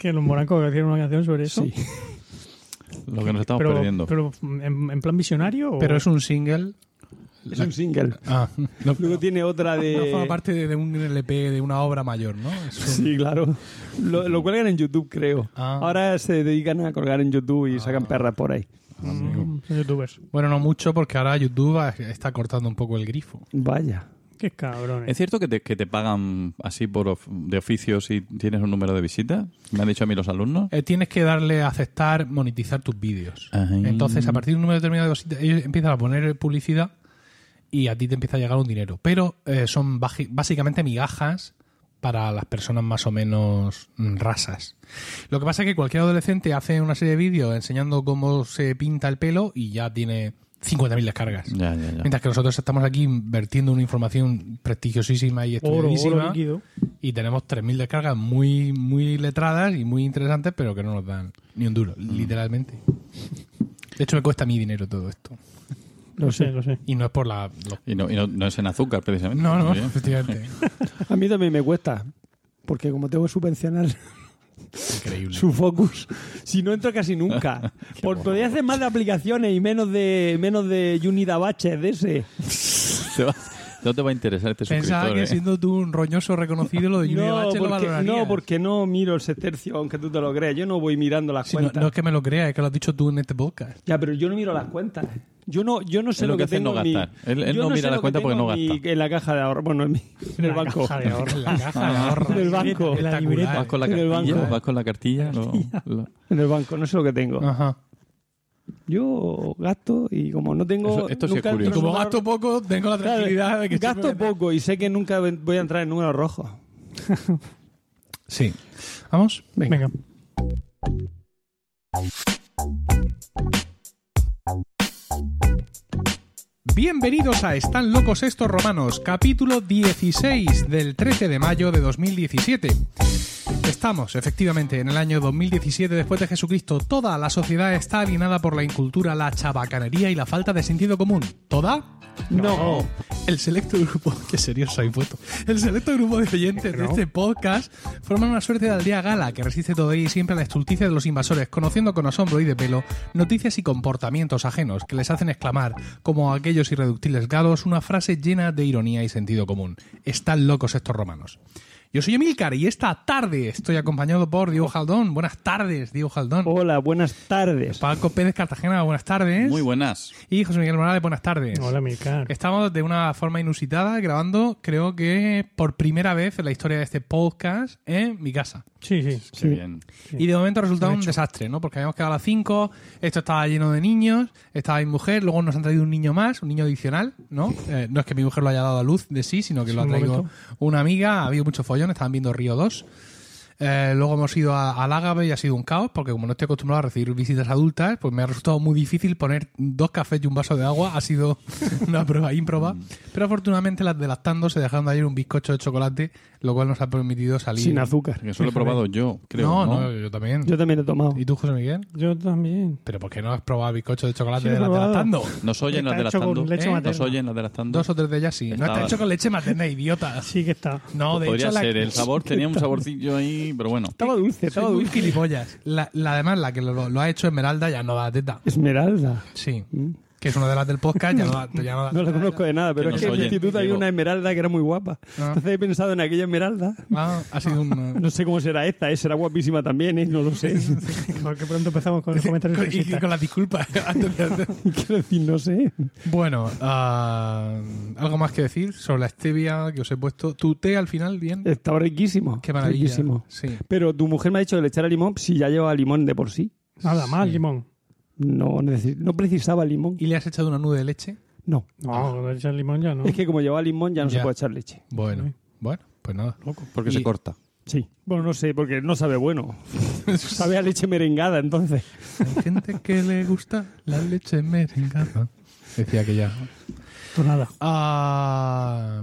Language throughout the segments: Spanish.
que los morancos hicieron una canción sobre eso. Sí. Lo que nos estamos pero, perdiendo. pero ¿en, en plan visionario o- Pero es un single. Es un single. Ah, no, Luego tiene otra no forma de... parte de, de un LP de una obra mayor, ¿no? Un- Sí, claro. Lo, lo cuelgan en YouTube, creo. Ah. Ahora se dedican a colgar en YouTube y sacan perras por ahí. Mm, son youtubers. Bueno, no mucho porque ahora YouTube está cortando un poco el grifo. Vaya. Qué cabrones. ¿Es cierto que te, que te pagan así por of- de oficio si tienes un número de visitas? Me han dicho a mí los alumnos. Eh, tienes que darle a aceptar, monetizar tus vídeos. Entonces, a partir de un número determinado de visitas, ellos empiezan a poner publicidad y a ti te empieza a llegar un dinero. Pero eh, son básicamente migajas para las personas más o menos mm, rasas. Lo que pasa es que cualquier adolescente hace una serie de vídeos enseñando cómo se pinta el pelo y ya tiene 50.000 descargas. Ya, ya, ya. Mientras que nosotros estamos aquí vertiendo una información prestigiosísima y oro, oro estudiadísima y tenemos 3.000 descargas muy, muy letradas y muy interesantes, pero que no nos dan ni un duro, Mm. literalmente. De hecho, me cuesta mi dinero todo esto. Lo sé, lo sé. Y no es por la... lo- Y no, y no, no es en azúcar, precisamente. No, no, efectivamente. A mí también me cuesta. Porque como tengo que subvencionar Increíble. su focus, si no entro casi nunca. Por podría hacer más de aplicaciones y menos de menos de Unida Baches de ese. Te va- no te va a interesar este Pensaba suscriptor. que ¿eh? siendo tú un roñoso reconocido lo de Junior No Bache lo porque, valorarías. no, porque no miro el sextercio, aunque tú te lo creas. Yo no voy mirando las Si no, cuentas. no es que me lo creas, es que lo has dicho tú en este podcast. Ya, pero yo no miro las cuentas. Yo no, yo no sé Es lo lo que hace es tengo no en mi- gastar. Él- él yo no mira las cuentas porque no en mi- gasta. En la caja de ahorro, bueno, en, mi- en el banco. caja de ahorro. En la caja de ahorros. En el banco. En la libreta. Vas con la En el cartilla, banco. vas con la cartilla. lo- lo- En el banco, no sé lo que tengo. Ajá. Yo gasto y como no tengo. Eso- esto sí es nunca curioso. Y como gasto poco, tengo la Claro, tranquilidad de que gasto siempre- poco y sé que nunca voy a entrar en números rojos. Sí. ¿Vamos? Venga. Bienvenidos a Están locos estos romanos, capítulo 16 del 13 de mayo de 2017. Estamos, efectivamente, en el año 2017 después de Jesucristo. Toda la sociedad está alienada por la incultura, la chabacanería y la falta de sentido común. ¿Toda? No. El selecto grupo, qué puesto. El selecto grupo de oyentes de este podcast forman una suerte de aldea gala que resiste todavía y siempre a la estulticia de los invasores, conociendo con asombro y de pelo noticias y comportamientos ajenos que les hacen exclamar, como aquellos irreductibles galos, una frase llena de ironía y sentido común. Están locos estos romanos. Yo soy Emilcar y esta tarde estoy acompañado por Diego Jaldón. Buenas tardes, Diego Jaldón. Hola, buenas tardes. Paco Pérez Cartagena, buenas tardes. Muy buenas. Y José Miguel Morales, buenas tardes. Hola, Milcar. Estamos de una forma inusitada grabando, creo que por primera vez en la historia de este podcast, en mi casa. Sí, sí. Qué bien. Y de momento ha resultado un desastre, ¿no? Porque habíamos quedado a las 5, esto estaba lleno de niños, estaba mi mujer, luego nos han traído un niño más, un niño adicional, ¿no? Eh, no es que mi mujer lo haya dado a luz de sí, sino que lo ha traído momento. una amiga, ha habido mucho follón, estaban viendo Río 2. Eh, luego hemos ido a- al Ágave y ha sido un caos, porque como no estoy acostumbrado a recibir visitas adultas, pues me ha resultado muy difícil poner dos cafés y un vaso de agua. Ha sido una prueba ímproba. Pero afortunadamente las de lactando se dejaron de ayer un bizcocho de chocolate, lo cual nos ha permitido salir. Sin azúcar. Que eso lo he probado yo, creo. no, No, no, yo también. Yo también he tomado. ¿Y tú, José Miguel? Yo también. ¿Pero por qué no has probado bizcocho de chocolate Sí, de lo las de probado. lactando? Nos oyen las Está de hecho con lactando. leche ¿Eh? Nos oyen las de lactando. Dos o tres de ellas sí. No está hecho con leche materna, idiota. Sí que está. No, de Podría hecho la- ser. El sabor tenía un saborcillo ahí, pero bueno. Estaba dulce, estaba Soy muy dulce. gilipollas. La, la además, la que lo, lo ha hecho Esmeralda ya no da teta. Esmeralda. Sí. Que es una de las del podcast, ya no ya no No la teta. conozco de nada, pero Que es que en el oyen, instituto había digo. una esmeralda que era muy guapa. Ah. Entonces he pensado en aquella esmeralda. Ah, ha sido un... No sé cómo será esta, ¿eh? será guapísima también, ¿eh? no lo sé. Porque pronto empezamos con los comentarios y, con las disculpas. Quiero decir, no sé. bueno, ah, algo más que decir sobre la stevia que os he puesto. Tu té al final, bien. Estaba riquísimo. Qué maravilla. Riquísimo. Sí. Pero tu mujer me ha dicho que le echara limón si ya llevaba limón de por sí. Nada más, limón. No, necesi- no precisaba limón. ¿Y le has echado una nube de leche? No. No, cuando le echas limón ya no. Es que como llevaba limón ya no Ya. se puede echar leche. Bueno, bueno, pues nada. Porque Y- se corta. Sí. Bueno, no sé, porque no sabe bueno. sabe a leche merengada, entonces. Hay gente que le gusta la leche merengada. Decía que ya. Tú nada. Ah,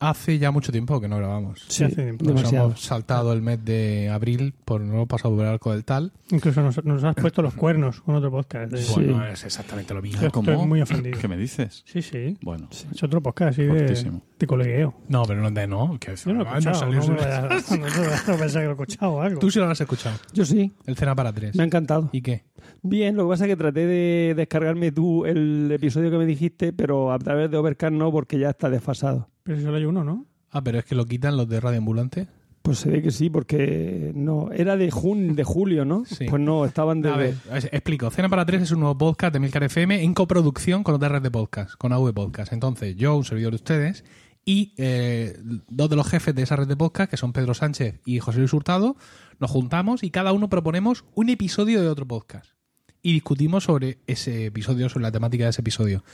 hace ya mucho tiempo que no grabamos. Sí, hace tiempo. Nos demasiado. hemos saltado el mes de abril por no pasado por el arco del tal. Incluso nos, nos has puesto los cuernos con otro podcast. Sí. Bueno, es exactamente lo mismo. Yo ¿Cómo? estoy muy ofendido. ¿Qué me dices? Sí, sí. Bueno, Es otro podcast así de, Fortísimo. de colegueo. No, pero no, de- no. Que Yo no lo he ah, no escuchado. No, no, no, no pensaba que lo he escuchado o algo. Tú sí lo has escuchado. Yo sí, El Cena para tres. me ha encantado. ¿Y qué? Bien, lo que pasa es que traté de descargarme tú el episodio que me dijiste, pero a través de Overcast no, porque ya está desfasado. Pero si solo hay uno, ¿no? Ah, pero es que lo quitan los de Radio Ambulante. Pues se ve que sí, porque no, era de jun, de julio, ¿no? Sí. Pues no, estaban A ver, desde... es- explico. Cena para tres es un nuevo podcast de Milcar FM en coproducción con otra red de podcast, con AV Podcast. Entonces, yo, un servidor de ustedes, y eh, dos de los jefes de esa red de podcast, que son Pedro Sánchez y José Luis Hurtado, nos juntamos y cada uno proponemos un episodio de otro podcast. Y discutimos sobre ese episodio, sobre la temática de ese episodio.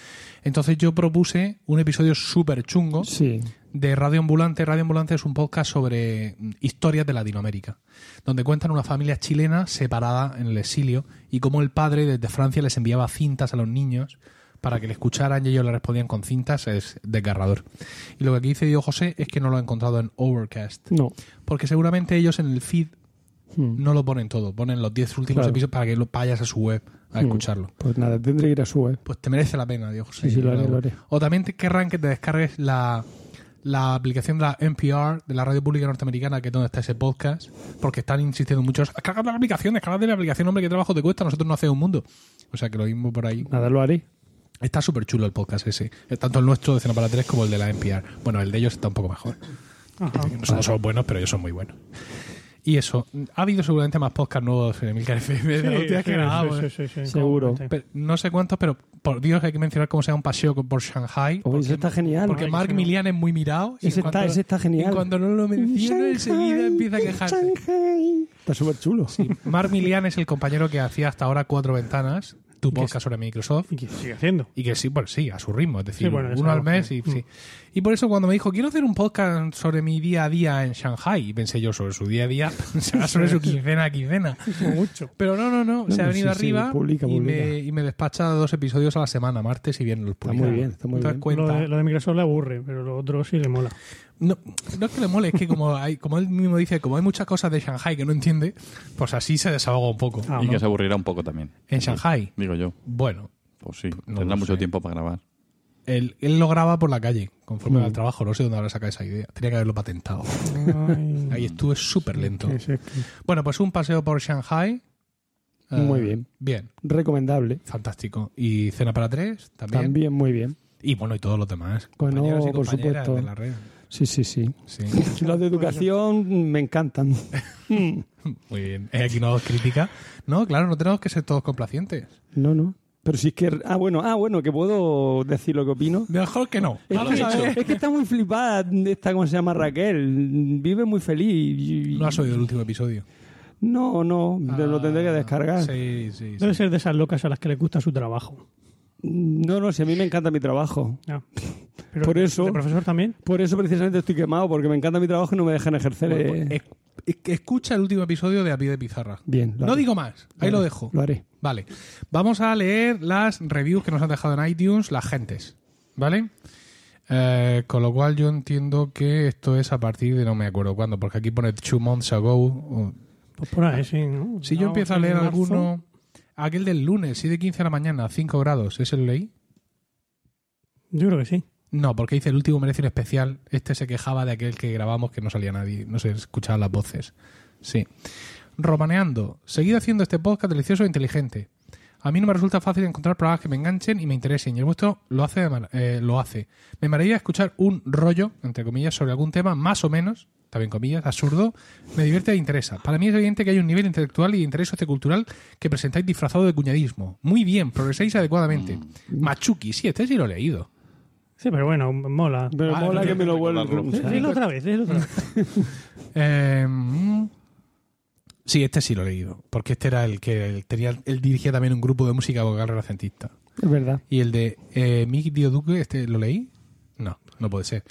Entonces yo propuse un episodio súper chungo Sí, de Radio Ambulante. Radio Ambulante es un podcast sobre historias de Latinoamérica, donde cuentan una familia chilena separada en el exilio y cómo el padre desde Francia les enviaba cintas a los niños para que le escucharan y ellos le respondían con cintas, es desgarrador. Y lo que aquí dice Diego José es que no lo ha encontrado en Overcast, no. porque seguramente ellos en el feed Hmm. no lo ponen todo, ponen los 10 últimos Claro. episodios para que lo vayas a su web a Hmm. escucharlo. Pues nada, tendré que ir a su web. Pues te merece la pena, Diego José. Sí, sí, lo haré, lo haré. O también te querrán que te descargues la, la aplicación de la NPR, de la radio pública norteamericana, que es donde está ese podcast, porque están insistiendo muchos. Descarga la aplicación, descarga la aplicación, hombre, qué trabajo te cuesta, nosotros no hacemos un mundo. O sea que lo mismo por ahí. Nada, lo haré. Está súper chulo el podcast ese. Tanto el nuestro de Cena para Tres como el de la NPR. Bueno, el de ellos está un poco mejor. Ajá. Nosotros somos buenos, pero ellos son muy buenos. Y eso, ha habido seguramente más podcasts nuevos en Emilcar FM de la última que grabamos. sí, sí, sí, sí. Seguro. Pero no sé cuántos, pero por Dios hay que mencionar cómo sea un paseo por Shanghai. Oye, ese está genial. Porque Mark. Milian es muy mirado. y Ese está- ese está genial. Y cuando no lo menciona, enseguida empieza a quejarse. Shanghai. Está súper chulo. Sí, Mark Milian es el compañero que hacía hasta ahora Cuatro Ventanas, tu podcast sobre Microsoft. Y que sigue haciendo. Y que sí, pues sí, a su ritmo, es decir, Sí, bueno, eso uno al es mes y sí. Y por eso cuando me dijo, quiero hacer un podcast sobre mi día a día en Shanghai, y pensé yo sobre su día a día, sobre su quincena a quincena. Mucho. Pero no, no, no, No, se ha venido sí, arriba publica, y. Me, y me despacha dos episodios a la semana, martes y viernes los Está muy bien, está muy ¿Te das bien. cuenta? Lo de, lo de Microsoft le aburre, pero lo otro sí le mola. No, no es que le mole, es que como, hay, como él mismo dice, como hay muchas cosas de Shanghai que no entiende, pues así se desahoga un poco. Ah, y ¿no? que se aburrirá un poco también. En Shanghai, Digo yo. bueno, Pues sí, No tendrá mucho sé. tiempo para grabar. él, él lo graba por la calle, conforme Mm. va al trabajo. No sé dónde habrá sacado esa idea. Tenía que haberlo patentado. Ay, Ahí estuve súper lento. Bueno, pues un paseo por Shanghai. Muy bien. Bien, Recomendable. fantástico. Y cena para tres también. También muy bien. Y bueno, y todos los demás. Bueno, compañeros y por supuesto. de la red. Sí, sí, sí. Sí, Los de educación me encantan. muy bien. Eh, Aquí no os critica. No, claro, no tenemos que ser todos complacientes. No, no. Pero si es que... Ah, bueno, ah, bueno, que puedo decir lo que opino. Mejor que no. Es que, es que está muy flipada esta, ¿cómo se llama? Raquel. Vive muy feliz. y- No has oído el último episodio. No, no, lo tendré que descargar. Ah, Sí, sí, sí. Debe ser de esas locas a las que les gusta su trabajo. No, no, si a mí me encanta mi trabajo. Ya. Pero, Por eso- ¿De profesor también? Por eso precisamente estoy quemado, porque me encanta mi trabajo y no me dejan ejercer. Bueno, eh, pues, es- es- escucha el último episodio de A Pie de Pizarra. Bien. No haré. digo más, ahí lo dejo. Lo haré. Vale. Vamos a leer las reviews que nos han dejado en iTunes las gentes. ¿Vale? Eh, con lo cual yo entiendo que esto es a partir de no me acuerdo cuándo, porque aquí pone two months ago. o- Pues por ahí, sí. ¿no? Si yo empiezo a leer alguno, aquel del lunes, 7 de 15 de la mañana, 5 grados, ¿ese lo leí? Yo creo que sí. No, porque dice el último merece un especial. Este se quejaba de aquel que grabamos que no salía nadie, no se escuchaban las voces. Sí. Romaneando. Seguid haciendo este podcast delicioso e inteligente. A mí no me resulta fácil encontrar programas que me enganchen y me interesen, y el vuestro lo hace. eh, lo hace. Me mararía escuchar un rollo, entre comillas, sobre algún tema más o menos, también comillas, absurdo, me divierte e interesa. Para mí es evidente que hay un nivel intelectual y de interés sociocultural que presentáis disfrazado de cuñadismo. Muy bien, progresáis adecuadamente. Machuki, sí, este sí lo he leído. Sí, pero bueno, mola. Pero Ah, mola no, que me lo vuelvan. Dilo otra vez, dilo otra vez. Eh, sí, este sí lo he leído. Porque este era el que el- tenía, él dirigía también un grupo de música vocal renacentista. Es verdad. Y el de eh, Mick Dioduque, ¿este lo leí? No, no puede ser.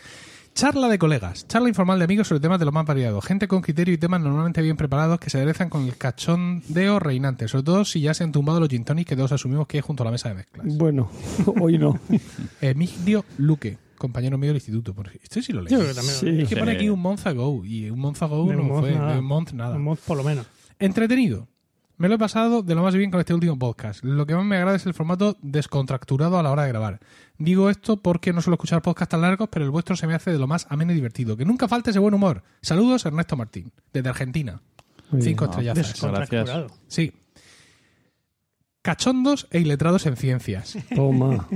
Charla de colegas. Charla informal de amigos sobre temas de lo más variado. Gente con criterio y temas normalmente bien preparados que se aderezan con el cachondeo reinante. Sobre todo si ya se han tumbado los gin tonics que todos asumimos que hay junto a la mesa de mezclas. Bueno, hoy no. Emigdio Luque. compañero mío del instituto. Por- Esto sí lo leí. Yo creo que también. Sí. Es que pone aquí un month ago y un month ago De no un month fue, nada. de un month nada. Un mod por lo menos. Entretenido. Me lo he pasado de lo más bien con este último podcast. Lo que más me agrada es el formato descontracturado a la hora de grabar. Digo esto porque no suelo escuchar podcasts tan largos, pero el vuestro se me hace de lo más ameno y divertido. Que nunca falte ese buen humor. Saludos, Ernesto Martín, desde Argentina. Muy. Cinco estrellas. Descontracturado. Sí. Cachondos e iletrados en ciencias. Toma.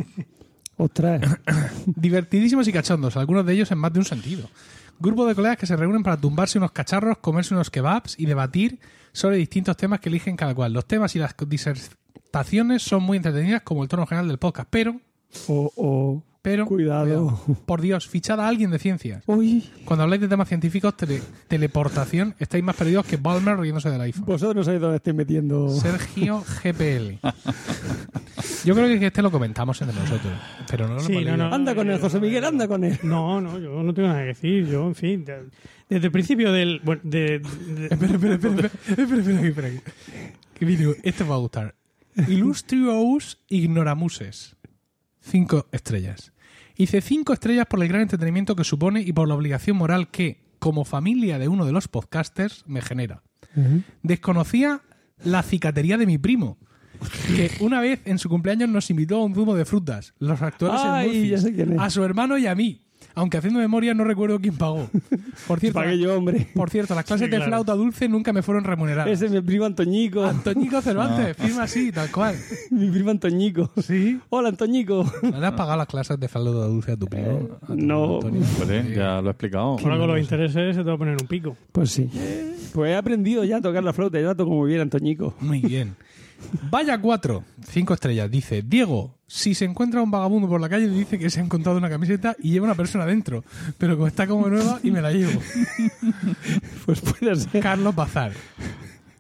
Ostras. Divertidísimos y cachondos, algunos de ellos en más de un sentido. Grupo de colegas que se reúnen para tumbarse unos cacharros, comerse unos kebabs y debatir sobre distintos temas que eligen cada cual. Los temas y las disertaciones son muy entretenidas como el tono general del podcast, pero, O, o- pero, Cuidado. por Dios, fichad a alguien de ciencias. Uy, Cuando habláis de temas científicos, tele- teleportación, estáis más perdidos que Balmer riéndose del iPhone. vosotros no sabéis dónde estoy metiendo. Sergio GPL. Yo creo que este lo comentamos entre nosotros, pero no lo Sí, hemos no, no. Anda con él, José Miguel, anda con él. No, no, yo no tengo nada que decir. Yo, en fin, desde el principio del. Bueno, de, de- Espera, espera, espera, espera, espera, espera, espera, espera. Que vídeo, este va a gustar. Illustrious Ignoramuses. Cinco estrellas. Hice cinco estrellas por el gran entretenimiento que supone y por la obligación moral que, como familia de uno de los podcasters, me genera. Desconocía la cicatería de mi primo, que una vez en su cumpleaños nos invitó a un zumo de frutas, los actores Ay, quién es. a su hermano y a mí. Aunque haciendo memoria no recuerdo quién pagó. Por cierto, Pagué yo, hombre. por cierto, las clases Sí, de flauta dulce nunca me fueron remuneradas. Ese es mi primo Antoñico. Antoñico Cervantes, firma así, tal cual. mi primo Antoñico. Sí. Hola, Antoñico. ¿No le has pagado las clases de flauta dulce a tu primo? A tu no. Antonio? Pues, ya lo he explicado. ahora con los intereses se te va a poner un pico. Pues sí. Pues he aprendido ya a tocar la flauta. Ya la toco muy bien, Antoñico. Muy bien. Vaya cuatro, cinco estrellas. Dice, Diego, si se encuentra un vagabundo por la calle, dice que se ha encontrado una camiseta y lleva una persona dentro. Pero como está como nueva y me la llevo. Pues puede ser. Carlos Bazar.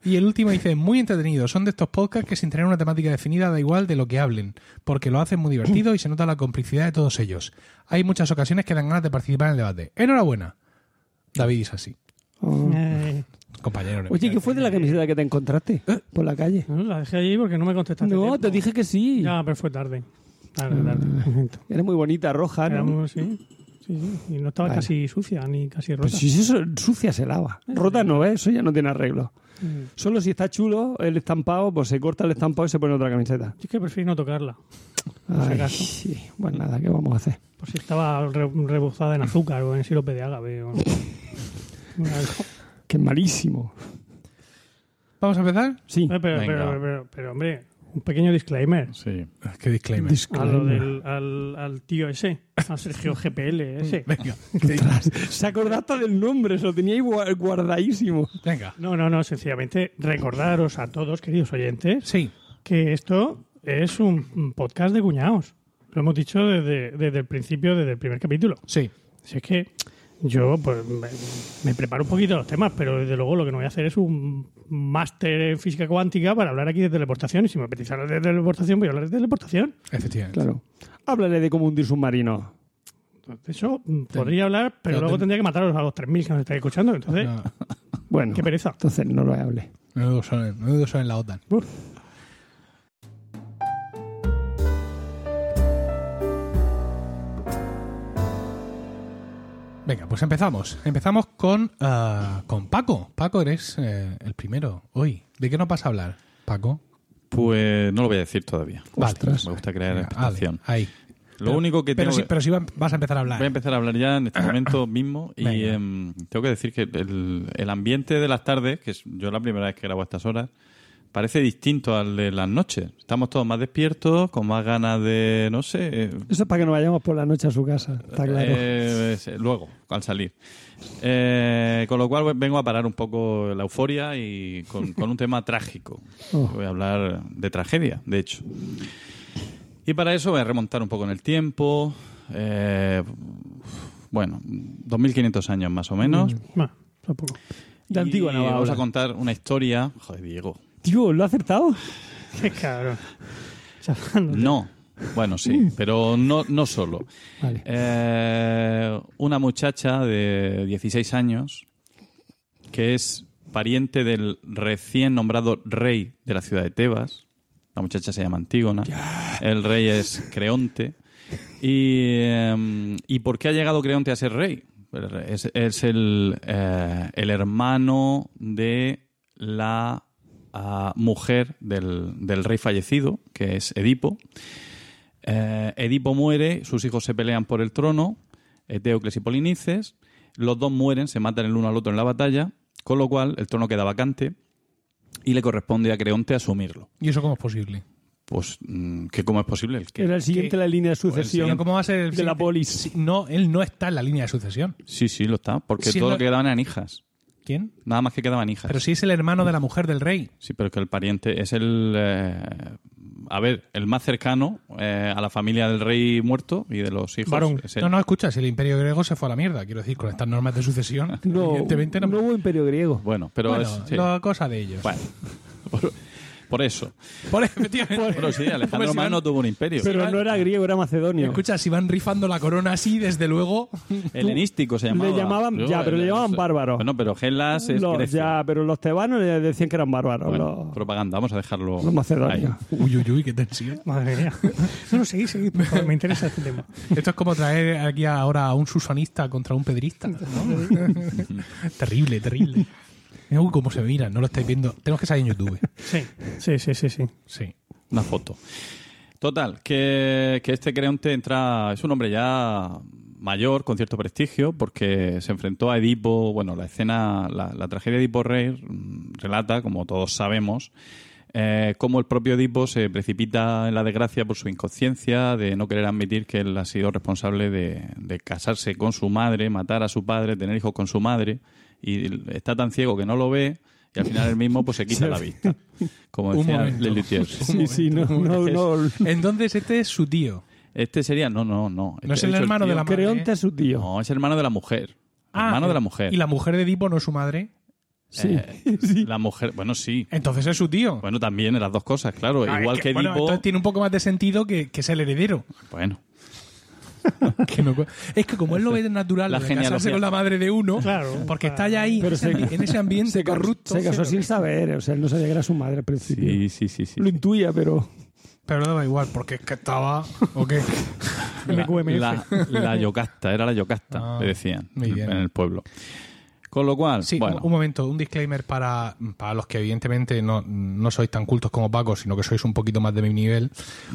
Y el último dice, muy entretenido. Son de estos podcasts que sin tener una temática definida da igual de lo que hablen, porque lo hacen muy divertido y se nota la complicidad de todos ellos. Hay muchas ocasiones que dan ganas de participar en el debate. Enhorabuena. David es así. Oh. Eh, Compañero. Oye, ¿qué fue de la camiseta que te encontraste por la calle? no, la dejé allí porque no me contestaste. No, tiempo. te dije que sí. Ya, pero fue tarde. Tarde, tarde. Era muy bonita, roja, Era ¿no? muy- sí, sí, sí. Y no estaba Vale. casi sucia ni casi rota. Pues si eso sucia se lava. Rota no, ¿eh? Eso ya no tiene arreglo. Mm. Solo si está chulo el estampado, pues se corta el estampado y se pone otra camiseta. Yo es que prefiero no tocarla. Ay, acaso. sí. Pues nada, ¿qué vamos a hacer? Por si estaba re- rebozada en azúcar o en sirope de ágave. O... Que es malísimo. ¿Vamos a empezar? Sí. Eh, pero, pero, pero, pero, hombre, un pequeño disclaimer. Sí. Qué disclaimer. A lo del, al, al tío ese, a Sergio GPL ese. Venga. Se acordaste del nombre, se lo teníais gua- guardadísimo. Venga. No, no, no, sencillamente recordaros a todos, queridos oyentes, Sí. que esto es un un podcast de cuñados. Lo hemos dicho desde, desde el principio, desde el primer capítulo. Sí. Si es que yo pues, me, me preparo un poquito los temas, pero desde luego lo que no voy a hacer es un máster en física cuántica para hablar aquí de teleportación. Y si me apetece hablar de teleportación, voy a hablar de teleportación. Efectivamente. Claro. Háblale de cómo hundir submarino. De eso mm, podría hablar, pero Pero luego ten- tendría que mataros a los 3.000 que nos estáis escuchando. Entonces, No, Bueno, qué pereza. entonces no lo hable. menudo son, menudo son en la OTAN. Uf. Venga, pues empezamos. Empezamos con, ah, con Paco. Paco, eres eh, el primero hoy. ¿De qué nos vas a hablar, Paco? Pues no lo voy a decir todavía. Vale. Ostras. Me gusta crear expectación. vale, ahí. Lo Pero- único que Pero tengo sí, pero sí va- vas a empezar a hablar. Voy a empezar a hablar ya en este momento mismo y em, tengo que decir que el, el ambiente de las tardes, que es yo la primera vez que grabo a estas horas, parece distinto al de las noches. Estamos todos más despiertos, con más ganas de, no sé, eh, Eso es para que no vayamos por la noche a su casa, está claro. eh, luego, al salir. Eh, con lo cual vengo a parar un poco la euforia y con, con un tema trágico. Oh. Voy a hablar de tragedia, de hecho. Y para eso voy a remontar un poco en el tiempo. eh, bueno, 2.500 años más o menos. Bueno, tampoco. De antigua Navarra. vamos a contar una historia. Joder, Diego. Tío, ¿lo ha acertado? Qué cabrón. No. Bueno, sí, pero no, no solo. Vale. Eh, una muchacha de 16 años que es pariente del recién nombrado rey de la ciudad de Tebas. La muchacha se llama Antígona. El rey es Creonte. ¿Y, eh, ¿y por qué ha llegado Creonte a ser rey? Es, es el, eh, el hermano de la ah, mujer del, del rey fallecido, que es Edipo. Eh, Edipo muere, sus hijos se pelean por el trono, Eteocles y Polinices. Los dos mueren, se matan el uno al otro en la batalla, con lo cual el trono queda vacante y le corresponde a Creonte asumirlo. ¿Y eso cómo es posible? Pues, mm, ¿qué cómo es posible? El que- Era el siguiente en la línea de Pero sucesión. ¿Cómo va a ser el de la polis. No, él no está en la línea de sucesión. Sí, sí, lo está, porque todo lo- lo que quedaban eran hijas. ¿Quién? Nada más que quedaban hijas. Pero si es el hermano de la mujer del rey. Sí, pero que el pariente es el. eh, a ver, el más cercano eh, a la familia del rey muerto y de los hijos. Varón. es. No, no, escucha, si el imperio griego se fue a la mierda, quiero decir, con estas normas de sucesión, No, evidentemente no. no hubo imperio griego. Bueno, pero bueno, es. sí. la cosa de ellos. Bueno, por, eso. Por efectivamente. Bueno, sí, Alejandro Hombre, si van- Magno tuvo un imperio. Pero no era griego, era macedonio. Escucha, si van rifando la corona así, desde luego. Helenístico se llamaba. Le llamaban- Yo, ya, pero le el- llamaban bárbaro. Bueno, pero Gelas es Los- Grecia. ya, pero los tebanos le decían que eran bárbaros. Bueno, los, propaganda, vamos a dejarlo. los macedonios. ahí. Uy, uy, uy, qué tensión. Madre mía. No, no, por favor, me interesa este tema. Esto es como traer aquí ahora a un susonista contra un pedrista. ¿no? terrible, terrible. Mira, Uy, cómo se mira, no lo estáis viendo. Tenemos que salir en YouTube. Sí, sí, sí, sí. sí. Sí. Una foto. Total, que, que este Creonte entra, es un hombre ya mayor, con cierto prestigio, porque se enfrentó a Edipo, bueno, la escena, la, la tragedia de Edipo Rey mm, relata, como todos sabemos, eh, cómo el propio Edipo se precipita en la desgracia por su inconsciencia, de no querer admitir que él ha sido responsable de, de casarse con su madre, matar a su padre, tener hijos con su madre, y está tan ciego que no lo ve, y al final él mismo pues se quita la vista. Como decía. Lelutier. Sí, sí, no, no, no. Entonces, este es su tío. Este sería, no, no, no. No es Este el ha dicho hermano de la madre. Creonte es su tío. No, es hermano de la mujer. Ah, hermano de la mujer. ¿Y la mujer de Edipo no es su madre? Sí. Eh, La mujer, bueno, sí. Entonces es su tío. Bueno, también en las dos cosas, claro. Ah, Igual es que, bueno, Edipo. entonces tiene un poco más de sentido que, que es el heredero. Bueno, Que no- es que como él lo ve natural, La casarse con la madre de uno, Claro, porque claro. está ya ahí, Pero en, ese se- ambi- en ese ambiente Se, corrupto. se casó sin saber, o sea, él no sabía que era su madre al principio. sí, sí, sí. sí. Lo intuía, pero Pero daba igual, porque es que estaba. ¿O qué? La, la, la Yocasta, era la Yocasta, Ah, le decían en el pueblo. Con lo cual, Sí, bueno, un, momento, un disclaimer para, para los que evidentemente no, no sois tan cultos como Paco, sino que sois un poquito más de mi nivel.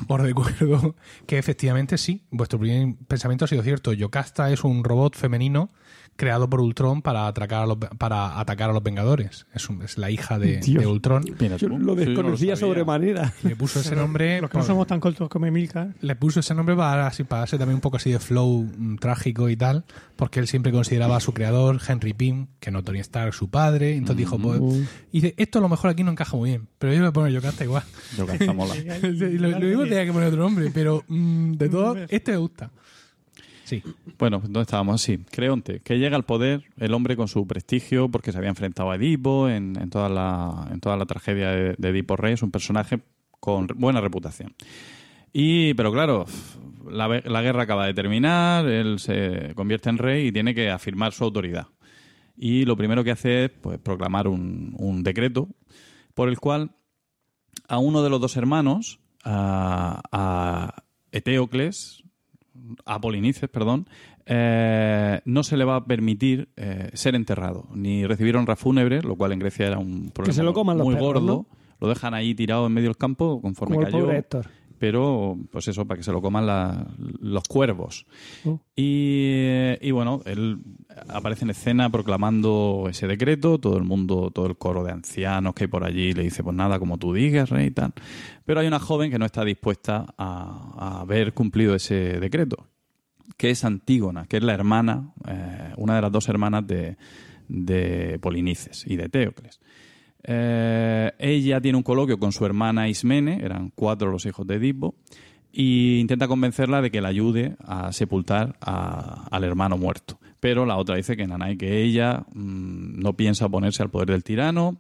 Os recuerdo que efectivamente sí, vuestro primer pensamiento ha sido cierto. Yocasta es un robot femenino creado por Ultron para atacar a los, para atacar a los Vengadores. Es, un- es la hija de, Dios. de Ultron. mira yo lo sí, yo no desconocía sabía. sobremanera. Le puso ese nombre. Los que no somos tan cortos como Emilcar. Le puso ese nombre para, así, para darse también un poco así de flow mm, trágico y tal, porque él siempre consideraba a su creador, Henry Pym, que no Tony Stark, su padre. Entonces dijo, pues, y dice, esto a lo mejor aquí no encaja muy bien, pero yo le pongo Yocasta igual. Yocasta mola. Lo, lo mismo tenía que poner otro nombre, pero mm, de todo, este me gusta. Sí. Bueno, ¿dónde estábamos? Sí, Creonte, que llega al poder el hombre con su prestigio porque se había enfrentado a Edipo en, en toda, la, en toda la tragedia de, de Edipo Rey. Es un personaje con buena reputación. Y, pero claro, la, la guerra acaba de terminar, él se convierte en rey y tiene que afirmar su autoridad. Y lo primero que hace es pues, proclamar un, un decreto por el cual a uno de los dos hermanos, a Eteocles, a Polinices, perdón, eh, no se le va a permitir eh, ser enterrado ni recibir honra fúnebre, lo cual en Grecia era un problema se lo coman los muy perros, gordo. ¿no? Lo dejan ahí tirado en medio del campo conforme Como el cayó. pobre. Pero, pues eso, para que se lo coman la- los cuervos. Oh. Y, y bueno, él aparece en escena proclamando ese decreto, todo el mundo, todo el coro de ancianos que hay por allí le dice, pues nada, como tú digas, rey y tal. Pero hay una joven que no está dispuesta a, a haber cumplido ese decreto, que es Antígona, que es la hermana, eh, una de las dos hermanas de, de Polinices y de Teocles. Eh, ella tiene un coloquio con su hermana Ismene, eran cuatro los hijos de Edipo, y intenta convencerla de que la ayude a sepultar a- al hermano muerto. Pero la otra dice que Nanay, que ella mm, no piensa oponerse al poder del tirano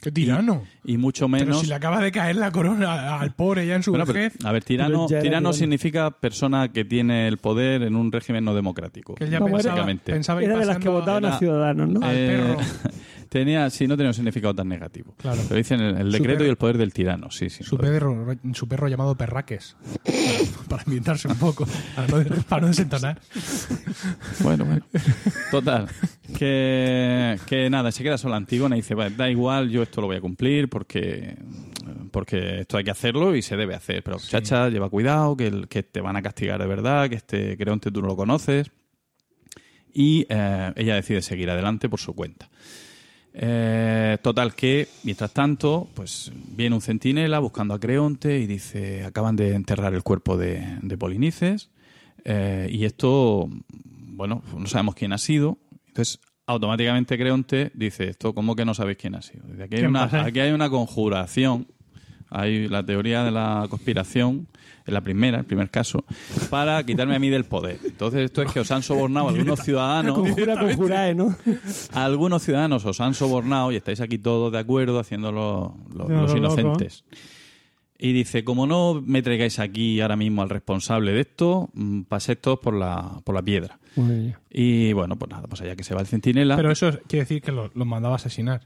¡Qué tirano! y mucho Pero menos. si le acaba de caer la corona al pobre ya en su Bueno, pero, vejez, a ver, Pero tirano, era tirano tirano. significa persona que tiene el poder en un régimen no democrático. que él ya Vamos, pensaba, básicamente. pensaba Era de las que votaban era- a Ciudadanos, ¿no? al Eh, perro. Tenía, sí, no tenía un significado tan negativo. Claro. Pero dicen el, decreto perro- y el poder del tirano, sí, sí. Su perro, su perro llamado Perraques. Para, ambientarse un poco. Para no, para no desentonar. Bueno, bueno. Total. Que, que nada, se queda sola Antígona y dice, "Bueno, da igual, yo esto lo voy a cumplir porque, porque esto hay que hacerlo y se debe hacer. Pero chacha, lleva cuidado, que, el- que te van a castigar de verdad, que este Creonte tú no lo conoces. Y eh, ella decide seguir adelante por su cuenta. Eh, total que, mientras tanto, pues viene un centinela buscando a Creonte y dice, acaban de enterrar el cuerpo de, de Polinices eh, y esto, bueno, no sabemos quién ha sido. Entonces, automáticamente Creonte dice, esto ¿cómo que no sabéis quién ha sido? Dice, aquí, hay ¿Quién una, pasa? aquí hay una conjuración, hay la teoría de la conspiración, en la primera, el primer caso, para quitarme a mí del poder. Entonces, esto es que os han sobornado algunos ciudadanos Conjura, conjura, ¿eh, ¿no? algunos ciudadanos os han sobornado y estáis aquí todos de acuerdo haciendo los, los- No, los lo inocentes. Y dice, como no me traigáis aquí ahora mismo al responsable de esto, mm, paséis todos por la, por la piedra. Y bueno, pues nada, pues allá que se va el centinela. Pero eso quiere decir que lo- los mandaba a asesinar.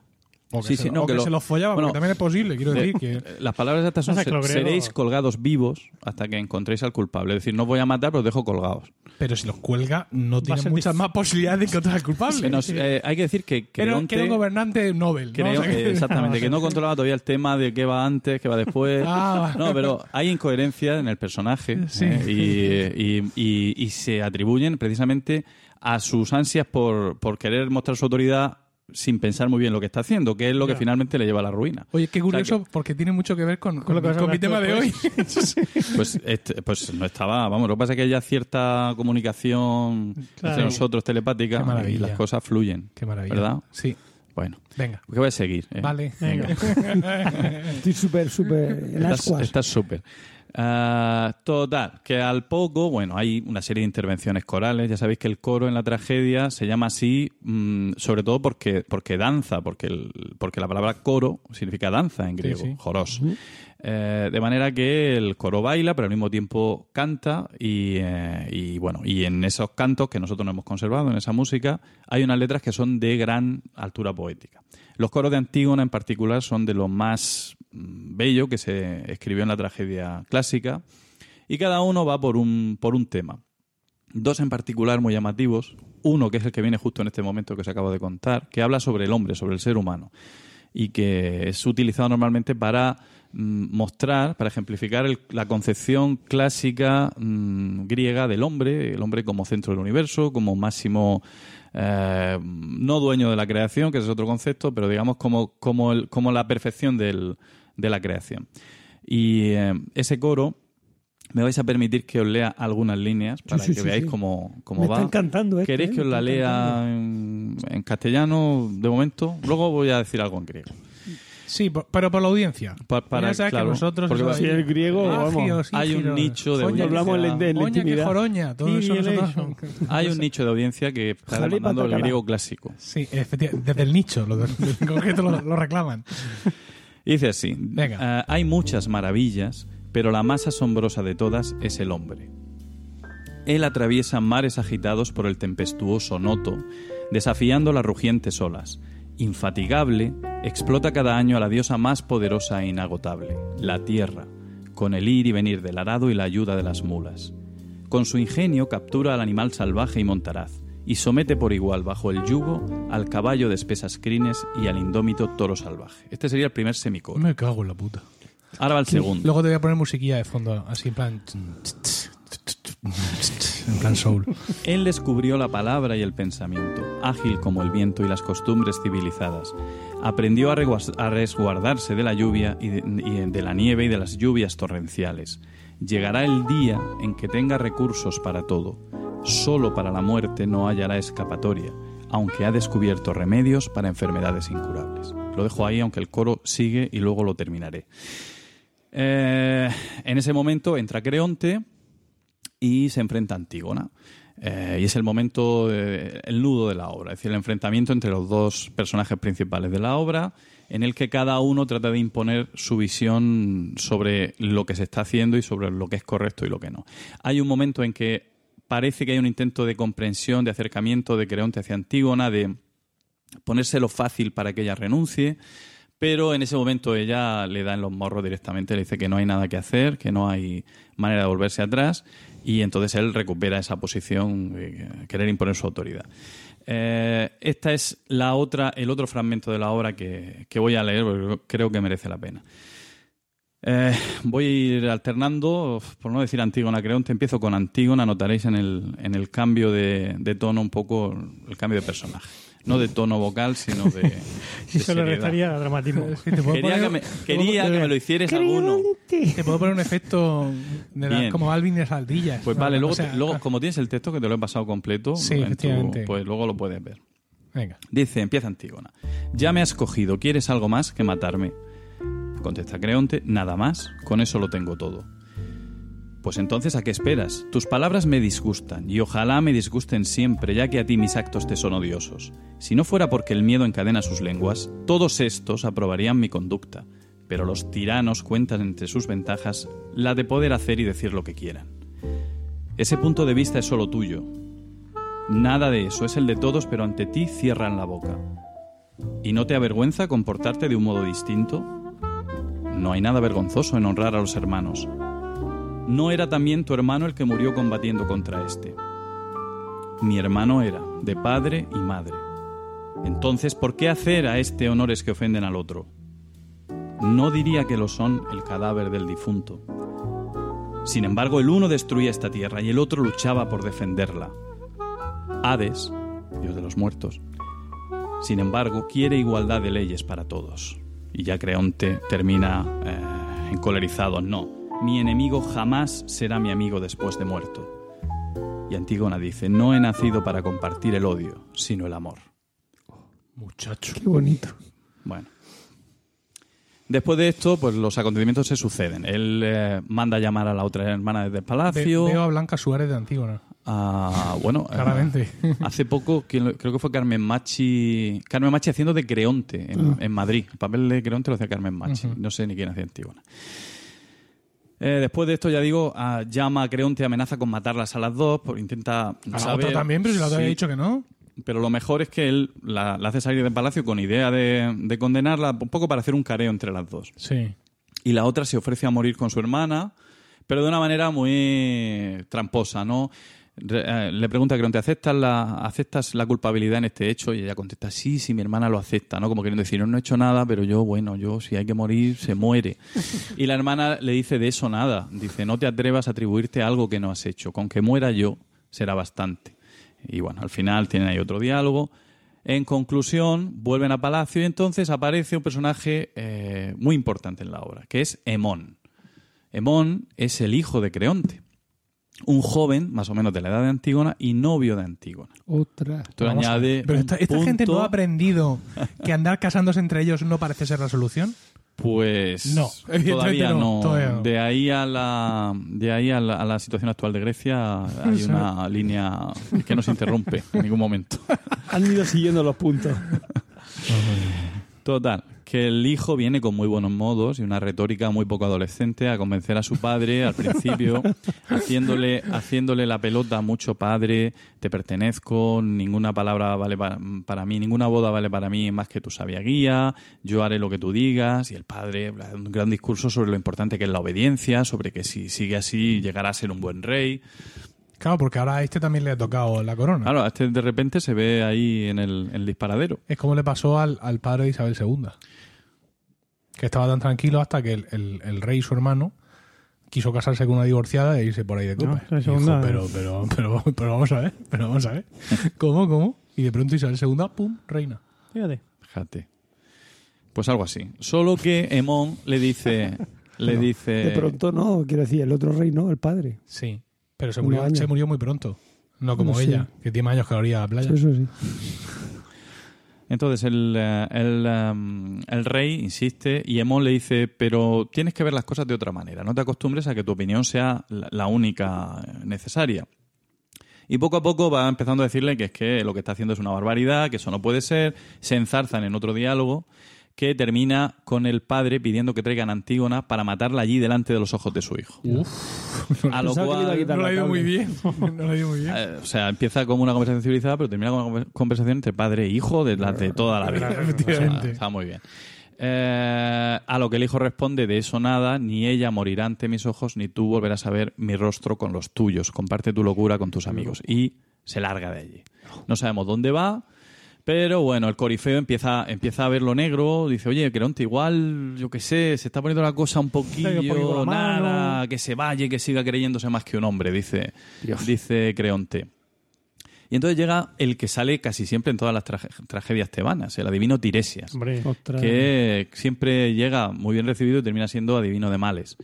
O que, Sí, se, sí, no, o que que lo- se los follaba, bueno, porque también es posible, quiero de- decir que... Las palabras estas son, Pasa que "Se- los griegos- seréis colgados vivos hasta que encontréis al culpable. Es decir, no os voy a matar, pero os dejo colgados. Pero si los cuelga, no tiene muchas más posibilidades de encontrar al culpable. Eh, hay que decir que Creonte... era un gobernante Nobel. ¿no? Creo, O sea que- eh, exactamente, que no controlaba todavía el tema de qué va antes, qué va después. Ah, no, pero hay incoherencias en el personaje Sí. ¿eh? y, y- y- y se atribuyen precisamente a sus ansias por, por querer mostrar su autoridad sin pensar muy bien lo que está haciendo, que es lo que finalmente le lleva a la ruina. Oye, qué curioso, O sea porque tiene mucho que ver con, con, con mi tema de hoy. Pues, este- pues no estaba, vamos, lo que pasa es que hay ya cierta comunicación Claro. entre nosotros telepática Qué maravilla. y las cosas fluyen. Qué maravilla. ¿Verdad? Sí, Bueno, venga. que voy a seguir. ¿eh? Vale. Venga. Estoy súper, súper. Estás súper. Ah, total, que al poco, bueno, hay una serie de intervenciones corales. Ya sabéis que el coro en la tragedia se llama así, mm, sobre todo porque, porque danza, porque, el- porque la palabra coro significa danza en griego, sí. joros. Eh, de manera que el coro baila, pero al mismo tiempo canta y, eh, y, bueno, y en esos cantos que nosotros no hemos conservado, en esa música, hay unas letras que son de gran altura poética. Los coros de Antígona en particular son de lo más bello que se escribió en la tragedia clásica y cada uno va por un, por un tema. Dos en particular muy llamativos. Uno que es el que viene justo en este momento que os acabo de contar, que habla sobre el hombre, sobre el ser humano y que es utilizado normalmente para mm, mostrar, para ejemplificar la concepción clásica mm, griega del hombre, el hombre como centro del universo, como máximo, eh, no dueño de la creación, que es otro concepto, pero digamos como, como, el- como la perfección del- de la creación. Y eh, ese coro, me vais a permitir que os lea algunas líneas para sí, que sí, veáis sí. cómo, cómo Me va. está encantando esto, ¿Queréis ¿eh? que os la lea en, en castellano de momento? Luego voy a decir algo en griego. Sí, pero por la audiencia. Pa- para- ya sabes claro, que nosotros... porque Si el griego, vamos. Hay un nicho de audiencia. Hablamos en la- en la Oña que joroña, todo eso nosotros... Hay un nicho de audiencia que está demandando el griego clásico. Sí, efectivamente, desde el nicho, lo, lo reclaman. Y dice así, Venga. "Ah, hay muchas maravillas, pero la más asombrosa de todas es el hombre. Él atraviesa mares agitados por el tempestuoso Noto, desafiando las rugientes olas. Infatigable, explota cada año a la diosa más poderosa e inagotable, la tierra, con el ir y venir del arado y la ayuda de las mulas. Con su ingenio captura al animal salvaje y montaraz, y somete por igual bajo el yugo al caballo de espesas crines y al indómito toro salvaje. Este sería el primer semicoro. Me cago en la puta. Ahora va el segundo. Luego te voy a poner musiquilla de fondo, así en plan... En plan soul. Él descubrió la palabra y el pensamiento, ágil como el viento y las costumbres civilizadas. Aprendió a, resguardarse de la lluvia y de, y de la nieve y de las lluvias torrenciales. Llegará el día en que tenga recursos para todo. Solo para la muerte no hallará escapatoria, aunque ha descubierto remedios para enfermedades incurables. Lo dejo ahí, aunque el coro sigue y luego lo terminaré. Eh, en ese momento entra Creonte, y se enfrenta a Antígona. Eh, y es el momento, eh, el nudo de la obra, es decir, el enfrentamiento entre los dos personajes principales de la obra, en el que cada uno trata de imponer su visión sobre lo que se está haciendo y sobre lo que es correcto y lo que no. Hay un momento en que parece que hay un intento de comprensión, de acercamiento de Creonte hacia Antígona, de, ponérselo fácil para que ella renuncie, pero en ese momento ella le da en los morros directamente, le dice que no hay nada que hacer, que no hay manera de volverse atrás, y entonces él recupera esa posición, querer imponer su autoridad. Eh, esta es la otra, el otro fragmento de la obra que, que voy a leer, porque creo que merece la pena. Eh, voy a ir alternando, por no decir Antígona Creonte, empiezo con Antígona, notaréis en el, en el cambio de, de tono un poco el cambio de personaje. No de tono vocal, sino de. de Eso le seriedad. restaría dramatismo. ¿Te puedo Quería, poner- que me, quería que me lo hicieras alguno. Te puedo poner un efecto de la- como Alvin de las ardillas. Pues vale, luego, O sea, te- luego ah, como tienes el texto que te lo he pasado completo, Sí, tu- pues luego lo puedes ver. Venga. Dice, empieza Antígona. Ya me has cogido, ¿quieres algo más que matarme? Contesta Creonte, nada más, con eso lo tengo todo. Pues entonces, ¿a qué esperas? Tus palabras me disgustan, y ojalá me disgusten siempre, ya que a ti mis actos te son odiosos. Si no fuera porque el miedo encadena sus lenguas, todos estos aprobarían mi conducta, pero los tiranos cuentan entre sus ventajas la de poder hacer y decir lo que quieran. Ese punto de vista es solo tuyo. Nada de eso, es el de todos, pero ante ti cierran la boca. ¿Y no te avergüenza comportarte de un modo distinto? No hay nada vergonzoso en honrar a los hermanos. ¿No era también tu hermano el que murió combatiendo contra este? Mi hermano era, de padre y madre. Entonces, ¿por qué hacer a este honores que ofenden al otro? No diría que lo son el cadáver del difunto. Sin embargo, el uno destruía esta tierra y el otro luchaba por defenderla. Hades, dios de los muertos, sin embargo, quiere igualdad de leyes para todos. Y ya Creonte termina eh, encolerizado. No, mi enemigo jamás será mi amigo después de muerto. Y Antígona dice, no he nacido para compartir el odio, sino el amor. Muchacho. Qué bonito. Bueno. Después de esto, pues los acontecimientos se suceden. Él eh, manda a llamar a la otra hermana desde el Ve- palacio. veo a Blanca Suárez de Antígona. Ah, bueno, eh, Claramente. hace poco, ¿quién lo- creo que fue Carmen Machi, Carmen Machi haciendo de Creonte en, en Madrid. El papel de Creonte lo hacía Carmen Machi. No sé ni quién hacía Antígona. Eh, después de esto, ya digo, ah, llama a Creonte, amenaza con matarlas a las dos, porque intenta A la saber- otra también, pero si la otra Sí, había dicho que no. Pero lo mejor es que él la, la hace salir del palacio con idea de, de condenarla, un poco para hacer un careo entre las dos. Sí. Y la otra se ofrece a morir con su hermana, pero de una manera muy tramposa, ¿no? Eh, le pregunta a Creonte, ¿aceptas la, ¿aceptas la culpabilidad en este hecho? Y ella contesta, sí, sí, mi hermana lo acepta, ¿no? Como queriendo decir, no, no he hecho nada, pero yo, bueno, yo, si hay que morir, se muere. Y la hermana le dice, de eso nada. Dice, no te atrevas a atribuirte algo que no has hecho. Con que muera yo, será bastante. Y bueno, al final tienen ahí otro diálogo. En conclusión, vuelven a Palacio y entonces aparece un personaje eh, muy importante en la obra, que es Hemón. Hemón es el hijo de Creonte, un joven más o menos de la edad de Antígona y novio de Antígona. Otra. A añade. Pero esta, gente no ha aprendido que andar casándose entre ellos no parece ser la solución. Pues No, evidentemente todavía no, no. todavía no. De ahí a la de ahí a la, a la situación actual de Grecia hay una línea que no se interrumpe en ningún momento. Han ido siguiendo los puntos. Total, que el hijo viene con muy buenos modos y una retórica muy poco adolescente a convencer a su padre al principio, haciéndole, haciéndole la pelota mucho padre, te pertenezco, ninguna palabra vale para, para mí, ninguna boda vale para mí más que tu sabia guía, yo haré lo que tú digas, y el padre un gran discurso sobre lo importante que es la obediencia, sobre que si sigue así llegará a ser un buen rey. Claro, porque ahora a este también le ha tocado la corona. Claro, este de repente se ve ahí en el, en el disparadero. Es como le pasó al, al padre de Isabel II. Que estaba tan tranquilo hasta que el, el- el rey, su hermano, quiso casarse con una divorciada e irse por ahí de copa. No, Y dijo, pero, pero, pero, pero vamos a ver, pero vamos a ver. ¿Cómo, cómo? Y de pronto Isabel II, pum, reina. Fíjate. Fíjate. Pues algo así. Solo que Emón le dice... Le dice... De pronto no, quiero decir, el otro rey no, el padre. Sí. Pero se murió, se murió muy pronto. No como No ella, que tiene más años que la orilla de la playa. Eso sí. Entonces el, eh, em, el rey insiste y Emón le dice, pero tienes que ver las cosas de otra manera, no te acostumbres a que tu opinión sea la, la única eh, necesaria. Y poco a poco va empezando a decirle que es que lo que está haciendo es una barbaridad, que eso no puede ser, se enzarzan en otro diálogo que termina con el padre pidiendo que traigan a Antígona para matarla allí delante de los ojos de su hijo. A lo cual, No lo ha ido muy bien. No lo ha ido muy bien. eh, o sea, empieza como una conversación civilizada, pero termina con una conver- conversación entre padre e hijo delante de toda la vida. Efectivamente. O sea, está muy bien. Eh, a lo que el hijo responde, de eso nada, ni ella morirá ante mis ojos, ni tú volverás a ver mi rostro con los tuyos. Comparte tu locura con tus amigos. Y se larga de allí. No sabemos dónde va, pero bueno, el corifeo empieza, empieza a ver lo negro, dice, oye, Creonte, igual, yo qué sé, se está poniendo la cosa un poquillo, la mano". nada, que se vaya y que siga creyéndose más que un hombre, dice, dice Creonte. Y entonces llega el que sale casi siempre en todas las tragedias tebanas, el adivino Tiresias, Hombre, Ostras. que siempre llega muy bien recibido y termina siendo adivino de males.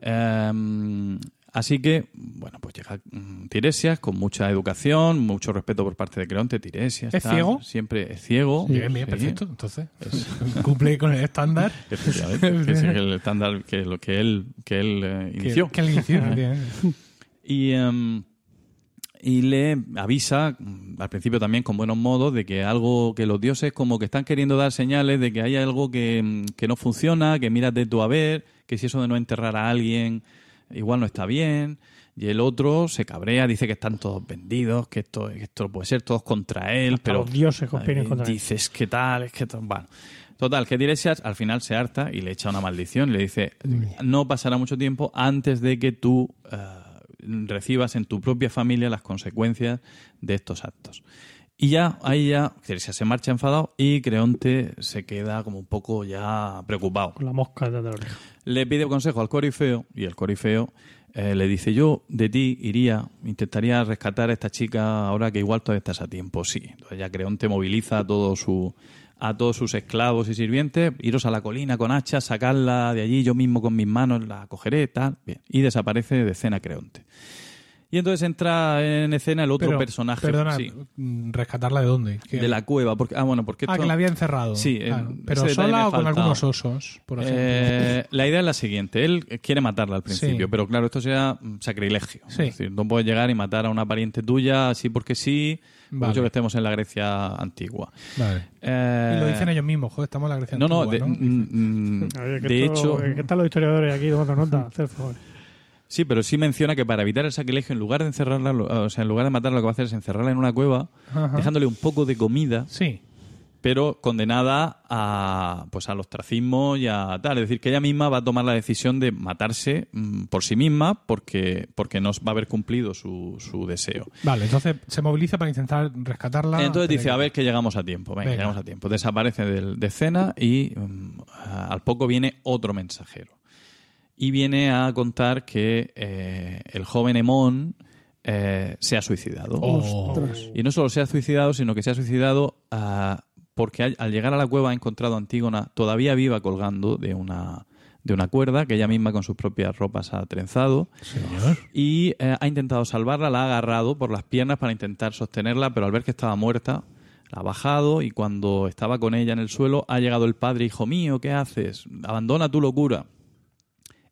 Em, así que, bueno, pues llega mm, Tiresias con mucha educación, mucho respeto por parte de Creonte. Tiresias ¿Es ciego? Siempre es ciego. Bien, bien, sí. perfecto. Entonces, cumple con el estándar Efectivamente, es el estándar que, lo que él, que él eh, inició. que él inició. Y, em, y le avisa, mm, al principio también con buenos modos, de que algo que los dioses como que están queriendo dar señales de que hay algo que, mm, que no funciona, que mírate tú a ver, que si eso de no enterrar a alguien igual no está bien. Y el otro se cabrea, dice que están todos vendidos, que esto, que esto puede ser todos contra él, Hasta pero los dioses conspiran eh, contra él. dices que tal, es que tal, bueno. Total, que Tiresias al final se harta y le echa una maldición y le dice, no pasará mucho tiempo antes de que tú eh, recibas en tu propia familia las consecuencias de estos actos. Y ya, ahí ya, Tiresias se marcha enfadado y Creonte se queda como un poco ya preocupado. con la mosca de la oreja. Le pide consejo al corifeo y el corifeo eh, le dice, yo de ti iría, intentaría rescatar a esta chica ahora que igual todavía estás a tiempo. Sí, entonces ya Creonte moviliza a, todo su, a todos sus esclavos y sirvientes, iros a la colina con hachas, sacarla de allí, yo mismo con mis manos la cogeré, tal, bien. Y desaparece de escena Creonte. Y entonces entra en escena el otro Pero, personaje Perdona, sí, mm, ¿rescatarla de dónde? ¿Qué- de la cueva. Porque, ah, bueno, porque Ah, esto- que la había encerrado. Sí, Claro. eh, pero sola o con algunos osos, por ejemplo. Eh, la idea es la siguiente. Él quiere matarla al principio, Sí. pero claro, esto sería mm, sacrilegio. Sí. Es decir, no puedes llegar y matar a una pariente tuya así porque sí, Vale. mucho que estemos en la Grecia antigua. Vale. Eh, Y lo dicen ellos mismos, joder, estamos en la Grecia No, no, antigua, de, ¿no? mm, mm, que de esto- hecho, ¿Qué están los historiadores aquí tomando nota? Hacer favor. Sí, pero sí menciona que para evitar el sacrilegio, en lugar de encerrarla, o sea, en lugar de matarla, lo que va a hacer es encerrarla en una cueva, Ajá. dejándole un poco de comida Sí. pero condenada a pues al ostracismo y a tal. Es decir, que ella misma va a tomar la decisión de matarse mm, por sí misma porque, porque no va a haber cumplido su, su deseo. Vale, entonces se moviliza para intentar rescatarla. Entonces dice, a ver que llegamos a tiempo, venga, Venga. llegamos a tiempo. Desaparece del- de escena y mm, al poco viene otro mensajero. Y viene a contar que eh, el joven Emón eh, se ha suicidado. Oh. Y no solo se ha suicidado, sino que se ha suicidado ah, porque al, al llegar a la cueva ha encontrado a Antígona todavía viva colgando de una, de una cuerda que ella misma con sus propias ropas ha trenzado. Señor. Y eh, ha intentado salvarla, la ha agarrado por las piernas para intentar sostenerla, pero al ver que estaba muerta, la ha bajado y cuando estaba con ella en el suelo ha llegado el padre, hijo mío, ¿qué haces? Abandona tu locura.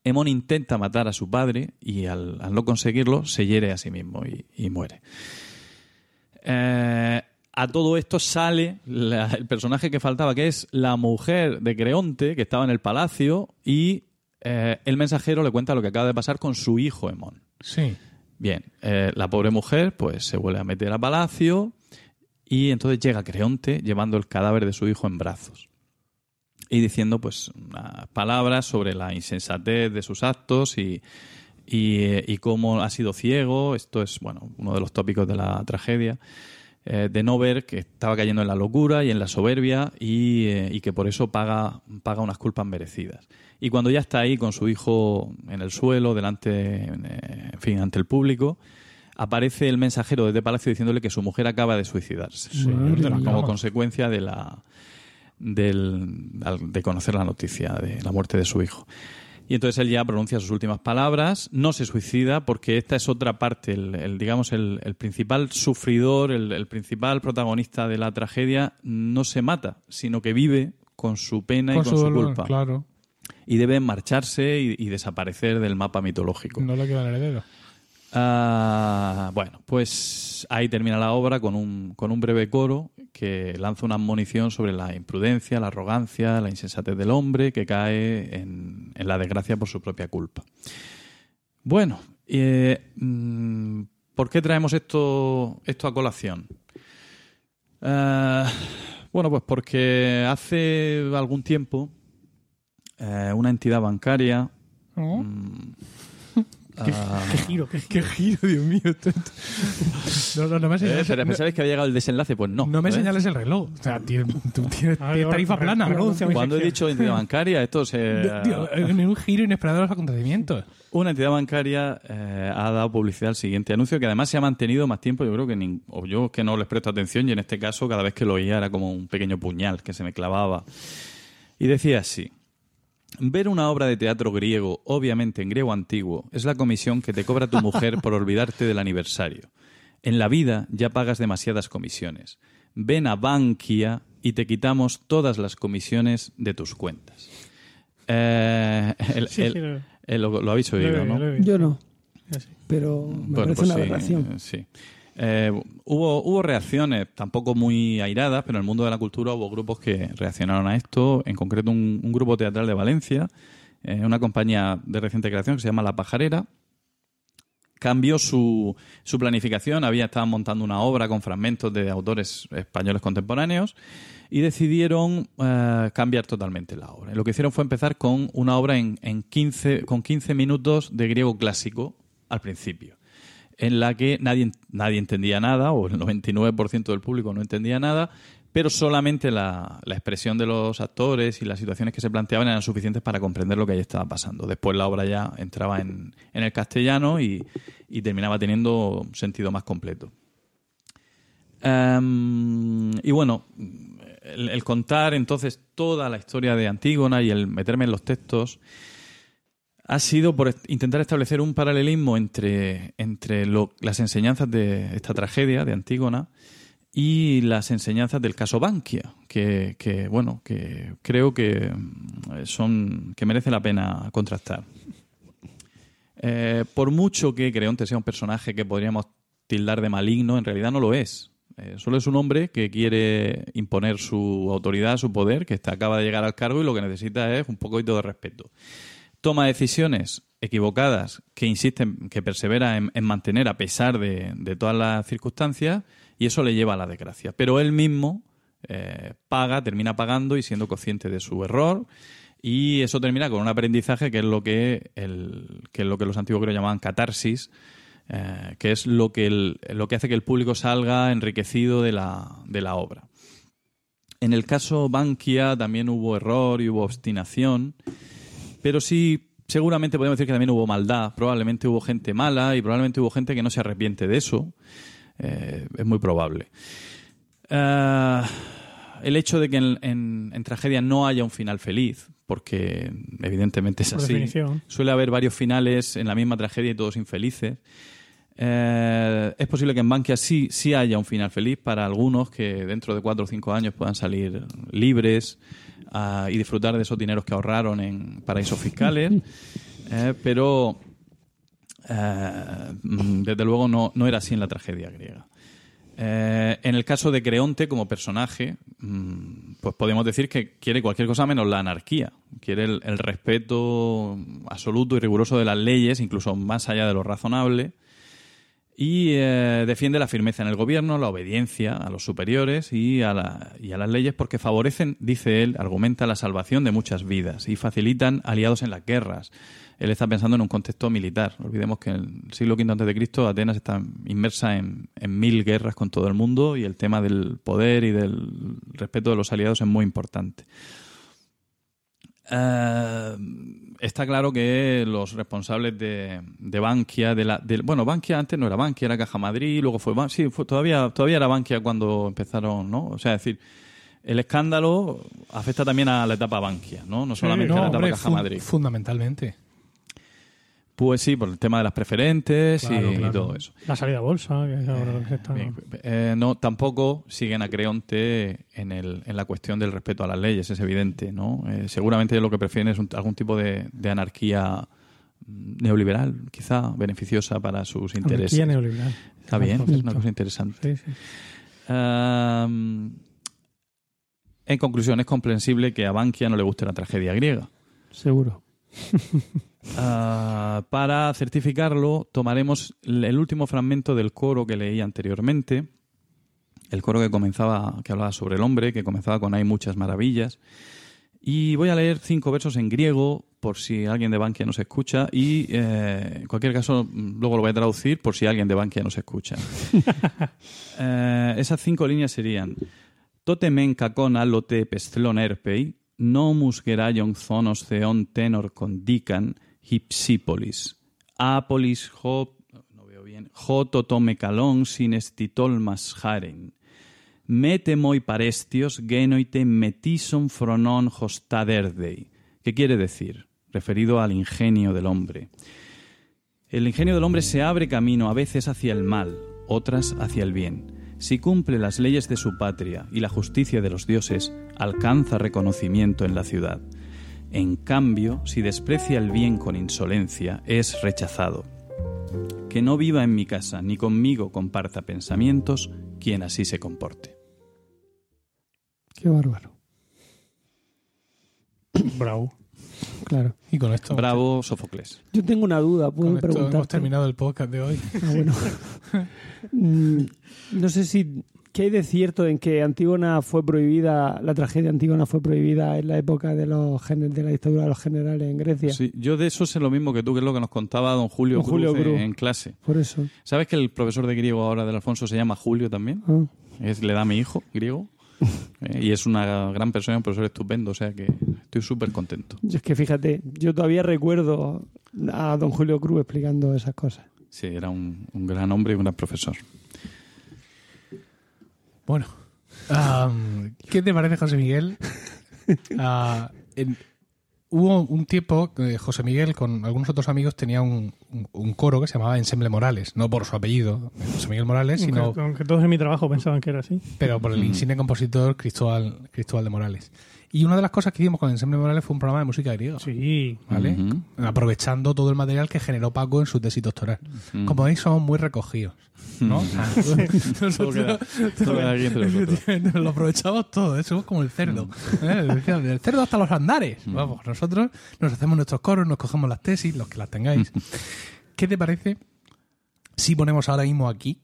Emón intenta matar a su padre y al, al no conseguirlo se hiere a sí mismo y, y muere. Eh, a todo esto sale la- el personaje que faltaba, que es la mujer de Creonte, que estaba en el palacio, y eh, el mensajero le cuenta lo que acaba de pasar con su hijo Emón. Sí. Bien, eh, la pobre mujer pues se vuelve a meter a palacio y entonces llega Creonte llevando el cadáver de su hijo en brazos y diciendo pues unas palabras sobre la insensatez de sus actos y, y, eh, y cómo ha sido ciego. Esto es bueno uno de los tópicos de la tragedia. eh, de no ver que estaba cayendo en la locura y en la soberbia y, eh, y que por eso paga, paga unas culpas merecidas. Y cuando ya está ahí con su hijo en el suelo, delante, en fin, ante el público, aparece el mensajero desde Palacio diciéndole que su mujer acaba de suicidarse como consecuencia de la del, de conocer la noticia de la muerte de su hijo. Y entonces él ya pronuncia sus últimas palabras, no se suicida porque esta es otra parte, el, el, digamos el, el principal sufridor, el, el principal protagonista de la tragedia no se mata, sino que vive con su pena Con y con su dolor, culpa. claro. Y debe marcharse y, y desaparecer del mapa mitológico. No le queda el heredero. Ah, bueno, pues ahí termina la obra con un, con un breve coro que lanza una admonición sobre la imprudencia, la arrogancia, la insensatez del hombre que cae en, en la desgracia por su propia culpa. Bueno, eh, mm, ¿por qué traemos esto, esto a colación? Ah, bueno, pues porque hace algún tiempo eh, una entidad bancaria ¿No? mm, Qué, ah, qué giro, qué, Qué giro, Dios mío. No, no, no me eh, señales, pero no- ¿Pensabais que había llegado el desenlace? Pues no. no me ¿eh? señales el reloj. O sea, tío, tú tienes, tienes tarifa plana, Cuando he dicho entidad bancaria, esto se... Tío, en un giro inesperado de los acontecimientos. Una entidad bancaria eh, ha dado publicidad al siguiente anuncio que además se ha mantenido más tiempo. Yo creo que nin- o yo que no les presto atención y en este caso cada vez que lo oía era como un pequeño puñal que se me clavaba. Y decía así. Ver una obra de teatro griego, obviamente en griego antiguo, es la comisión que te cobra tu mujer por olvidarte del aniversario. En la vida ya pagas demasiadas comisiones. Ven a Bankia y te quitamos todas las comisiones de tus cuentas. Eh, el- Sí, el- sí, lo- eh, lo, lo habéis lo he oído, ¿no? lo he oído. Yo no, pero me Bueno, parece pues una sí, aberración. sí. Eh, hubo, reacciones, tampoco muy airadas, pero en el mundo de la cultura hubo grupos que reaccionaron a esto. En concreto, un, grupo teatral de Valencia, eh, una compañía de reciente creación que se llama La Pajarera, cambió su, su planificación. Había, estaban montando una obra con fragmentos de autores españoles contemporáneos y decidieron eh, cambiar totalmente la obra. Lo que hicieron fue empezar con una obra en, en 15, con 15 minutos de griego clásico al principio en la que nadie, nadie entendía nada, o el 99% del público no entendía nada, pero solamente la, la expresión de los actores y las situaciones que se planteaban eran suficientes para comprender lo que ahí estaba pasando. Después la obra ya entraba en, en el castellano y, y terminaba teniendo sentido más completo. Em, y bueno, el contar entonces toda la historia de Antígona y el meterme en los textos ha sido por intentar establecer un paralelismo entre, entre lo- las enseñanzas de esta tragedia de Antígona y las enseñanzas del caso Bankia, que, que, bueno, que creo que mm, son que merece la pena contrastar. Eh, por mucho que Creonte sea un personaje que podríamos tildar de maligno, en realidad no lo es. Eh, solo es un hombre que quiere imponer su autoridad, su poder, que está, acaba de llegar al cargo y lo que necesita es un poquito de respeto toma decisiones equivocadas que insisten, que persevera en, en mantener a pesar de, todas las circunstancias y eso le lleva a la desgracia. Pero él mismo eh, paga, termina pagando y siendo consciente de su error y eso termina con un aprendizaje que es lo que, el, que, los antiguos griegos llamaban catarsis, eh, que es lo que, el- lo que hace que el público salga enriquecido de la, de la obra. En el caso Bankia también hubo error y hubo obstinación, pero sí, seguramente podemos decir que también hubo maldad. Probablemente hubo gente mala y probablemente hubo gente que no se arrepiente de eso. Eh, es muy probable. Eh, el hecho de que en, en- en tragedia no haya un final feliz, porque evidentemente es Por así. definición. Suele haber varios finales en la misma tragedia y todos infelices. Eh, es posible que en Bankia sí, sí haya un final feliz para algunos que dentro de cuatro o cinco años puedan salir libres y disfrutar de esos dineros que ahorraron en paraísos fiscales. Eh, pero eh, mm, desde luego no, no era así en la tragedia griega. Eh, en el caso de Creonte como personaje, mm, pues podemos decir que quiere cualquier cosa menos la anarquía. Quiere el, el respeto absoluto y riguroso de las leyes, incluso más allá de lo razonable. Y eh, defiende la firmeza en el gobierno, la obediencia a los superiores y a, la- y a las leyes porque favorecen, dice él, argumenta la salvación de muchas vidas y facilitan aliados en las guerras. Él está pensando en un contexto militar. Olvidemos que en el siglo V a.C. Atenas está inmersa en, en mil guerras con todo el mundo y el tema del poder y del respeto de los aliados es muy importante. Eh, está claro que los responsables de, de Bankia, de la, del- bueno, Bankia antes no era Bankia, era Caja Madrid, luego fue, Ban- sí, fue, todavía, todavía era Bankia cuando empezaron, ¿no? O sea, es decir, el escándalo afecta también a la etapa Bankia, ¿no? No solamente No, a la etapa hombre, Caja Madrid. fundamentalmente. Pues sí, por el tema de las preferentes y- Claro, y, claro. todo eso. La salida a bolsa, que es ahora que se está... Bien, eh, no, tampoco siguen a Creonte en, el, en la cuestión del respeto a las leyes, es evidente, ¿no? Eh, seguramente lo que prefieren es un- algún tipo de, de anarquía neoliberal, quizá beneficiosa para sus intereses. Anarquía neoliberal. Está bien, es una cosa interesante. Sí, sí. Am, en conclusión, es comprensible que a Bankia no le guste la tragedia griega. Seguro. Ah, para certificarlo, tomaremos el último fragmento del coro que leí anteriormente. El coro que comenzaba, que hablaba sobre el hombre, que comenzaba con hay muchas maravillas. Y voy a leer cinco versos en griego, por si alguien de Bankia nos escucha. Y eh, en cualquier caso, luego lo voy a traducir por si alguien de Bankia nos escucha. Eh, esas cinco líneas serían: Tote men kakon allote pestlon erpei, nomus geraion zonos theon tenor condican hipsípolis. Apolis ho, no veo bien, haren. Parestios genoite metison fronon hostaderdei. ¿Qué quiere decir? Referido al ingenio del hombre. El ingenio del hombre se abre camino a veces hacia el mal, otras hacia el bien. Si cumple las leyes de su patria y la justicia de los dioses, alcanza reconocimiento en la ciudad. En cambio, si desprecia el bien con insolencia, es rechazado. Que no viva en mi casa ni conmigo comparta pensamientos quien así se comporte. Qué bárbaro. Bravo. Claro. Y con esto, Bravo, Sófocles. Yo tengo una duda, puedo esto hemos preguntar. terminado el podcast de hoy. Ah, bueno. Mm, no sé si. ¿Qué hay de cierto en que Antígona fue prohibida, la tragedia Antígona fue prohibida en la época de los de la dictadura de los generales en Grecia? Sí, yo de eso sé lo mismo que tú, que es lo que nos contaba don Julio, Don Julio Cruz en- Cruz. en clase. Por eso. ¿Sabes que el profesor de griego ahora del Alfonso se llama Julio también? Ah. Es, le da a mi hijo griego. Eh, y es una gran persona, un profesor estupendo, o sea que estoy súper contento. Yo es que fíjate, yo todavía recuerdo a don Julio Cruz explicando esas cosas. Sí, era un, un gran hombre y un gran profesor. Bueno, am, ¿qué te parece, José Miguel? Ah, en- hubo un tiempo que José Miguel con algunos otros amigos tenía un, un- un coro que se llamaba Ensemble Morales, no por su apellido, José Miguel Morales, sino Aunque, aunque todos en mi trabajo pensaban que era así. pero por el insigne compositor Cristóbal, Cristóbal de Morales. Y una de las cosas que hicimos con Ensemble Morales fue un programa de música griega. Sí. ¿Vale? Aprovechando todo el material que generó Paco en su tesis doctoral. Como veis, somos muy recogidos. ¿no? Nosotros. Efectivamente, lo aprovechamos todo, ¿eh? somos como el cerdo. ¿eh? Del cerdo hasta los andares. Vamos, nosotros nos hacemos nuestros coros, nos cogemos las tesis, los que las tengáis. ¿Qué te parece si ponemos ahora mismo aquí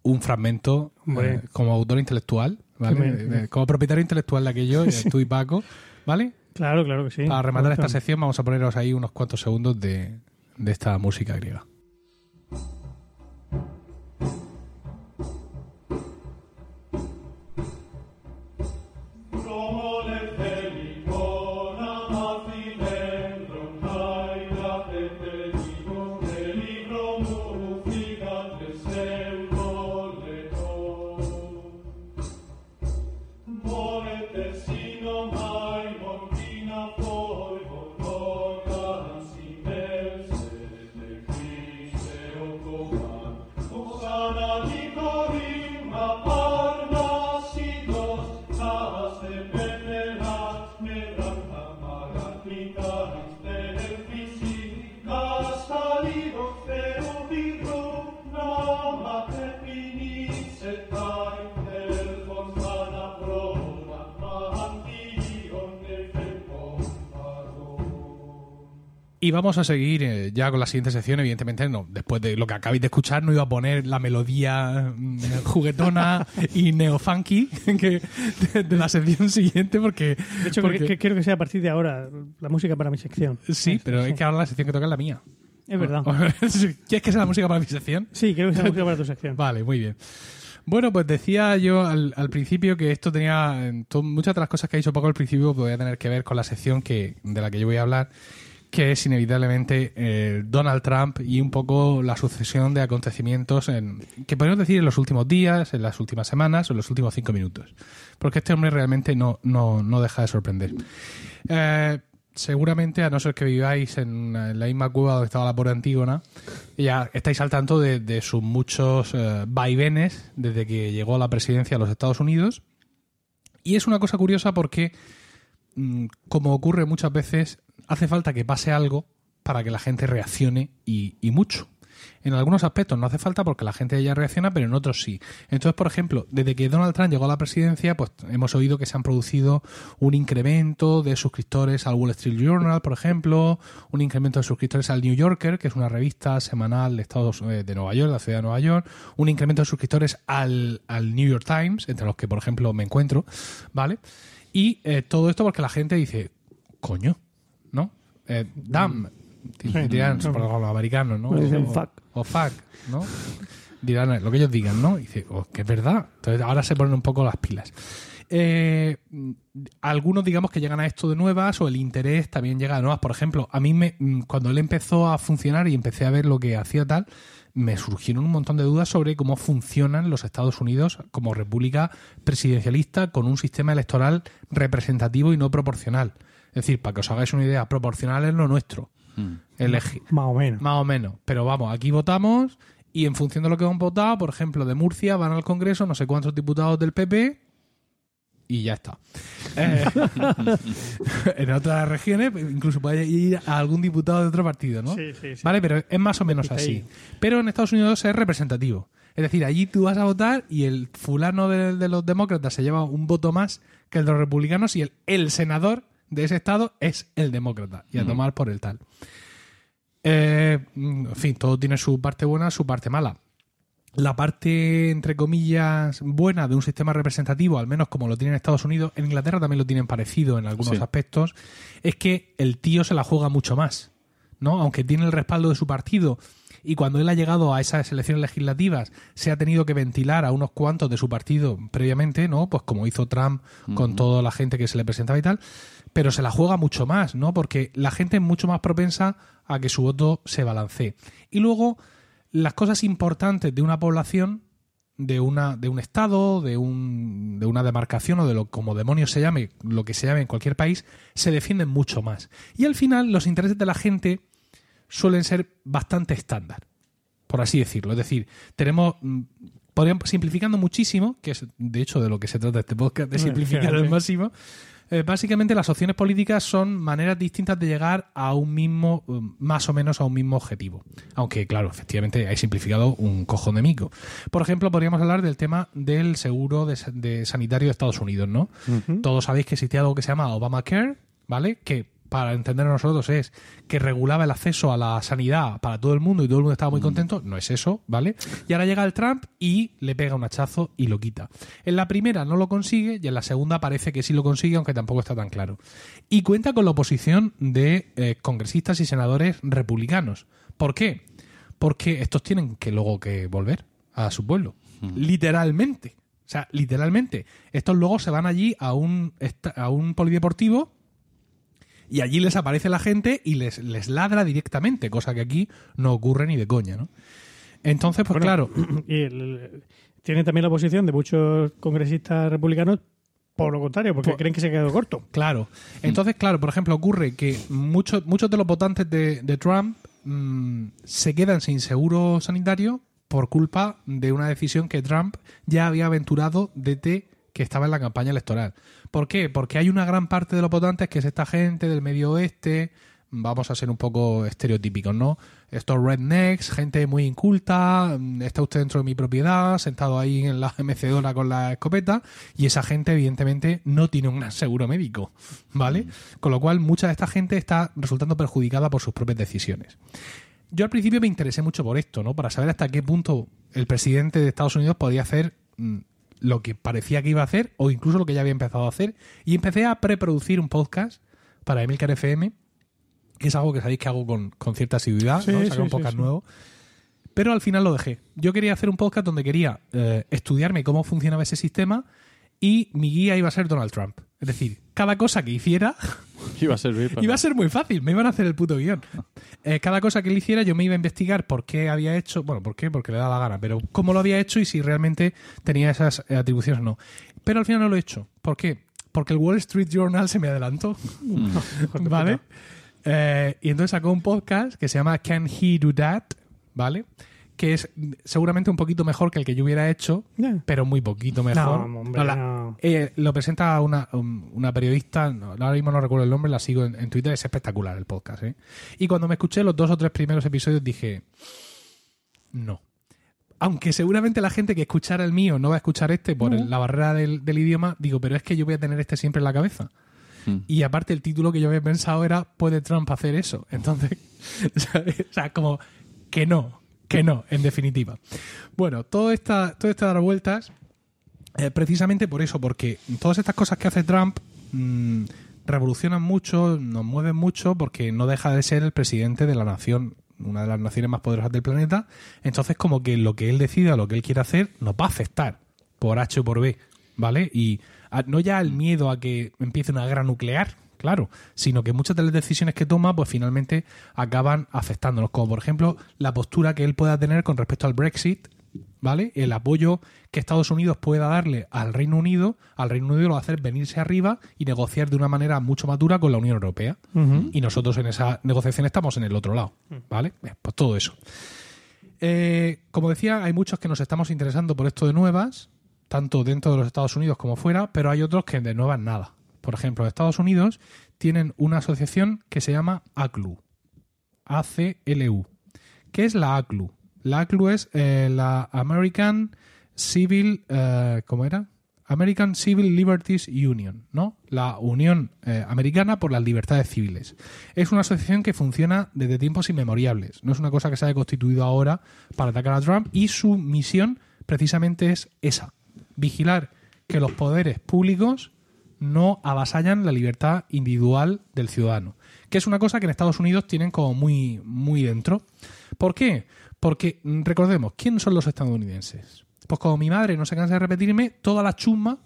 un fragmento eh, como autor intelectual, ¿vale? Que me- como propietario intelectual de aquello, tú y Paco, ¿vale? Claro, claro que sí. Para rematar esta sección vamos a poneros ahí unos cuantos segundos de, de esta música griega. Y vamos a seguir eh, ya con la siguiente sección. Evidentemente, no, después de lo que acabáis de escuchar, no iba a poner la melodía mm, juguetona y neofunky que, de, de la sección siguiente, porque. De hecho, porque- que- que quiero que sea a partir de ahora la música para mi sección. sí, pero es que ahora la sección que toca es la mía. Es verdad. ¿Quieres que sea la música para mi sección? Sí, quiero que sea música para tu sección. Vale, muy bien. Bueno, pues decía yo al, al principio que esto tenía. en to- muchas de las cosas que ha dicho Paco al principio podía tener que ver con la sección que, de la que yo voy a hablar, que es inevitablemente eh, Donald Trump y un poco la sucesión de acontecimientos en, que podemos decir en los últimos días, en las últimas semanas o en los últimos cinco minutos. Porque este hombre realmente no, no, no deja de sorprender. Eh, seguramente, a no ser que viváis en, la misma cueva donde estaba la pobre Antígona, ya estáis al tanto de, de sus muchos eh, vaivenes desde que llegó a la presidencia de los Estados Unidos. Y es una cosa curiosa porque, mm, como ocurre muchas veces, hace falta que pase algo para que la gente reaccione y, mucho. En algunos aspectos no hace falta porque la gente ya reacciona, pero en otros sí. Entonces, por ejemplo, desde que Donald Trump llegó a la presidencia, pues hemos oído que se han producido un incremento de suscriptores al Wall Street Journal, por ejemplo, un incremento de suscriptores al New Yorker, que es una revista semanal de Estados eh, de Nueva York, de la ciudad de Nueva York, un incremento de suscriptores al, al New York Times, entre los que, por ejemplo, me encuentro, ¿vale? Y eh, todo esto porque la gente dice, coño, ¿no? Eh, damn, dirán por los americanos, ¿no? Dicen O- fuck. O fuck, ¿no? Dirán lo que ellos digan, ¿no? Y dice, oh, que es verdad. Entonces ahora se ponen un poco las pilas. Eh, algunos digamos que llegan a esto de nuevas o el interés también llega de nuevas. Por ejemplo, a mí me, mm, cuando él empezó a funcionar y empecé a ver lo que hacía tal, me surgieron un montón de dudas sobre cómo funcionan los Estados Unidos como república presidencialista con un sistema electoral representativo y no proporcional. Es decir, para que os hagáis una idea, proporcional es lo nuestro. Mm. Elegi- Más o menos. más o menos. Pero vamos, aquí votamos y en función de lo que hemos votado, por ejemplo, de Murcia van al Congreso no sé cuántos diputados del PP y ya está. Eh, en otras regiones incluso puede ir a algún diputado de otro partido, ¿no? Sí, sí, sí. Vale, pero es más o menos así. Pero en Estados Unidos es representativo. Es decir, allí tú vas a votar y el fulano de, de los demócratas se lleva un voto más que el de los republicanos y el, el senador de ese estado es el demócrata. Y a tomar por el tal. Eh, en fin, todo tiene su parte buena, su parte mala. La parte, entre comillas, buena de un sistema representativo, al menos como lo tiene en Estados Unidos, en Inglaterra también lo tienen parecido en algunos Sí. aspectos, es que el tío se la juega mucho más. ¿no? Aunque tiene el respaldo de su partido y cuando él ha llegado a esas elecciones legislativas se ha tenido que ventilar a unos cuantos de su partido previamente, ¿no? Pues como hizo Trump con toda la gente que se le presentaba y tal, pero se la juega mucho más, ¿no? Porque la gente es mucho más propensa a que su voto se balancee. Y luego, las cosas importantes de una población, de una, de un estado, de un, de una demarcación o de lo como demonios se llame, lo que se llame en cualquier país, se defienden mucho más. Y al final, los intereses de la gente suelen ser bastante estándar, por así decirlo. Es decir, tenemos, mm, simplificando muchísimo, que es de hecho de lo que se trata este podcast, de simplificar al máximo, eh, básicamente las opciones políticas son maneras distintas de llegar a un mismo, eh, más o menos a un mismo objetivo. Aunque, claro, efectivamente hay simplificado un cojón de mico. Por ejemplo, podríamos hablar del tema del seguro de, sa- de sanitario de Estados Unidos, ¿no? Todos sabéis que existía algo que se llama Obamacare, ¿vale? Que para entender a nosotros es que regulaba el acceso a la sanidad para todo el mundo y todo el mundo estaba muy contento. No es eso, ¿vale? Y ahora llega el Trump y le pega un hachazo y lo quita. En la primera no lo consigue y en la segunda parece que sí lo consigue, aunque tampoco está tan claro. Y cuenta con la oposición de eh, congresistas y senadores republicanos. ¿Por qué? Porque estos tienen que luego que volver a su pueblo. Literalmente. O sea, literalmente. Estos luego se van allí a un, a un polideportivo y allí les aparece la gente y les, les ladra directamente, cosa que aquí no ocurre ni de coña, ¿no? Entonces, pues Bueno, claro, Y el- tiene también la posición de muchos congresistas republicanos por lo contrario, porque Por- creen que se quedó corto. Claro. Entonces, claro, por ejemplo, ocurre que muchos, muchos de los votantes de, de Trump mm, se quedan sin seguro sanitario por culpa de una decisión que Trump ya había aventurado desde que estaba en la campaña electoral. ¿Por qué? Porque hay una gran parte de los votantes que es esta gente del medio oeste, vamos a ser un poco estereotípicos, ¿no? Estos rednecks, gente muy inculta, mm, está usted dentro de mi propiedad, sentado ahí en la mecedora con la escopeta, y esa gente, evidentemente, no tiene un seguro médico, ¿vale? Con lo cual, mucha de esta gente está resultando perjudicada por sus propias decisiones. Yo al principio me interesé mucho por esto, ¿no? Para saber hasta qué punto el presidente de Estados Unidos podía hacer mm, lo que parecía que iba a hacer, o incluso lo que ya había empezado a hacer, y empecé a preproducir un podcast para Emilcar FM, que es algo que sabéis que hago con, con cierta asiduidad, Sí, ¿no? sí, Sacar un podcast sí. nuevo. Pero al final lo dejé. Yo quería hacer un podcast donde quería eh, estudiarme cómo funcionaba ese sistema y mi guía iba a ser Donald Trump. Es decir, cada cosa que hiciera Iba a servir para... Iba a ser muy fácil, me iban a hacer el puto guion. Eh, cada cosa que él hiciera yo me iba a investigar por qué había hecho, bueno, por qué, porque le da la gana, pero cómo lo había hecho y si realmente tenía esas atribuciones o no. Pero al final no lo he hecho. ¿Por qué? Porque el Wall Street Journal se me adelantó. ¿Vale? Eh, y entonces sacó un podcast que se llama Can He Do That? ¿Vale? Que es seguramente un poquito mejor que el que yo hubiera hecho, pero muy poquito mejor. No, hombre, No, la- no. eh, lo presenta una, un- una periodista, no, ahora mismo no recuerdo el nombre, la sigo en, en Twitter, es espectacular el podcast. ¿eh? Y cuando me escuché los dos o tres primeros episodios dije, no. Aunque seguramente la gente que escuchara el mío no va a escuchar este por el- la barrera del, del idioma, digo, pero es que yo voy a tener este siempre en la cabeza. Mm. Y aparte el título que yo había pensado era ¿Puede Trump hacer eso? Entonces, ¿sabes? o sea, como que no, que no, en definitiva. Bueno, todo esta, todo esto de dar vueltas, eh, precisamente por eso, porque todas estas cosas que hace Trump mm, revolucionan mucho, nos mueven mucho, porque no deja de ser el presidente de la nación, una de las naciones más poderosas del planeta. Entonces, como que lo que él decida, lo que él quiera hacer, nos va a afectar por H o por B, ¿vale? Y no ya el miedo a que empiece una guerra nuclear, claro, sino que muchas de las decisiones que toma, pues finalmente acaban afectándonos, como por ejemplo la postura que él pueda tener con respecto al Brexit, ¿vale? El apoyo que Estados Unidos pueda darle al Reino Unido, al Reino Unido lo va a hacer venirse arriba y negociar de una manera mucho más dura con la Unión Europea. Y nosotros en esa negociación estamos en el otro lado, ¿vale? Pues todo eso. Eh, como decía, hay muchos que nos estamos interesando por esto de nuevas, tanto dentro de los Estados Unidos como fuera, pero hay otros que de nuevas nada. Por ejemplo, Estados Unidos tienen una asociación que se llama ACLU. ACLU. ¿Qué es la ACLU? La ACLU es eh, la American Civil, eh, ¿cómo era? American Civil Liberties Union, ¿no? La Unión eh, Americana por las Libertades Civiles. Es una asociación que funciona desde tiempos inmemoriales. No es una cosa que se haya constituido ahora para atacar a Trump y su misión precisamente es esa. Vigilar que los poderes públicos no avasallan la libertad individual del ciudadano. Que es una cosa que en Estados Unidos tienen como muy, muy dentro. ¿Por qué? Porque mm, recordemos, ¿quiénes son los estadounidenses? Pues como mi madre no se cansa de repetirme, toda la chusma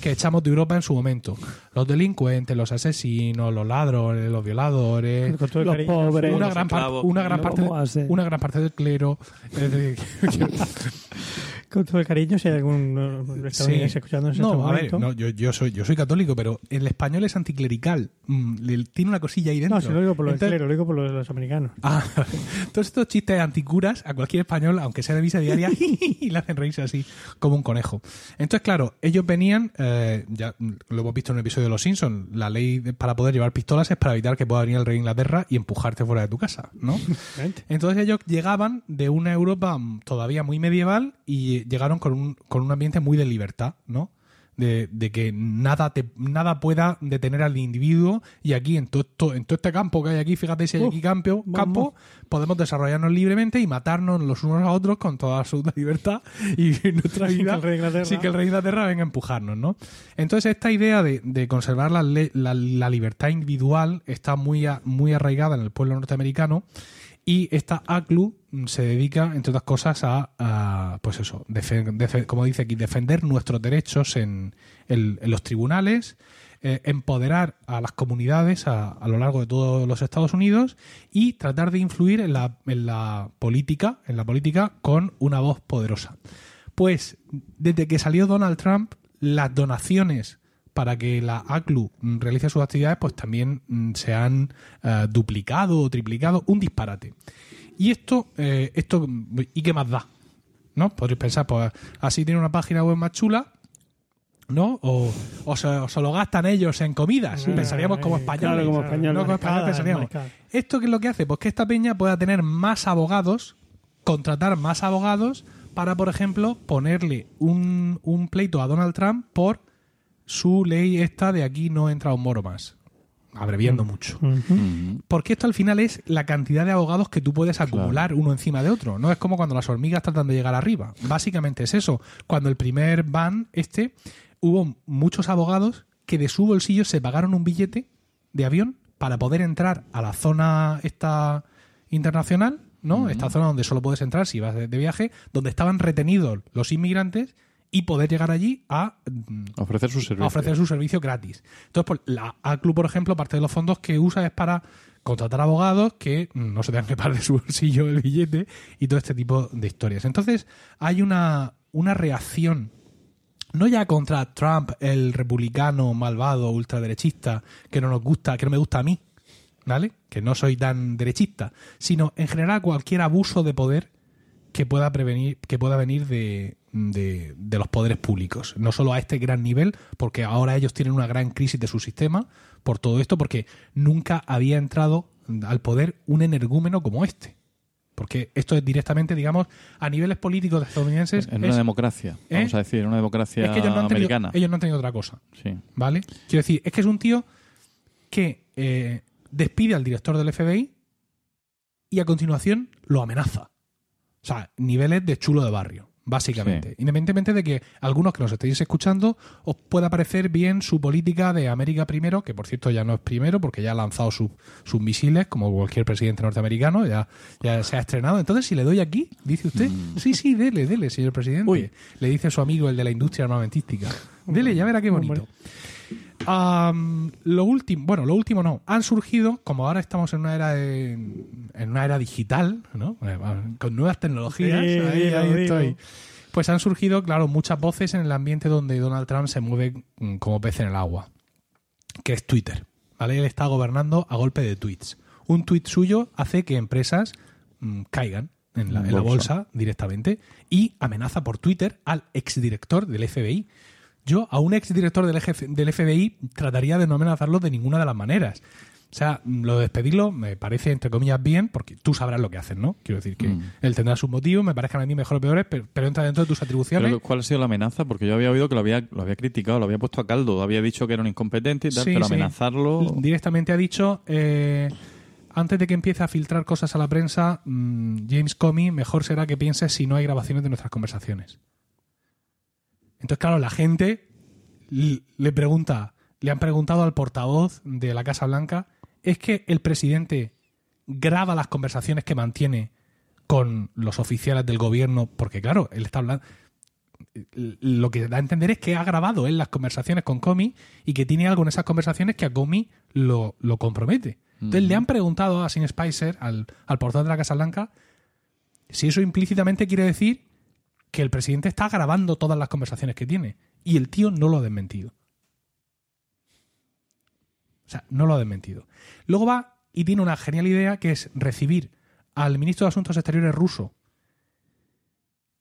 que echamos de Europa en su momento. Los delincuentes, los asesinos, los ladrones, los violadores, Los cariño, pobres. una los gran, par- una, gran No parte, una gran parte del clero. Con todo el cariño, si hay algún eh, estadounidense Sí. escuchándonos en No, este a ver, momento. no, yo, yo soy, yo soy católico, pero el español es anticlerical. Mm, le- tiene una cosilla ahí dentro. No, si lo digo por los Entonces- clero, lo digo por los, los americanos. Ah, todos estos chistes anticuras a cualquier español, aunque sea de visa diaria, y le hacen reírse así como un conejo. Entonces, claro, ellos venían, eh, ya lo hemos visto en un episodio de Los Simpsons, la ley para poder llevar pistolas es para evitar que pueda venir el rey de Inglaterra y empujarte fuera de tu casa, ¿no? Entonces ellos llegaban de una Europa mm, todavía muy medieval y llegaron con un, con un ambiente muy de libertad, ¿no? De, de que nada te, nada pueda detener al individuo y aquí en todo, en todo este campo que hay aquí, fíjate si hay Uf, aquí campo, campo, podemos desarrollarnos libremente y matarnos los unos a otros con toda absoluta libertad y nuestra Sin vida que sin que el rey de Inglaterra venga a empujarnos, ¿no? Entonces esta idea de, de conservar la, la- la libertad individual está muy, a- muy arraigada en el pueblo norteamericano y esta ACLU se dedica, entre otras cosas, a, pues eso, como dice aquí, defender nuestros derechos en, los tribunales, eh, empoderar a las comunidades a, a lo largo de todos los Estados Unidos y tratar de influir en la, en la política, en la política con una voz poderosa. Pues desde que salió Donald Trump, las donaciones para que la ACLU realice sus actividades, pues también mm, se han eh, duplicado o triplicado, un disparate. Y esto, eh, esto, ¿y qué más da? ¿No? Podréis pensar, pues así tiene una página web más chula, ¿no? O, o, se, o se lo gastan ellos en comidas. Pensaríamos como españoles. claro, como españoles. No, como españoles pensaríamos. ¿Esto qué es lo que hace? Pues que esta peña pueda tener más abogados, contratar más abogados para, por ejemplo, ponerle un, un pleito a Donald Trump por su ley esta de aquí no entra un moro más. Abreviando mucho. Mm. Porque esto al final es la cantidad de abogados que tú puedes acumular uno encima de otro. No es como cuando las hormigas tratan de llegar arriba. Básicamente es eso. Cuando el primer ban este, hubo muchos abogados que de su bolsillo se pagaron un billete de avión para poder entrar a la zona esta internacional, ¿no? Esta zona donde solo puedes entrar si vas de, de viaje, donde estaban retenidos los inmigrantes y poder llegar allí a mm, Ofrecer su servicio. ofrecer su servicio gratis. Entonces, pues, la ACLU, por ejemplo, parte de los fondos que usa es para contratar abogados que mm, no se tengan que pagar de su bolsillo el billete y todo este tipo de historias. Entonces, hay una, una reacción no ya contra Trump, el republicano malvado, ultraderechista, que no nos gusta, que no me gusta a mí, ¿vale? Que no soy tan derechista, sino en general cualquier abuso de poder que pueda prevenir, que pueda venir de, de, de los poderes públicos. No solo a este gran nivel, porque ahora ellos tienen una gran crisis de su sistema por todo esto, porque nunca había entrado al poder un energúmeno como este. Porque esto es directamente, digamos, a niveles políticos estadounidenses. En una es- democracia, ¿Eh? vamos a decir, en una democracia es que ellos no, tenido, americana. ellos no han tenido otra cosa. Sí. ¿Vale? Quiero decir, es que es un tío que eh, despide al director del FBI y a continuación lo amenaza. O sea, niveles de chulo de barrio, básicamente. Sí. Independientemente de que algunos que nos estéis escuchando os pueda parecer bien su política de América primero, que por cierto ya no es primero porque ya ha lanzado sus, sus misiles, como cualquier presidente norteamericano, ya, ya se ha estrenado. Entonces, si le doy aquí, dice usted, sí, sí, dele, dele, señor presidente. Uy. Le dice su amigo, el de la industria armamentística. Dele, ya verá qué bonito. Lo último, bueno, lo último no. Han surgido, como ahora estamos en una era de- en una era digital, ¿no? Eh, Con nuevas tecnologías. Sí, ahí, dilo, ahí dilo. estoy. Pues han surgido, claro, muchas voces en el ambiente donde Donald Trump se mueve mm, como pez en el agua, que es Twitter. ¿Vale? Él está gobernando a golpe de tweets. Un tweet suyo hace que empresas mm, caigan en la, en la Bolsa. bolsa directamente y amenaza por Twitter al exdirector del FBI. Yo a un exdirector del, del FBI trataría de no amenazarlo de ninguna de las maneras. O sea, mm, lo de despedirlo me parece, entre comillas, bien, porque tú sabrás lo que haces, ¿no? Quiero decir que Mm. él tendrá sus motivos, me parezcan a mí mejor o peores, pero, pero entra dentro de tus atribuciones. Pero, ¿Cuál ha sido la amenaza? Porque yo había oído que lo había, lo había criticado, lo había puesto a caldo, había dicho que era un incompetente y tal, Sí, pero sí. amenazarlo... Directamente ha dicho, eh, antes de que empiece a filtrar cosas a la prensa, mm, James Comey, mejor será que pienses si no hay grabaciones de nuestras conversaciones. Entonces, claro, la gente le pregunta, le han preguntado al portavoz de la Casa Blanca, ¿es que el presidente graba las conversaciones que mantiene con los oficiales del gobierno? Porque, claro, él está hablando lo que da a entender es que ha grabado él las conversaciones con Comey y que tiene algo en esas conversaciones que a Comey lo, lo compromete. Entonces le han preguntado a Sin Spicer, al, al portador de la Casa Blanca, si eso implícitamente quiere decir que el presidente está grabando todas las conversaciones que tiene. Y el tío no lo ha desmentido. O sea, no lo ha desmentido. Luego va y tiene una genial idea que es recibir al ministro de Asuntos Exteriores ruso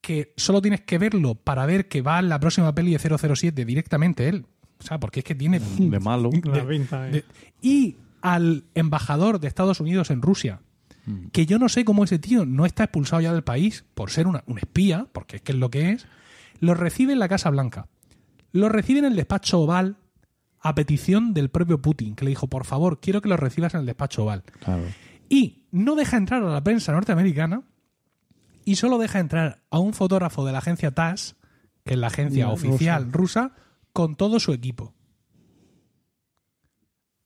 que solo tienes que verlo para ver que va en la próxima peli de 007 directamente él. O sea, porque es que tiene... de malo. La pinta, eh. de- y al embajador de Estados Unidos en Rusia, Mm. que yo no sé cómo ese tío no está expulsado ya del país por ser una- un espía, porque es que es lo que es, lo recibe en la Casa Blanca. Lo recibe en el despacho oval a petición del propio Putin, que le dijo, por favor, quiero que lo recibas en el despacho oval. Claro. Y no deja entrar a la prensa norteamericana y solo deja entrar a un fotógrafo de la agencia TASS, que es la agencia oficial rusa, con todo su equipo.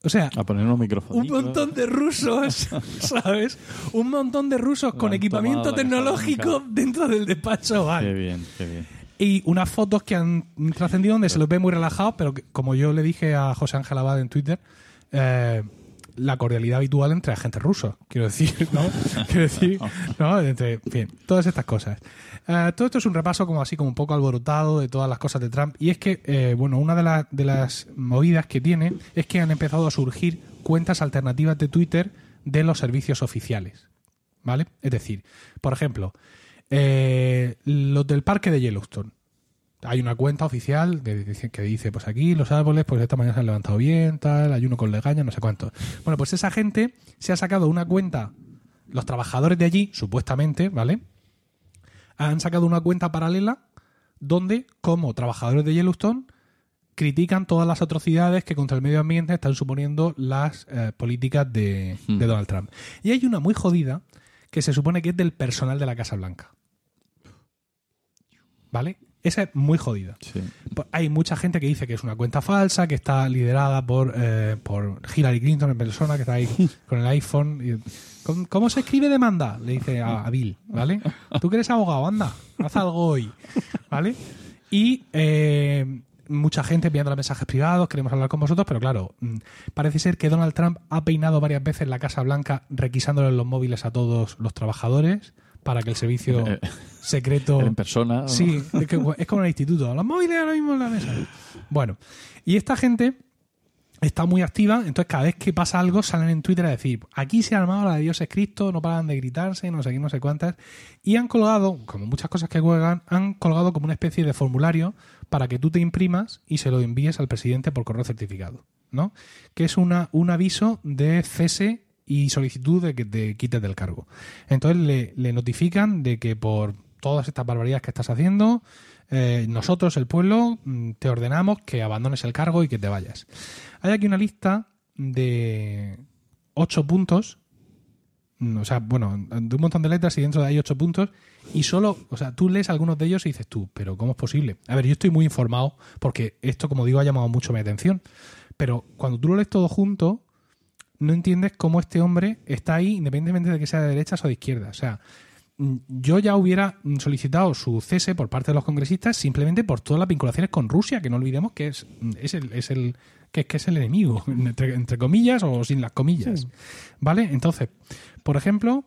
O sea, A poner unos micrófonos. un montón de rusos, ¿sabes? Un montón de rusos con equipamiento tecnológico dentro del despacho Qué oval. bien, qué bien. Y unas fotos que han trascendido donde se los ve muy relajados, pero que, como yo le dije a José Ángel Abad en Twitter, eh, la cordialidad habitual entre agentes rusos, quiero decir, ¿no? quiero decir, ¿no? Entre, en fin, todas estas cosas. Eh, todo esto es un repaso como así, como un poco alborotado de todas las cosas de Trump. Y es que, eh, bueno, una de, las de las movidas que tiene es que han empezado a surgir cuentas alternativas de Twitter de los servicios oficiales. ¿Vale? Es decir, por ejemplo, eh, los del parque de Yellowstone. Hay una cuenta oficial que dice, que dice, pues aquí los árboles, pues esta mañana se han levantado bien, tal, hay uno con legaña, no sé cuánto. Bueno, pues esa gente se ha sacado una cuenta, los trabajadores de allí, supuestamente, ¿vale? Han sacado una cuenta paralela donde, como trabajadores de Yellowstone, critican todas las atrocidades que contra el medio ambiente están suponiendo las eh, políticas de, Hmm. de Donald Trump. Y hay una muy jodida que se supone que es del personal de la Casa Blanca. ¿Vale? Esa es muy jodida. Sí. Hay mucha gente que dice que es una cuenta falsa, que está liderada por, eh, por Hillary Clinton en persona, que está ahí con el iPhone. ¿Cómo, cómo se escribe demanda? Le dice a, a Bill, ¿vale? Tú que eres abogado, anda, haz algo hoy, ¿vale? Y eh, mucha gente enviando mensajes privados, queremos hablar con vosotros, pero claro, mm, parece ser que Donald Trump ha peinado varias veces la Casa Blanca requisándole los móviles a todos los trabajadores para que el servicio Eh, secreto... En persona. Sí, es, que- es como en el instituto. Los móviles ahora mismo en la mesa. Bueno, y esta gente está muy activa, entonces cada vez que pasa algo salen en Twitter a decir, aquí se ha armado la de Dios es Cristo, no paran de gritarse, no sé qué, no sé cuántas, y han colgado, como muchas cosas que juegan, han colgado como una especie de formulario para que tú te imprimas y se lo envíes al presidente por correo certificado, ¿no? Que es una, un aviso de cese y solicitud de que te quites del cargo. Entonces le, notifican de que por todas estas barbaridades que estás haciendo, eh, nosotros, el pueblo, mm, te ordenamos que abandones el cargo y que te vayas. Hay aquí una lista de ocho puntos, mm, o sea, bueno, de un montón de letras y dentro de ahí ocho puntos, y solo, o sea, tú lees algunos de ellos y dices tú, pero ¿cómo es posible? A ver, yo estoy muy informado porque esto, como digo, ha llamado mucho mi atención, pero cuando tú lo lees todo junto, no entiendes cómo este hombre está ahí independientemente de que sea de derechas o de izquierdas. O sea, mm, yo ya hubiera solicitado su cese por parte de los congresistas simplemente por todas las vinculaciones con Rusia, que no olvidemos que es, mm, es el, es el que, que es el enemigo, entre, entre comillas o sin las comillas. ¿Vale? Entonces, por ejemplo,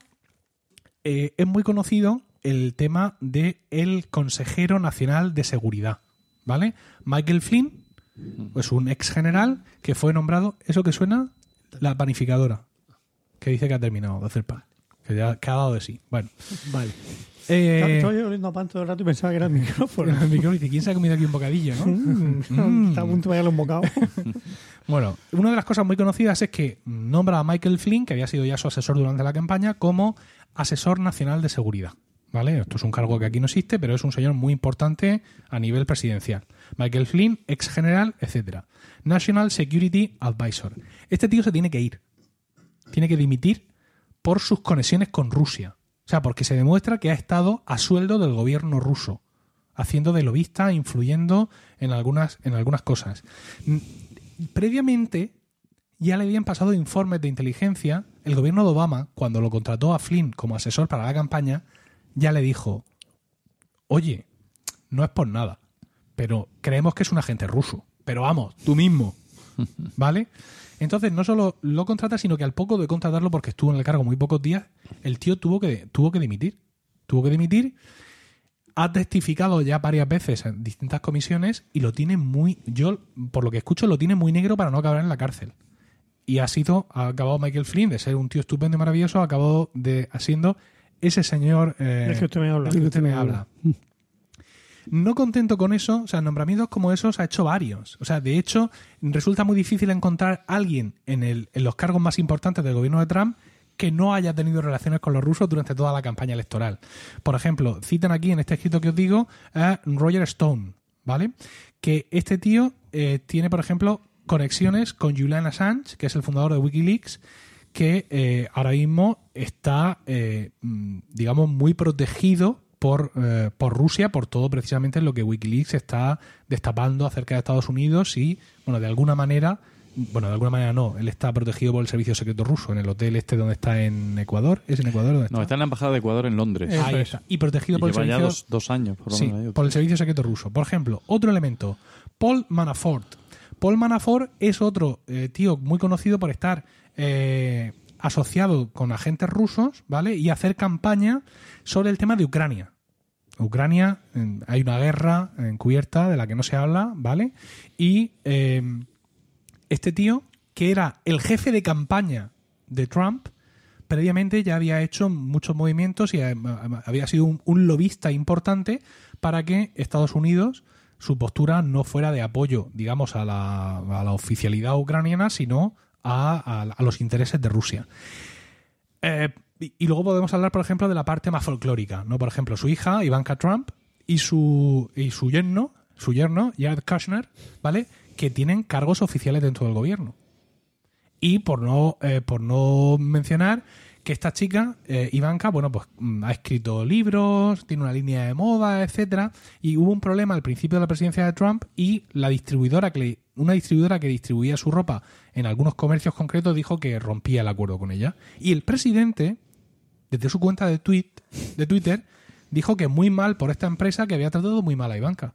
eh, es muy conocido el tema de el consejero nacional de seguridad. ¿Vale? Michael Flynn, pues un ex general que fue nombrado, ¿eso que suena? La panificadora, que dice que ha terminado de hacer pan. Que ya que ha dado de sí. Bueno. Vale. Eh, Estaba yo oliendo a pan todo el rato y pensaba que era el micrófono. el micrófono dice, ¿quién se ha comido aquí un bocadillo, no? Mm, Está a punto de pegarle un bocado. Bueno, una de las cosas muy conocidas es que nombra a Michael Flynn, que había sido ya su asesor durante la campaña, como asesor nacional de seguridad. ¿Vale? Esto es un cargo que aquí no existe, pero es un señor muy importante a nivel presidencial. Michael Flynn, ex general, etcétera. National Security Advisor. Este tío se tiene que ir. Tiene que dimitir por sus conexiones con Rusia. O sea, porque se demuestra que ha estado a sueldo del gobierno ruso, haciendo de lobista, influyendo en algunas, en algunas cosas. Previamente ya le habían pasado informes de inteligencia. El gobierno de Obama, cuando lo contrató a Flynn como asesor para la campaña, ya le dijo, oye, no es por nada, pero creemos que es un agente ruso. Pero vamos, tú mismo. ¿Vale? Entonces, no solo lo contrata, sino que al poco de contratarlo, porque estuvo en el cargo muy pocos días, el tío tuvo que, tuvo que dimitir. Tuvo que dimitir. Ha testificado ya varias veces en distintas comisiones y lo tiene muy. Yo, por lo que escucho, lo tiene muy negro para no acabar en la cárcel. Y ha sido, ha acabado Michael Flynn de ser un tío estupendo y maravilloso, ha acabado de siendo ese señor eh, Es que usted me habla. del que usted me habla. No contento con eso, o sea, nombramientos como esos ha hecho varios. O sea, de hecho, resulta muy difícil encontrar alguien en, el, en los cargos más importantes del gobierno de Trump que no haya tenido relaciones con los rusos durante toda la campaña electoral. Por ejemplo, citan aquí en este escrito que os digo a Roger Stone, ¿vale? Que este tío eh, tiene, por ejemplo, conexiones con Julian Assange, que es el fundador de Wikileaks, que eh, ahora mismo está, eh, mm, digamos, muy protegido por, eh, por Rusia, por todo precisamente lo que Wikileaks está destapando acerca de Estados Unidos y, bueno, de alguna manera, bueno, de alguna manera no, él está protegido por el servicio secreto ruso en el hotel este donde está en Ecuador. ¿Es en Ecuador? ¿Dónde No, está en la embajada de Ecuador en Londres. Ahí está. Y protegido Y por el servicio dos, dos años, por lo Sí, menos. por el servicio secreto ruso. Por ejemplo, otro elemento, Paul Manafort. Paul Manafort es otro eh, tío muy conocido por estar eh, asociado con agentes rusos, ¿vale? Y hacer campaña sobre el tema de Ucrania. Ucrania, hay una guerra encubierta de la que no se habla, ¿vale? Y eh, este tío, que era el jefe de campaña de Trump, previamente ya había hecho muchos movimientos y eh, había sido un, lobista importante para que Estados Unidos su postura no fuera de apoyo, digamos, a la, a la oficialidad ucraniana, sino a, a- a los intereses de Rusia. Eh, y, luego podemos hablar, por ejemplo, de la parte más folclórica, ¿no? Por ejemplo, su hija, Ivanka Trump, y su, y su yerno, su yerno, Jared Kushner, ¿vale? Que tienen cargos oficiales dentro del gobierno. Y por no, eh, por no mencionar que esta chica, eh, Ivanka, bueno, pues mm, ha escrito libros, tiene una línea de moda, etcétera, y hubo un problema al principio de la presidencia de Trump y la distribuidora que le- una distribuidora que distribuía su ropa en algunos comercios concretos dijo que rompía el acuerdo con ella. Y el presidente, desde su cuenta de, de Twitter, dijo que muy mal por esta empresa que había tratado muy mal a Ivanka.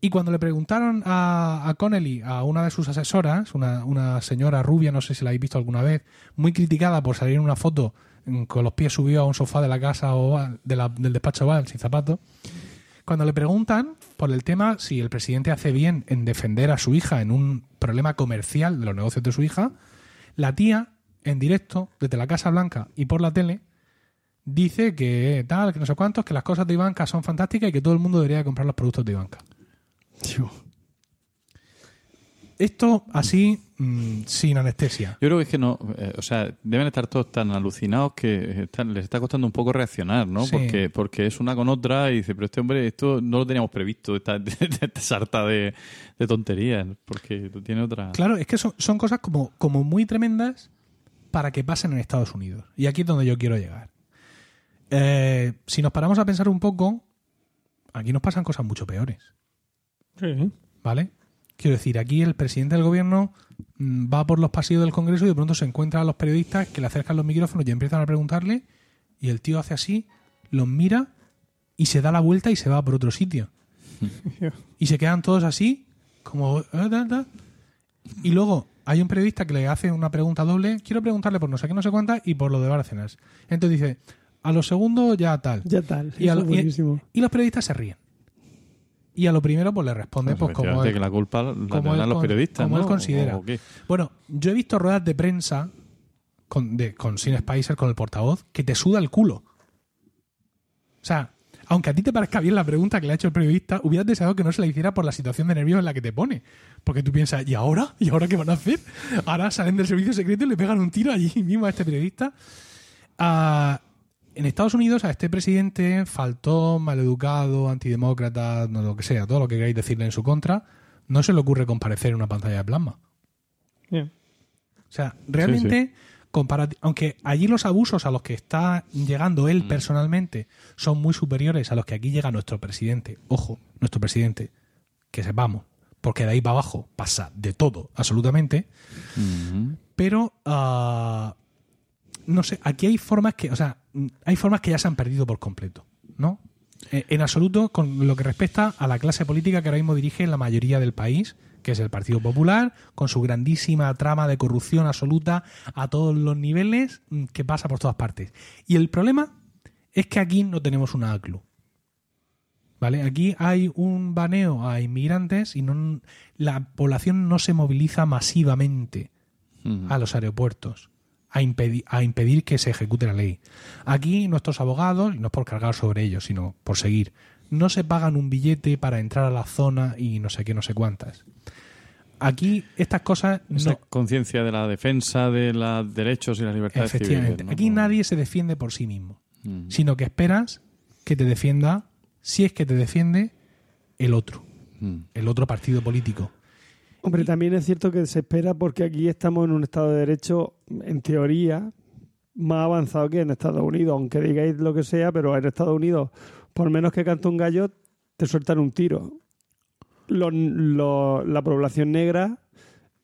Y cuando le preguntaron a, Connelly, a una de sus asesoras, una, señora rubia, no sé si la habéis visto alguna vez, muy criticada por salir en una foto con los pies subidos a un sofá de la casa o del despacho Oval sin zapatos, cuando le preguntan por el tema si el presidente hace bien en defender a su hija en un problema comercial de los negocios de su hija, la tía, en directo, desde la Casa Blanca y por la tele, dice que tal, que no sé cuántos, que las cosas de Ivanka son fantásticas y que todo el mundo debería comprar los productos de Ivanka. Esto así, mm, sin anestesia. Yo creo que es que no, eh, o sea, deben estar todos tan alucinados que están- les está costando un poco reaccionar, ¿no? Sí. Porque, porque es una con otra y dice, pero este hombre, esto no lo teníamos previsto, esta, esta sarta de, de tonterías, porque tú tienes otra... Claro, es que son, son cosas como, como muy tremendas para que pasen en Estados Unidos. Y aquí es donde yo quiero llegar. Eh, si nos paramos a pensar un poco, aquí nos pasan cosas mucho peores. Sí. ¿Vale? Quiero decir, aquí el presidente del gobierno mm, va por los pasillos del Congreso y de pronto se encuentra a los periodistas que le acercan los micrófonos y empiezan a preguntarle y el tío hace así, los mira y se da la vuelta y se va por otro sitio. y se quedan todos así, como... "Ah, da, da". Y luego hay un periodista que le hace una pregunta doble, quiero preguntarle por no sé qué, no sé cuántas y por lo de Bárcenas. Entonces dice, a los segundos ya tal. Ya tal. Y, a lo- es y- y los periodistas se ríen. Y a lo primero pues le responde Pues pues como él- que la culpa la como él los periodistas, como ¿no? él considera. Bueno, yo he visto ruedas de prensa con, de, con Sin Spicer, con el portavoz, que te suda el culo. O sea, aunque a ti te parezca bien la pregunta que le ha hecho el periodista, hubieras deseado que no se la hiciera por la situación de nervios en la que te pone. Porque tú piensas, ¿y ahora? ¿Y ahora qué van a hacer? Ahora salen del servicio secreto y le pegan un tiro allí mismo a este periodista. Ah, en Estados Unidos a este presidente faltó, maleducado, antidemócrata, no lo que sea, todo lo que queráis decirle en su contra, no se le ocurre comparecer en una pantalla de plasma. Bien. O sea, realmente, aunque allí los abusos a los que está llegando él personalmente son muy superiores a los que aquí llega nuestro presidente, ojo, nuestro presidente, que sepamos, porque de ahí para abajo pasa de todo, absolutamente, Ujú. pero ah, no sé, aquí hay formas que, o sea, mm, hay formas que ya se han perdido por completo, ¿no? Eh, En absoluto con lo que respecta a la clase política que ahora mismo dirige la mayoría del país, que es el Partido Popular, con su grandísima trama de corrupción absoluta a todos los niveles mm, que pasa por todas partes. Y el problema es que aquí no tenemos una ACLU. ¿Vale? Aquí hay un baneo a inmigrantes y no, la población no se moviliza masivamente a los aeropuertos a, impedi- a impedir que se ejecute la ley. Aquí nuestros abogados, y no es por cargar sobre ellos, sino por seguir, no se pagan un billete para entrar a la zona y no sé qué, no sé cuántas. Aquí estas cosas Esa no, conciencia de la defensa de los derechos y las libertades efectivamente, civiles. ¿no? aquí nadie se defiende por sí mismo, sino que esperas que te defienda, si es que te defiende, el otro, el otro partido político. Hombre, también es cierto que se espera porque aquí estamos en un Estado de Derecho, en teoría, más avanzado que en Estados Unidos, aunque digáis lo que sea, pero en Estados Unidos, por menos que cante un gallo, te sueltan un tiro. Los- los- la población negra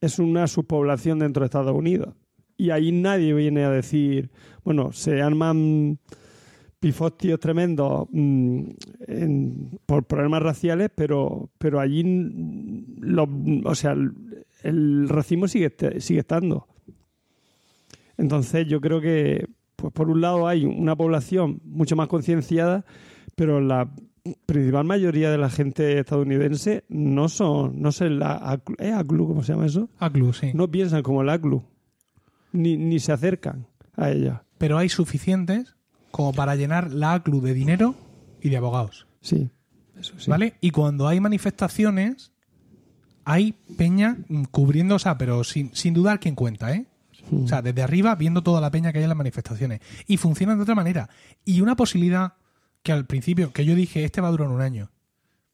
es una subpoblación dentro de Estados Unidos. Y ahí nadie viene a decir, bueno, se arman pifostios tremendos mm, en- por problemas raciales, pero, pero allí, o sea, el, el racismo sigue, este- sigue estando. Entonces yo creo que, pues por un lado hay una población mucho más concienciada, pero la principal mayoría de la gente estadounidense no son, no sé, la ACLU, ¿es ACLU? ¿cómo se llama eso? ACLU, sí. No piensan como el ACLU, ni, ni se acercan a ella. Pero hay suficientes como para llenar la ACLU de dinero y de abogados. Sí, eso sí. ¿Vale? Y cuando hay manifestaciones, hay peña cubriendo, o sea, pero sin, sin dudar quién cuenta, ¿eh? O sea, desde arriba viendo toda la peña que hay en las manifestaciones. Y funcionan de otra manera. Y una posibilidad que al principio, que yo dije, este va a durar un año.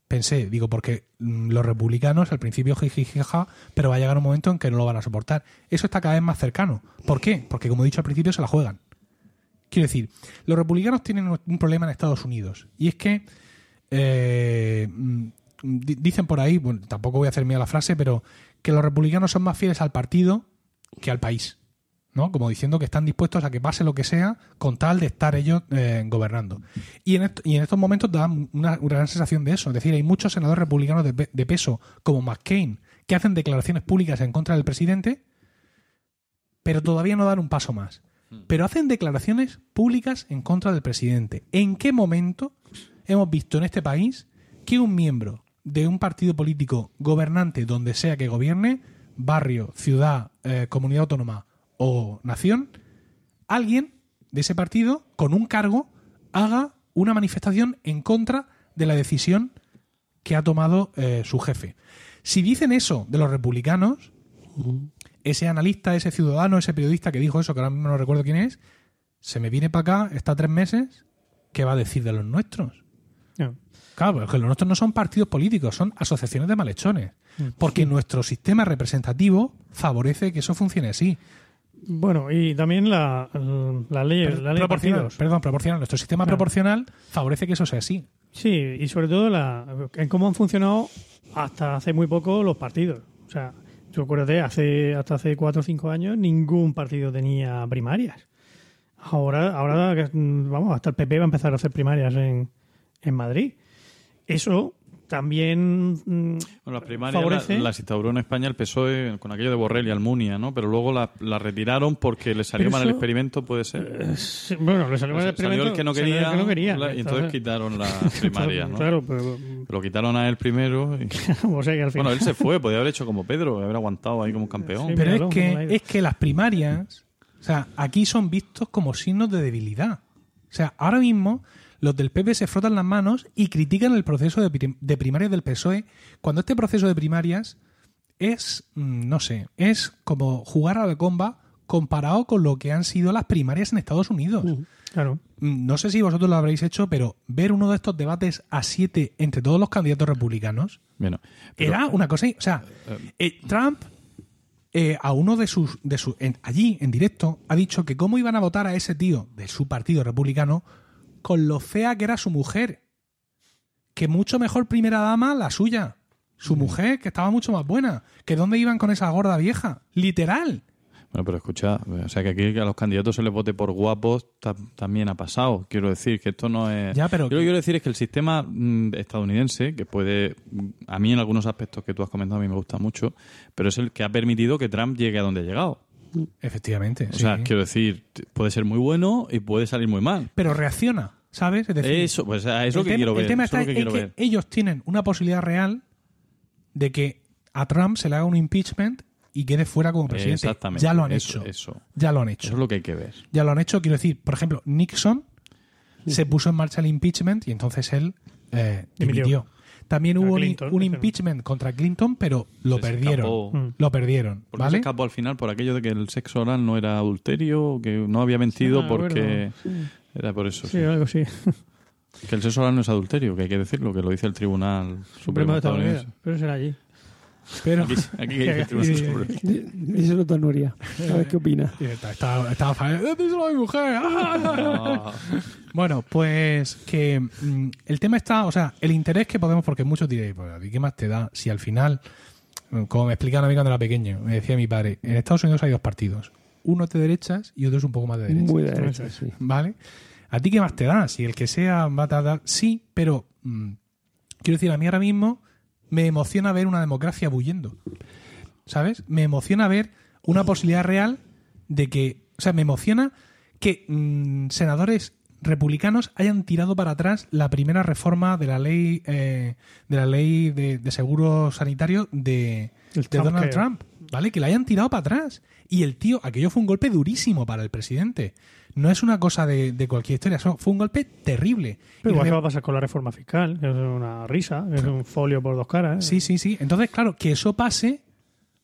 Pensé, digo, porque mm, los republicanos al principio jijijija, pero va a llegar un momento en que no lo van a soportar. Eso está cada vez más cercano. ¿Por qué? Porque como he dicho al principio, se la juegan. Quiero decir, los republicanos tienen un problema en Estados Unidos. Y es que eh, mm, di- dicen por ahí, bueno, tampoco voy a hacer mía la frase, pero que los republicanos son más fieles al partido que al país. ¿No? Como diciendo que están dispuestos a que pase lo que sea con tal de estar ellos eh, gobernando. Y en, y en estos momentos dan una, una gran sensación de eso. Es decir, hay muchos senadores republicanos de, pe- de peso, como McCain, que hacen declaraciones públicas en contra del presidente, pero todavía no dan un paso más. Pero hacen declaraciones públicas en contra del presidente. ¿En qué momento hemos visto en este país que un miembro de un partido político gobernante donde sea que gobierne, barrio, ciudad, eh, comunidad autónoma o nación, alguien de ese partido con un cargo haga una manifestación en contra de la decisión que ha tomado eh, su jefe. Si dicen eso de los republicanos, ese analista, ese ciudadano, ese periodista que dijo eso, que ahora mismo no recuerdo quién es, se me viene para acá, está tres meses, ¿qué va a decir de los nuestros? No. Claro, porque los nuestros no son partidos políticos, son asociaciones de malhechones. Mm. Porque nuestro sistema representativo favorece que eso funcione así. Bueno, y también la, la ley, la ley de proporcional, perdón, proporcional. Nuestro sistema Claro. proporcional favorece que eso sea así. Sí, y sobre todo la, en cómo han funcionado hasta hace muy poco los partidos. O sea, yo acuérdate, hace, hasta hace cuatro o cinco años ningún partido tenía primarias. Ahora, ahora vamos, hasta el PP va a empezar a hacer primarias en, en Madrid. Eso también mm, Bueno, las primarias favorece. la- las instauró en España el PSOE con aquello de Borrell y Almunia, ¿no? Pero luego la, la retiraron porque le salió Pero mal el experimento, puede ser. Sí, bueno, le salió mal el Salió el experimento, que no salió el quería, que no quería. la- y entonces quitaron las primarias, ¿no? Claro, pero Lo quitaron a él primero. y- o sea que al final. Bueno, él se fue, podía haber hecho como Pedro, haber aguantado ahí como un campeón. Sí, Pero es que, es que las primarias, o sea, aquí son vistos como signos de debilidad. O sea, ahora mismo los del PP se frotan las manos y critican el proceso de, prim- de primarias del PSOE, cuando este proceso de primarias es, mm, no sé, es como jugar a la comba comparado con lo que han sido las primarias en Estados Unidos. Claro. Mm, No sé si vosotros lo habréis hecho, pero ver uno de estos debates a siete entre todos los candidatos republicanos Bueno, pero- era una cosa. O sea, eh, Trump eh, a uno de sus. De su, en- allí, en directo, ha dicho que cómo iban a votar a ese tío de su partido republicano con lo fea que era su mujer. Que mucho mejor primera dama la suya. Su mujer, que estaba mucho más buena. Que dónde iban con esa gorda vieja. Literal. Bueno, pero escucha, o sea, que aquí a los candidatos se les vote por guapos ta- también ha pasado. Quiero decir que esto no es... Ya, pero Yo lo que quiero decir es que el sistema mm, estadounidense, que puede... mm, A mí en algunos aspectos que tú has comentado a mí me gusta mucho, pero es el que ha permitido que Trump llegue a donde ha llegado. Efectivamente. O sí. sea, quiero decir, puede ser muy bueno y puede salir muy mal. Pero reacciona, ¿sabes? Es decir, Eso, pues ah, es lo el que tema- quiero el ver. tema eso es está lo que en quiero que ver. ellos tienen una posibilidad real de que a Trump se le haga un impeachment y quede fuera como presidente. Exactamente. Ya lo han Eso- hecho. Eso. Ya lo han Eso hecho. es lo que hay que ver. Ya lo han hecho. Quiero decir, por ejemplo, Nixon se puso en marcha el impeachment y entonces él eh, Dimitió. También hubo un, Clinton, impeachment contra Clinton, pero lo Se perdieron. escapó. Mm. Lo perdieron. ¿Por qué se ¿Vale? escapó al final? Por aquello de que el sexo oral no era adulterio, que no había mentido Ah, porque... Era por eso. Sí, sí. algo así. Que el sexo oral no es adulterio, que hay que decirlo, que lo dice el Tribunal Supremo Supremo de Estados Unidos. Pero será allí. Pero Aquí, aquí. Díselo tú a Nuria. A ver qué opina. Y está- estaba, ¡Eh, díselo a mi mujer! Ah, Bueno, pues que mm, el tema está, o sea, el interés que podemos, porque muchos diréis, pues, ¿a ti ¿qué más te da? Si al final, mm, como me explicaban a mí cuando era pequeño, me decía mi padre, en Estados Unidos hay dos partidos, uno es de derechas y otro es un poco más de derechas. Muy de derecha, sí. ¿Vale? ¿A ti qué más te da? Si el que sea va a dar, sí, pero mm, quiero decir, a mí ahora mismo me emociona ver una democracia bulliendo. ¿Sabes? Me emociona ver una posibilidad real de que, o sea, me emociona que mm, senadores republicanos hayan tirado para atrás la primera reforma de la ley eh, de la ley de, de seguro sanitario de, Donald Trump, ¿vale? Que la hayan tirado para atrás. Y el tío, aquello fue un golpe durísimo para el presidente. No es una cosa de, de cualquier historia, eso fue un golpe terrible. Pero Y igual que va a pasar con la reforma fiscal, que es una risa, que es un folio por dos caras. ¿eh? Sí, sí, sí. Entonces, claro, que eso pase,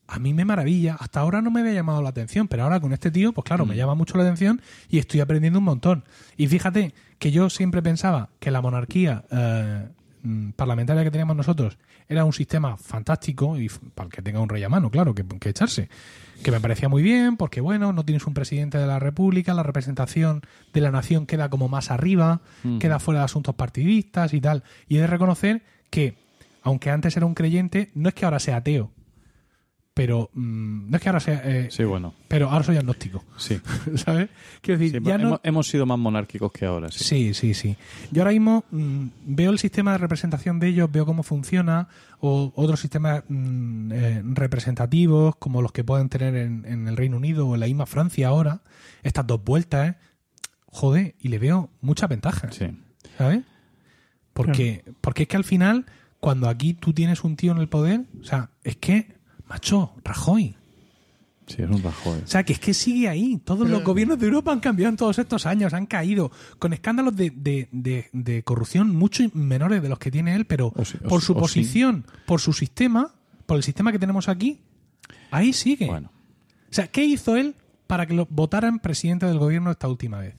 a mí me maravilla. Hasta ahora no me había llamado la atención, pero ahora con este tío, pues claro, me llama mucho la atención y estoy aprendiendo un montón. Y fíjate que yo siempre pensaba que la monarquía eh, mm, parlamentaria que teníamos nosotros era un sistema fantástico y para el que tenga un rey a mano, claro, que, que echarse. Que me parecía muy bien, porque bueno, no tienes un presidente de la República, la representación de la nación queda como más arriba, queda fuera de asuntos partidistas y tal. Y he de reconocer que, aunque antes era un creyente, no es que ahora sea ateo, pero mm, no es que ahora sea, eh, sí, bueno, pero ahora soy agnóstico, sí. ¿sabes? Quiero decir, Sí, ya no, hemos, hemos sido más monárquicos que ahora, sí. Sí, sí, sí. Yo ahora mismo mm, veo el sistema de representación de ellos, veo cómo funciona, o otros sistemas mm, eh, representativos, como los que pueden tener en, en el Reino Unido o en la misma Francia ahora, estas dos vueltas, ¿eh? joder, y le veo muchas ventajas, Sí. ¿sabes? Porque, porque es que al final, cuando aquí tú tienes un tío en el poder, o sea, es que, macho, Rajoy. Sí, es un Rajoy. O sea, que es que sigue ahí. Todos los gobiernos de Europa han cambiado en todos estos años, han caído con escándalos de, de- de- de corrupción mucho menores de los que tiene él, pero O sí- o por su o sí. posición, por su sistema, por el sistema que tenemos aquí, ahí sigue. Bueno, O sea, ¿qué hizo él para que lo votaran presidente del gobierno esta última vez?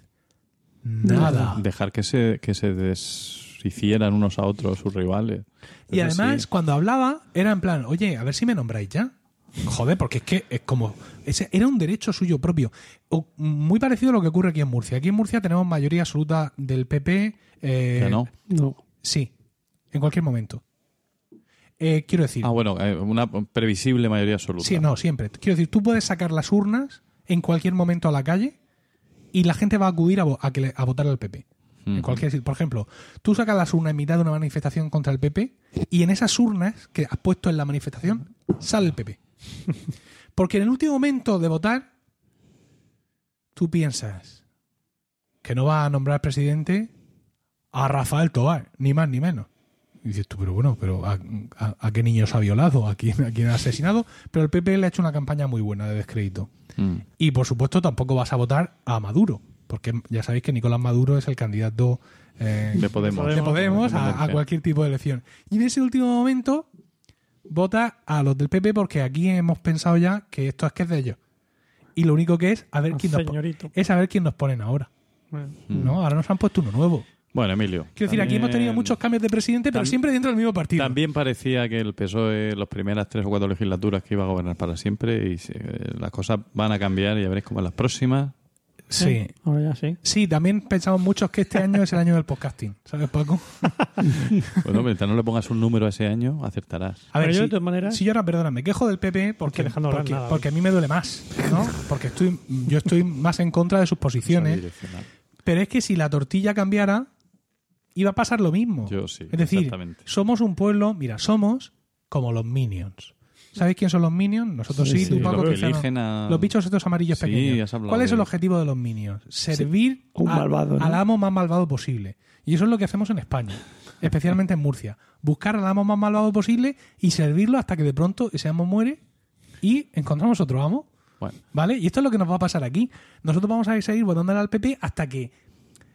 Nada. dejar que se, que se deshicieran unos a otros sus rivales. Y Eso además, sí. cuando hablaba, era en plan, oye, a ver si me nombráis ya. Joder, porque es que es como. Ese era un derecho suyo propio. O, muy parecido a lo que ocurre aquí en Murcia. Aquí en Murcia tenemos mayoría absoluta del PP. eh, Que no. No. Sí, en cualquier momento. Eh, quiero decir. Ah, bueno, eh, una previsible mayoría absoluta. Sí, no, siempre. Quiero decir, tú puedes sacar las urnas en cualquier momento a la calle y la gente va a acudir a, vo- a que le- a votar al PP. En Ujú. cualquier sitio. Por ejemplo, tú sacas las urnas en mitad de una manifestación contra el PP y en esas urnas que has puesto en la manifestación sale el PP. Porque en el último momento de votar, tú piensas que no va a nombrar presidente a Rafael Tobar, ni más ni menos. Y dices tú, pero bueno, pero ¿a, a- a qué niños ha violado? ¿A quién, ¿A quién ha asesinado? Pero el PP le ha hecho una campaña muy buena de descrédito. Mm. Y por supuesto tampoco vas a votar a Maduro, porque ya sabéis que Nicolás Maduro es el candidato eh, De Podemos. de Podemos a, cualquier tipo de elección. Y en ese último momento vota a los del PP porque aquí hemos pensado ya que esto es que es de ellos. Y lo único que es a ver quién nos, es a ver quién nos ponen ahora. Bueno. ¿no? Ahora nos han puesto uno nuevo. Bueno, Emilio. Quiero decir, aquí hemos tenido muchos cambios de presidente, pero siempre dentro del mismo partido. También parecía que el PSOE, las primeras tres o cuatro legislaturas que iba a gobernar para siempre, y se- las cosas van a cambiar y ya veréis cómo en las próximas. Sí. Ahora ya sí. Sí, también pensamos muchos que este año es el año del podcasting. ¿Sabes, Paco? Bueno, mientras no le pongas un número a ese año, acertarás. A ver, Pero yo, si, de todas maneras- si yo ahora, perdona, me quejo del PP porque, hablar porque, nada, porque a mí me duele más, ¿no? Porque estoy, yo estoy más en contra de sus posiciones. Pero es que si la tortilla cambiara, iba a pasar lo mismo. Yo sí, Es decir, somos un pueblo, mira, somos como los Minions. ¿Sabéis quién son los Minions? Nosotros sí, Sí, tú, Paco, Los a... Los bichos estos amarillos Sí, pequeños. ¿Cuál es de el objetivo de los Minions? Servir Un a- malvado, ¿no? al amo más malvado posible. Y eso es lo que hacemos en España, especialmente en Murcia. Buscar al amo más malvado posible y servirlo hasta que de pronto ese amo muere y encontramos otro amo. Bueno, ¿Vale? Y esto es lo que nos va a pasar aquí. Nosotros vamos a seguir votándole al PP hasta que,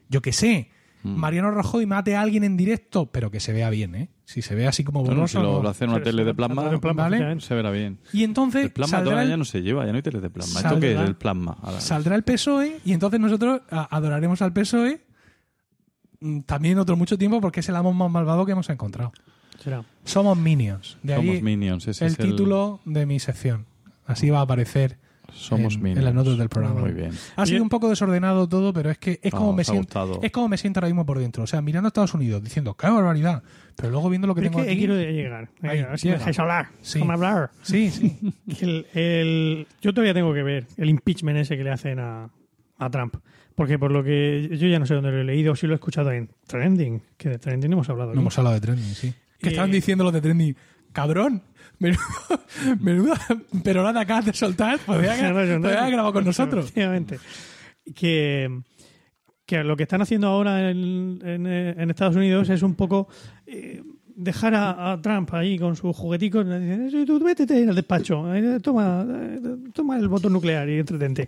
yo que sé, Mm. Mariano Rajoy mate a alguien en directo, pero que se vea bien, ¿eh? Si se ve así como borroso. si lo, lo hace en una tele de plasma, en plasma, ¿vale? se verá bien. Y entonces El plasma saldrá todavía el, ya no se lleva, ya no hay tele de plasma. ¿Esto Saldrá- qué es el plasma? Ahora, saldrá el PSOE y entonces nosotros adoraremos al PSOE mm, también otro mucho tiempo porque es el amo más malvado que hemos encontrado. Será. Somos Minions. De Somos ahí Minions. Ese el es título de mi sección. Así va a aparecer Somos en, en las notas del programa. Muy bien. Ha sido un poco desordenado todo, pero es que es Ah, como me siento es como me siento ahora mismo por dentro. O sea, mirando a Estados Unidos, diciendo, qué barbaridad. Pero luego viendo lo que Pero es tengo que aquí. quiero llegar. Ahí, a ver si me llega. dejáis hablar. Sí. Déjame hablar. Sí, sí. El- el- yo todavía tengo que ver el impeachment ese que le hacen a, a Trump. Porque por lo que yo ya no sé dónde lo he leído, si lo he escuchado en Trending, que de Trending hemos hablado. No hemos hablado de trending, sí. Que Y- estaban diciendo los de trending, cabrón. Menudo, menuda perorada acabas de soltar. Podría haber grabado con nosotros. Efectivamente. Que, que lo que están haciendo ahora en, en, en Estados Unidos es un poco eh, dejar a, a Trump ahí con sus jugueticos. dicen, "Sí, Tú métete en el despacho, eh, toma, eh, toma el botón nuclear y entretente.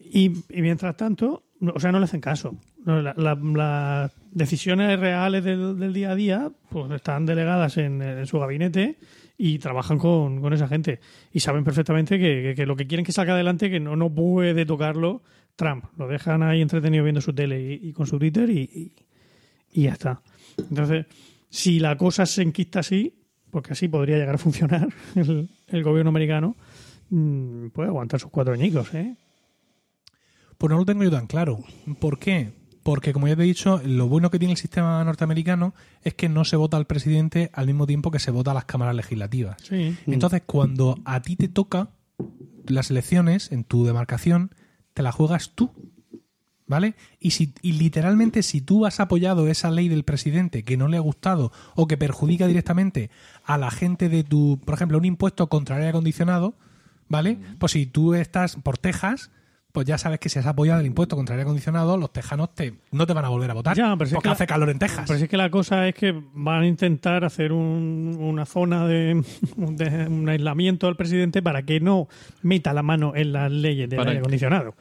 Y, y mientras tanto, o sea, no le hacen caso. No, la- la- las decisiones reales del, del día a día pues están delegadas en, en su gabinete y trabajan con, con esa gente. Y saben perfectamente que, que- lo que quieren que salga adelante, que no, no puede tocarlo Trump. Lo dejan ahí entretenido viendo su tele y, con su Twitter y, y- y ya está. Entonces, si la cosa se enquista así, porque así podría llegar a funcionar el, el gobierno americano, mm, puede aguantar sus cuatro añicos, ¿eh? Pues no lo tengo yo tan claro. ¿Por qué? Porque, como ya te he dicho, lo bueno que tiene el sistema norteamericano es que no se vota al presidente al mismo tiempo que se vota a las cámaras legislativas. Sí. Entonces, cuando a ti te toca las elecciones en tu demarcación, te la juegas tú. ¿Vale? Y, si, y literalmente, si tú has apoyado esa ley del presidente que no le ha gustado o que perjudica directamente a la gente de tu, por ejemplo, un impuesto contra el aire acondicionado, ¿vale? Pues si tú estás por Texas, pues ya sabes que si has apoyado el impuesto contra el aire acondicionado, los tejanos te, no te van a volver a votar. Ya, pero si es porque que la- hace calor en Texas. Pero sí que la cosa es que van a intentar hacer un- una zona de, de un aislamiento al presidente para que no meta la mano en las leyes del Para aire que- acondicionado.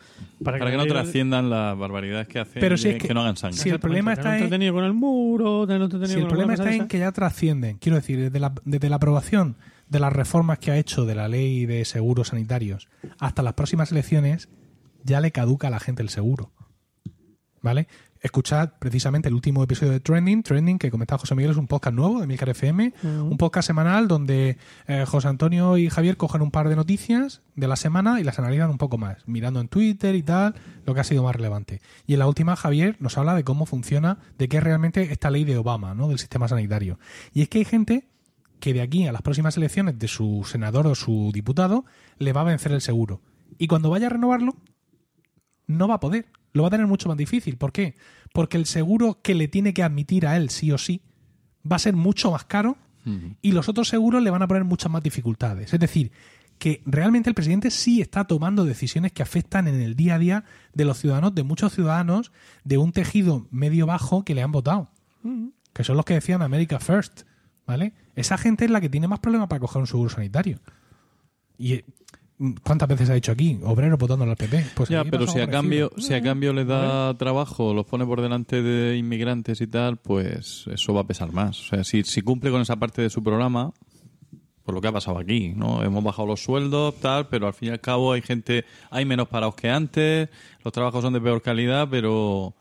Para que no trasciendan las barbaridades que hacen Pero y si es que- no hagan sangre. si el problema está en... entretenido con el muro, entretenido Si el con problema está en que ya trascienden, quiero decir, desde la, desde la aprobación de las reformas que ha hecho de la ley de seguros sanitarios hasta las próximas elecciones, ya le caduca a la gente el seguro. ¿Vale? Escuchad precisamente el último episodio de Trending. Trending, que comentaba José Miguel, es un podcast nuevo de Milcar FM. Un podcast semanal donde eh, José Antonio y Javier cogen un par de noticias de la semana y las analizan un poco más, mirando en Twitter y tal, lo que ha sido más relevante. Y en la última, Javier nos habla de cómo funciona, de qué es realmente esta ley de Obama, ¿no? Del sistema sanitario. Y es que hay gente que de aquí a las próximas elecciones de su senador o su diputado le va a vencer el seguro. Y cuando vaya a renovarlo, no va a poder. Lo va a tener mucho más difícil. ¿Por qué? Porque el seguro que le tiene que admitir a él sí o sí va a ser mucho más caro y los otros seguros le van a poner muchas más dificultades. Es decir, que realmente el presidente sí está tomando decisiones que afectan en el día a día de los ciudadanos, de muchos ciudadanos, de un tejido medio bajo que le han votado. Que son los que decían America First. ¿Vale? Esa gente es la que tiene más problemas para coger un seguro sanitario. Y ¿cuántas veces ha dicho aquí? Obreros votando al PP. Pues ya, pero si a cambio, si a cambio les da trabajo, los pone por delante de inmigrantes y tal, pues eso va a pesar más. O sea, si, si cumple con esa parte de su programa, pues lo que ha pasado aquí, ¿no? Hemos bajado los sueldos, tal, pero al fin y al cabo hay gente, hay menos parados que antes, los trabajos son de peor calidad, pero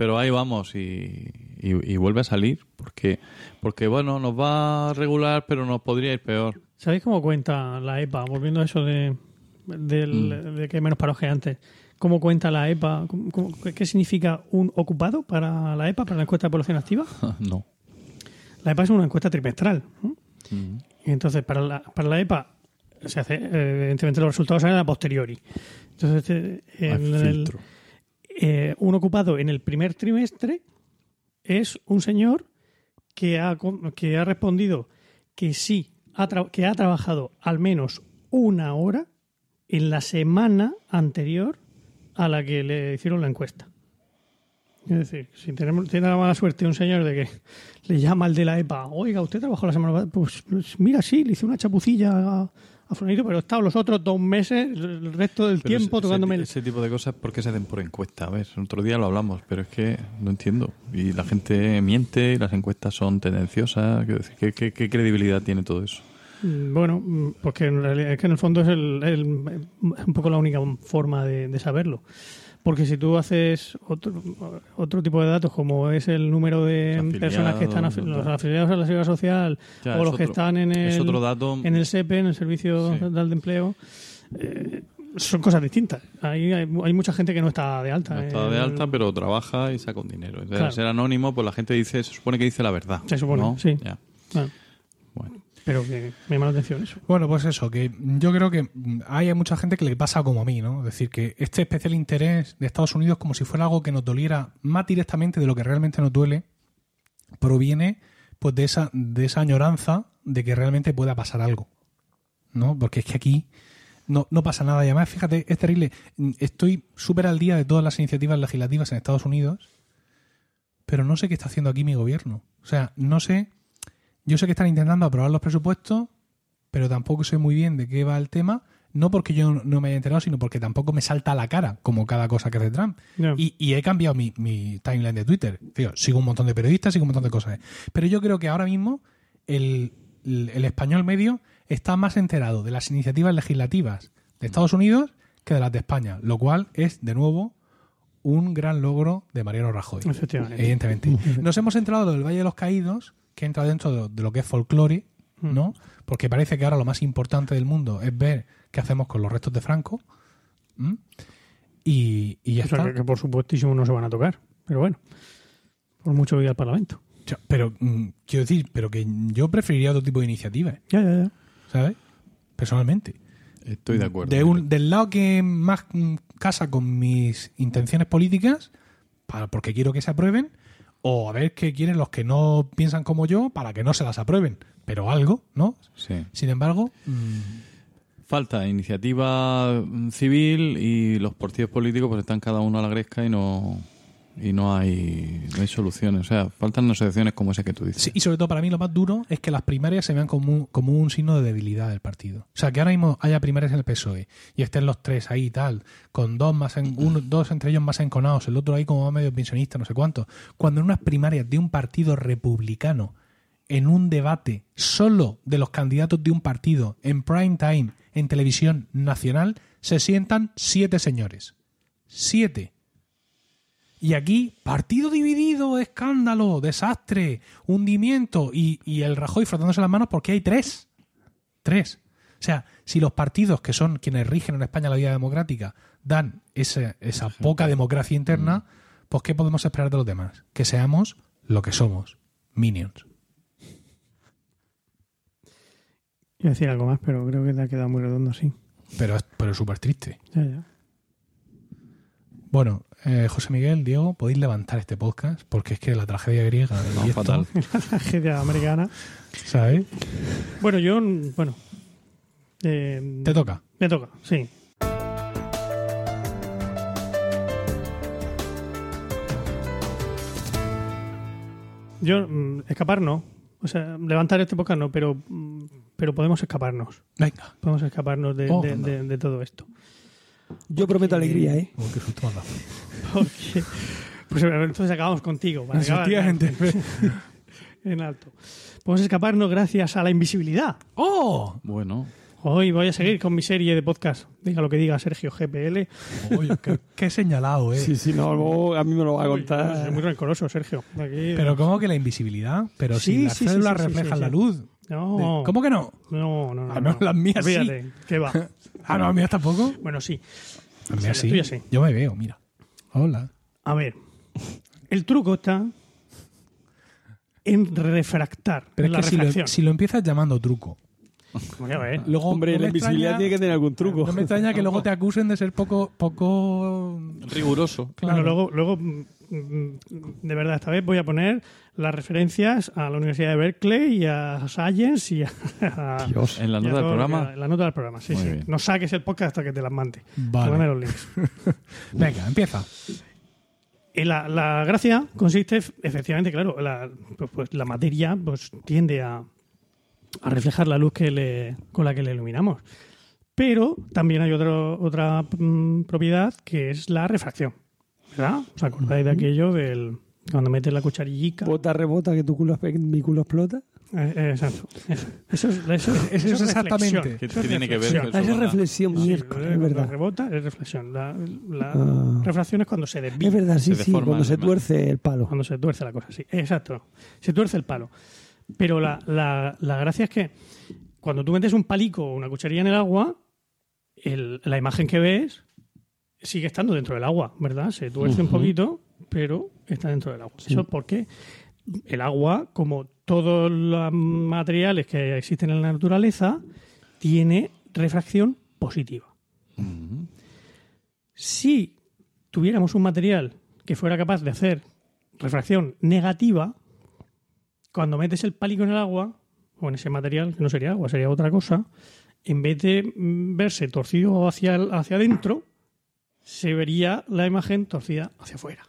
pero ahí vamos y, y, y vuelve a salir porque porque bueno nos va a regular pero nos podría ir peor ¿Sabéis cómo cuenta la EPA? Volviendo a eso de, del- de que hay menos paros que antes. ¿Cómo cuenta la EPA? ¿Cómo- cómo- ¿Qué significa un ocupado para la EPA, para la encuesta de población activa? no La EPA es una encuesta trimestral. ¿no? Mm. Y entonces, para la, para la EPA, se hace, evidentemente, los resultados salen a posteriori. Entonces, en Hay el- filtro. Eh, un ocupado en el primer trimestre es un señor que ha, que ha respondido que sí, ha que ha trabajado al menos una hora en la semana anterior a la que le hicieron la encuesta. Es decir, si tenemos, tiene la mala suerte un señor de que le llama al de la EPA, oiga, usted trabajó la semana pasada, pues, pues mira, sí, le hice una chapucilla a Fulanito, pero he estado los otros dos meses, el resto del Pero tiempo ese- tocándome el... ese, tipo de cosas ¿por qué se hacen por encuesta? A ver, otro día lo hablamos, pero es que no entiendo. Y la gente miente, y las encuestas son tendenciosas. ¿qué, qué, qué credibilidad tiene todo eso? Mm, Bueno, mm, porque en realidad es que en el fondo es el, el- un poco la única forma de, de saberlo. Porque si tú haces otro, otro tipo de datos, como es el número de personas que están afili- los afiliados a la seguridad social Ya, o los que están en es el, otro dato. en el SEPE, en el Servicio Sí. De Empleo, eh, son cosas distintas. Hay, hay mucha gente que no está de alta. No está de el- alta, pero trabaja y saca un dinero. Entonces, Claro. al ser anónimo, pues la gente dice, se supone que dice la verdad. Se supone, ¿no? sí. Ya. Bueno. Pero que me llama la atención eso. Bueno, pues eso, que yo creo que hay mucha gente que le pasa como a mí, ¿no? Es decir, que este especial interés de Estados Unidos, como si fuera algo que nos doliera más directamente de lo que realmente nos duele, proviene pues de esa, de esa añoranza de que realmente pueda pasar algo, ¿no? Porque es que aquí no, no pasa nada. Y además, fíjate, es terrible. Estoy súper al día de todas las iniciativas legislativas en Estados Unidos, pero no sé qué está haciendo aquí mi gobierno. O sea, no sé. Yo sé que están intentando aprobar los presupuestos, pero tampoco sé muy bien de qué va el tema. No porque yo no me haya enterado, sino porque tampoco me salta a la cara, como cada cosa que hace Trump. Y, y he cambiado mi, mi timeline de Twitter. Tío, sigo un montón de periodistas, sigo un montón de cosas. Pero yo creo que ahora mismo el, el- el español medio está más enterado de las iniciativas legislativas de Estados Unidos que de las de España, lo cual es, de nuevo, un gran logro de Mariano Rajoy. Efectivamente. Evidentemente. Nos hemos enterado del Valle de los Caídos, que entra dentro de, de lo que es folclore, ¿no? Porque parece que ahora lo más importante del mundo es ver qué hacemos con los restos de Franco. Y, y ya O sea, está. que, que por supuestísimo no se van a tocar. Pero bueno, por mucho que ir al Parlamento. O sea, Pero, mm, quiero decir, pero que yo preferiría otro tipo de iniciativas, Ya, ya, ya. ¿sabes? Personalmente. Estoy de acuerdo. De un- del lado que más mm, casa con mis intenciones políticas, para, porque quiero que se aprueben, o a ver qué quieren los que no piensan como yo para que no se las aprueben. Pero algo, ¿no? Sí. Sin embargo, mm, Falta iniciativa civil y los partidos políticos pues están cada uno a la gresca y no y no hay, no hay soluciones. O sea, faltan negociaciones como esa que tú dices. Sí, y sobre todo para mí lo más duro es que las primarias se vean como un, como un signo de debilidad del partido. O sea, que ahora mismo haya primarias en el PSOE y estén los tres ahí y tal, con dos más en, uno, dos entre ellos más enconados, el otro ahí como medio pensionista, no sé cuánto. Cuando en unas primarias de un partido republicano, en un debate solo de los candidatos de un partido, en prime time, en televisión nacional, se sientan siete señores. Siete. Y aquí, partido dividido, escándalo, desastre, hundimiento y, y el Rajoy frotándose las manos porque hay tres. Tres. O sea, si los partidos que son quienes rigen en España la vida democrática dan ese- esa poca democracia interna, pues ¿qué podemos esperar de los demás? Que seamos lo que somos, minions. Iba a decir algo más, pero creo que te ha quedado muy redondo así. Pero es pero es súper triste. Ya, ya. Bueno, eh, José Miguel, Diego, podéis levantar este podcast porque es que la tragedia griega No, y esto, fatal. La tragedia americana. ¿sabes? Bueno, yo, bueno. eh, Te toca. me toca, sí. Yo, mm, escapar no. O sea, levantar este podcast no, pero, mm, pero podemos escaparnos. Venga. Podemos escaparnos de, Oh, de- anda. de- de todo esto. Yo prometo alegría, ¿eh? Oh, qué susto. Porque, pues entonces acabamos contigo. para acabar Efectivamente. En alto. Podemos escaparnos gracias a la invisibilidad. ¡Oh! Bueno, Hoy voy a seguir con mi serie de podcast. Diga lo que diga Sergio GPL. Oye, qué, qué señalado, ¿eh? Sí, sí, no, a mí me lo va a Uy, contar. es muy rencoroso, Sergio. Aquí- Pero ¿cómo que la invisibilidad? Pero Sí, si las sí, sí, células sí, sí, reflejan sí, la sí. luz. No. ¿Cómo que no? No, no, no. Ah, no, las mías sí. Olvídate, ¿qué va? Ah, no, a mí tampoco. Bueno, sí. A mí Sí, sí. Yo me veo, mira. Hola. A ver. El truco está en refractar. Pero en es la que si lo, refracción. si lo empiezas llamando truco, Voy a ver. luego Hombre, no la invisibilidad extraña- tiene que tener algún truco. No me extraña que luego te acusen de ser poco, poco. riguroso. Bueno, Claro. luego, luego, de verdad, esta vez voy a poner las referencias a la Universidad de Berkeley y a Science y a. a- Dios. En la nota del programa. en la nota del programa, sí, Muy sí. bien. No saques el podcast hasta que te las mande. Vale. Los links. Venga, empieza. Y la, la gracia consiste, ef- efectivamente, claro, la, pues, pues la materia pues, tiende a, a reflejar la luz que le, con la que le iluminamos. Pero también hay otro- otra mm, propiedad que es la refracción. ¿Verdad? ¿Os acordáis de aquello del cuando metes la cucharillica? Bota, rebota, que tu culo, mi culo explota. Eh, eh, exacto. Eso, eso es, eso, Eso es reflexión. exactamente. ¿Qué, qué es tiene que ver reflexión. eso esa es reflexión, Sí, miércoles, es cuando verdad. rebota es reflexión. La, la Ah. refracción es cuando se desvía. Es verdad, sí, Se sí, cuando el- se tuerce el palo. Cuando se tuerce la cosa, sí. Exacto. Se tuerce el palo. Pero la, la- la gracia es que cuando tú metes un palico o una cucharilla en el agua, el- la imagen que ves sigue estando dentro del agua, ¿verdad? Se tuerce un poquito, pero está dentro del agua. Eso porque el agua, como todos los materiales que existen en la naturaleza, tiene refracción positiva. Si tuviéramos un material que fuera capaz de hacer refracción negativa, cuando metes el pálico en el agua, o en ese material, que no sería agua, sería otra cosa, en vez de mm, verse torcido hacia, hacia adentro, se vería la imagen torcida hacia afuera.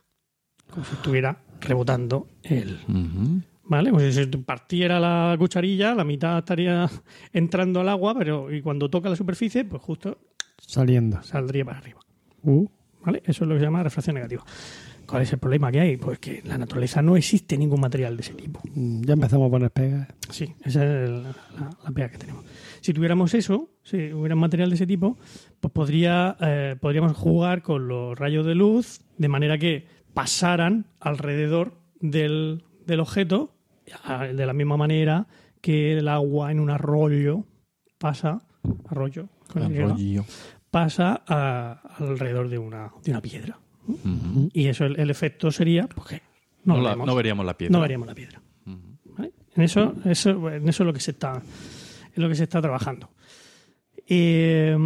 Como si estuviera rebotando el. Ujú. ¿Vale? Como si se partiera la cucharilla, la mitad estaría entrando al agua, pero y cuando toca la superficie, pues justo Saliendo. saldría para arriba. Uh, ¿Vale? Eso es lo que se llama refracción negativa. ¿Cuál es el problema que hay? Pues que en la naturaleza no existe ningún material de ese tipo. mm, ya empezamos a poner pegas. Sí, esa es la pega que tenemos. Si tuviéramos eso, si hubiera un material de ese tipo, pues podría, eh, podríamos jugar con los rayos de luz de manera que pasaran alrededor del, del objeto de la misma manera que el agua en un arroyo pasa, arroyo, Arroyo. pasa a- alrededor de una, de una piedra. Y eso, el, el efecto sería, pues que no, No, la- no veríamos la piedra. No veríamos la piedra. ¿Vale? En eso, eso, en eso es lo que se está, en lo que se está trabajando. Eh,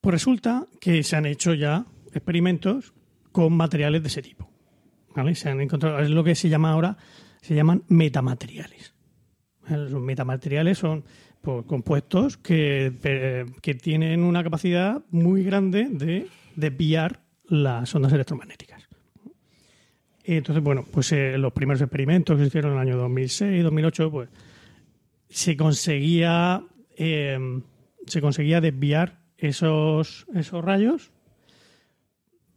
pues resulta que se han hecho ya experimentos con materiales de ese tipo. ¿Vale? Se han encontrado, es lo que se llama ahora, se llaman metamateriales. Los metamateriales son por compuestos que, que tienen una capacidad muy grande de desviar las ondas electromagnéticas. Entonces, bueno, pues eh, los primeros experimentos que se hicieron en el año 2006, 2008, pues se conseguía eh, se conseguía desviar esos, esos rayos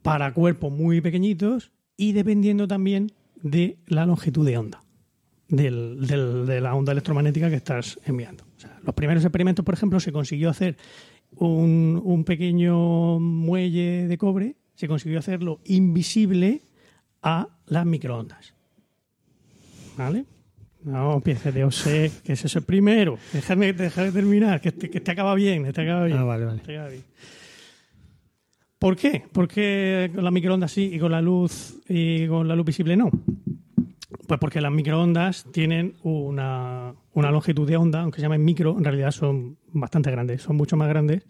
para cuerpos muy pequeñitos y dependiendo también de la longitud de onda, del- de la onda electromagnética que estás enviando. Los primeros experimentos, por ejemplo, se consiguió hacer un, un pequeño muelle de cobre, se consiguió hacerlo invisible a las microondas. ¿Vale? No, piense de sé que es eso el primero. Déjame, déjame terminar, que te, que te acaba bien, te acaba bien. Ah, vale, vale. Te acaba bien. ¿Por qué? ¿Por qué con la microondas sí y con la luz y con la luz visible no? Pues porque las microondas tienen una, una longitud de onda, aunque se llamen micro, en realidad son bastante grandes, son mucho más grandes.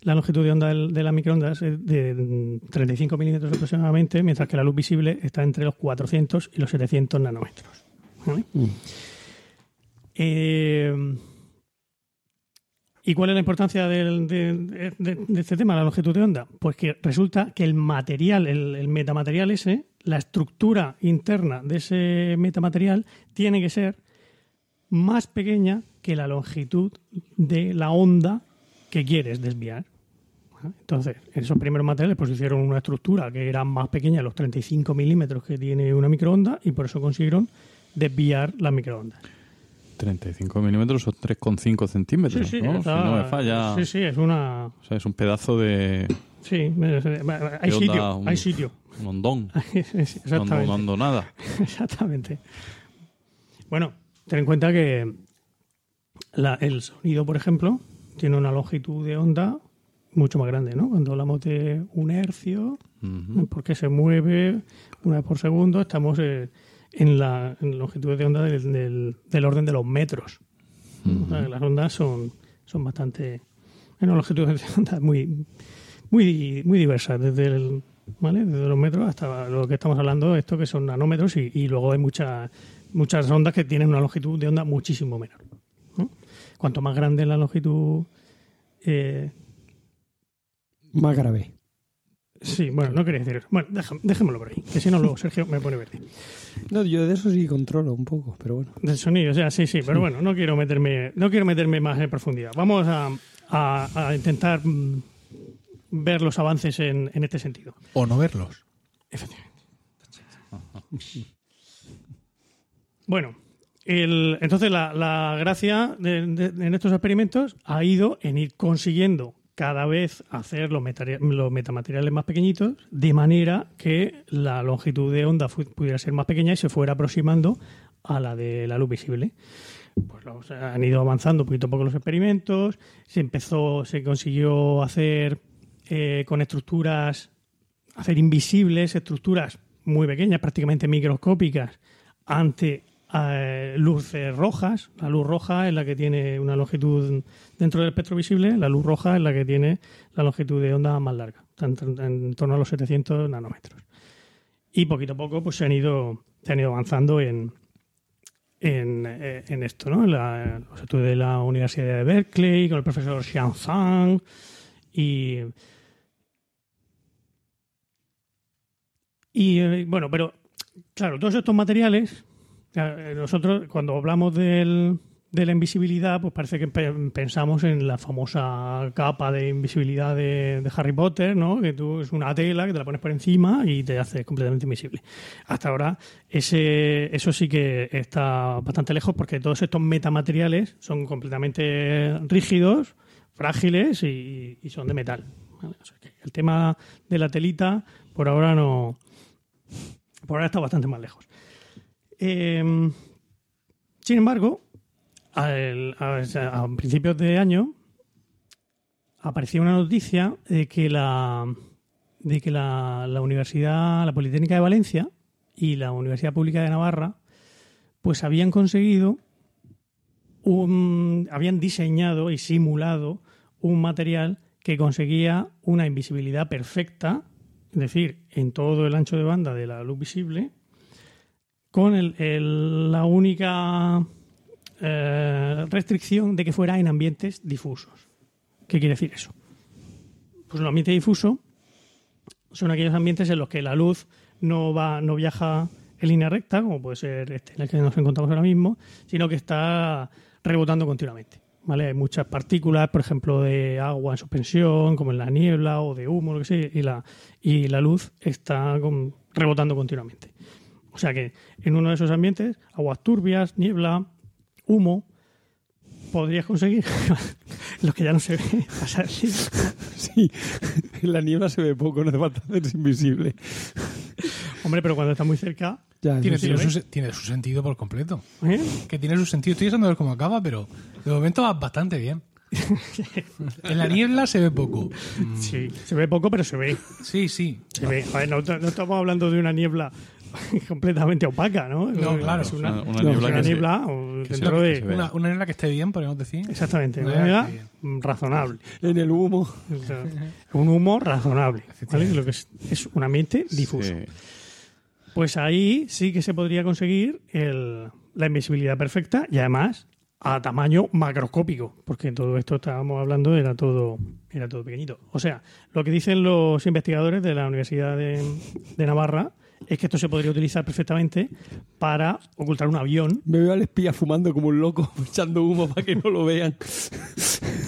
La longitud de onda de las microondas es de 35 milímetros aproximadamente, mientras que la luz visible está entre los 400 y los 700 nanómetros. ¿Vale? Eh, ¿Y cuál es la importancia del- de, de- de este tema, la longitud de onda? Pues que resulta que el material, el, el metamaterial ese, la estructura interna de ese metamaterial tiene que ser más pequeña que la longitud de la onda que quieres desviar. Entonces, en esos primeros materiales pues hicieron una estructura que era más pequeña los 35 milímetros que tiene una microonda y por eso consiguieron desviar las microondas. 35 milímetros son 3,5 centímetros, ¿no? Si está- no me falla. Sí, sí, es una. O sea, es un pedazo de, Sí, hay sitio, un- hay sitio. un hondón. Sí, sí, No, Exactamente. no ando nada. Exactamente. Bueno, ten en cuenta que la- el sonido, por ejemplo, tiene una longitud de onda mucho más grande, ¿no? Cuando hablamos de un hercio, porque se mueve una vez por segundo, estamos eh, en la en longitud de onda del, del- del orden de los metros. O sea, que las ondas son, son bastante... Bueno, longitudes de onda muy, muy, muy diversas, desde, el, ¿vale? desde los metros hasta lo que estamos hablando, esto que son nanómetros, y, y luego hay muchas muchas ondas que tienen una longitud de onda muchísimo menor. ¿no? Cuanto más grande la longitud... eh, Más grave. Sí, bueno, no quería decir eso. Bueno, deja- dejémoslo por ahí, que si no luego Sergio me pone verde. No, yo de eso sí controlo un poco, pero bueno. Del sonido, o sea, sí, sí, pero bueno, no quiero meterme, no quiero meterme más en profundidad. Vamos a, a- a intentar mm, ver los avances en, en este sentido. O no verlos. Efectivamente. Bueno, el- entonces la, la gracia de- de- en estos experimentos ha ido en ir consiguiendo cada vez hacer los, los metamateriales más pequeñitos, de manera que la longitud de onda pudiera ser más pequeña y se fuera aproximando a la de la luz visible. Pues los- han ido avanzando poquito a poco los experimentos, se empezó, se consiguió hacer eh, con estructuras hacer invisibles estructuras muy pequeñas, prácticamente microscópicas, ante eh, luces rojas. La luz roja es la que tiene una longitud dentro del espectro visible, la luz roja es la que tiene la longitud de onda más larga, en, torno a los 700 nanómetros. Y poquito a poco pues, se, han ido, se han ido avanzando en, en, eh, esto, ¿no? En la- los estudios de la Universidad de Berkeley, con el profesor Xiang Zhang y Y eh, bueno, pero claro, todos estos materiales, nosotros cuando hablamos del- de la invisibilidad, pues parece que pe- pensamos en la famosa capa de invisibilidad de, de Harry Potter, ¿no? Que tú es una tela que te la pones por encima y te hace completamente invisible. Hasta ahora ese, eso sí que está bastante lejos porque todos estos metamateriales son completamente rígidos, frágiles y, son de metal. el tema de la telita por ahora no, por ahora está bastante más lejos. Eh, sin embargo, a, principios de año apareció una noticia de que la de que la Universidad, la Politécnica de Valencia y la Universidad Pública de Navarra, pues habían conseguido un, habían diseñado y simulado un material que conseguía una invisibilidad perfecta, es decir, en todo el ancho de banda de la luz visible, con el- la única eh, restricción de que fuera en ambientes difusos. ¿Qué quiere decir eso? Pues un ambiente difuso son aquellos ambientes en los que la luz no va, no viaja en línea recta, como puede ser este en el que nos encontramos ahora mismo, sino que está rebotando continuamente. ¿vale? Hay muchas partículas, por ejemplo, de agua en suspensión, como en la niebla o de humo, lo que sea, y la, y la luz está rebotando continuamente. O sea que en uno de esos ambientes, aguas turbias, niebla, humo, podrías conseguir los que ya no se ve pasar. Sí, en la niebla se ve poco, no hace falta hacerse invisible. Hombre, pero cuando está muy cerca, Ya, Tiene, eso tiene su, se- tiene su sentido por completo. ¿eh? Que tiene su sentido. Estoy pensando a ver cómo acaba, pero de momento va bastante bien. en la niebla se ve poco. Mm, sí, se ve poco, pero se ve. Sí, sí. Se ve. A ver, no, no estamos hablando de una niebla completamente opaca, ¿no? No, claro. Es una, Una, niebla una que se- niebla se- dentro de... Una, una niebla que esté bien, podríamos decir. Exactamente, Una una niebla razonable. En el humo. O sea, un humo razonable, ¿vale? Lo que es, es un ambiente difuso. Sí. Pues ahí sí que se podría conseguir el- la invisibilidad perfecta y además a tamaño macroscópico, porque todo esto estábamos hablando era todo era todo pequeñito. O sea, lo que dicen los investigadores de la Universidad de, de Navarra es que esto se podría utilizar perfectamente para ocultar un avión. Me veo al espía fumando como un loco, echando humo para que no lo vean.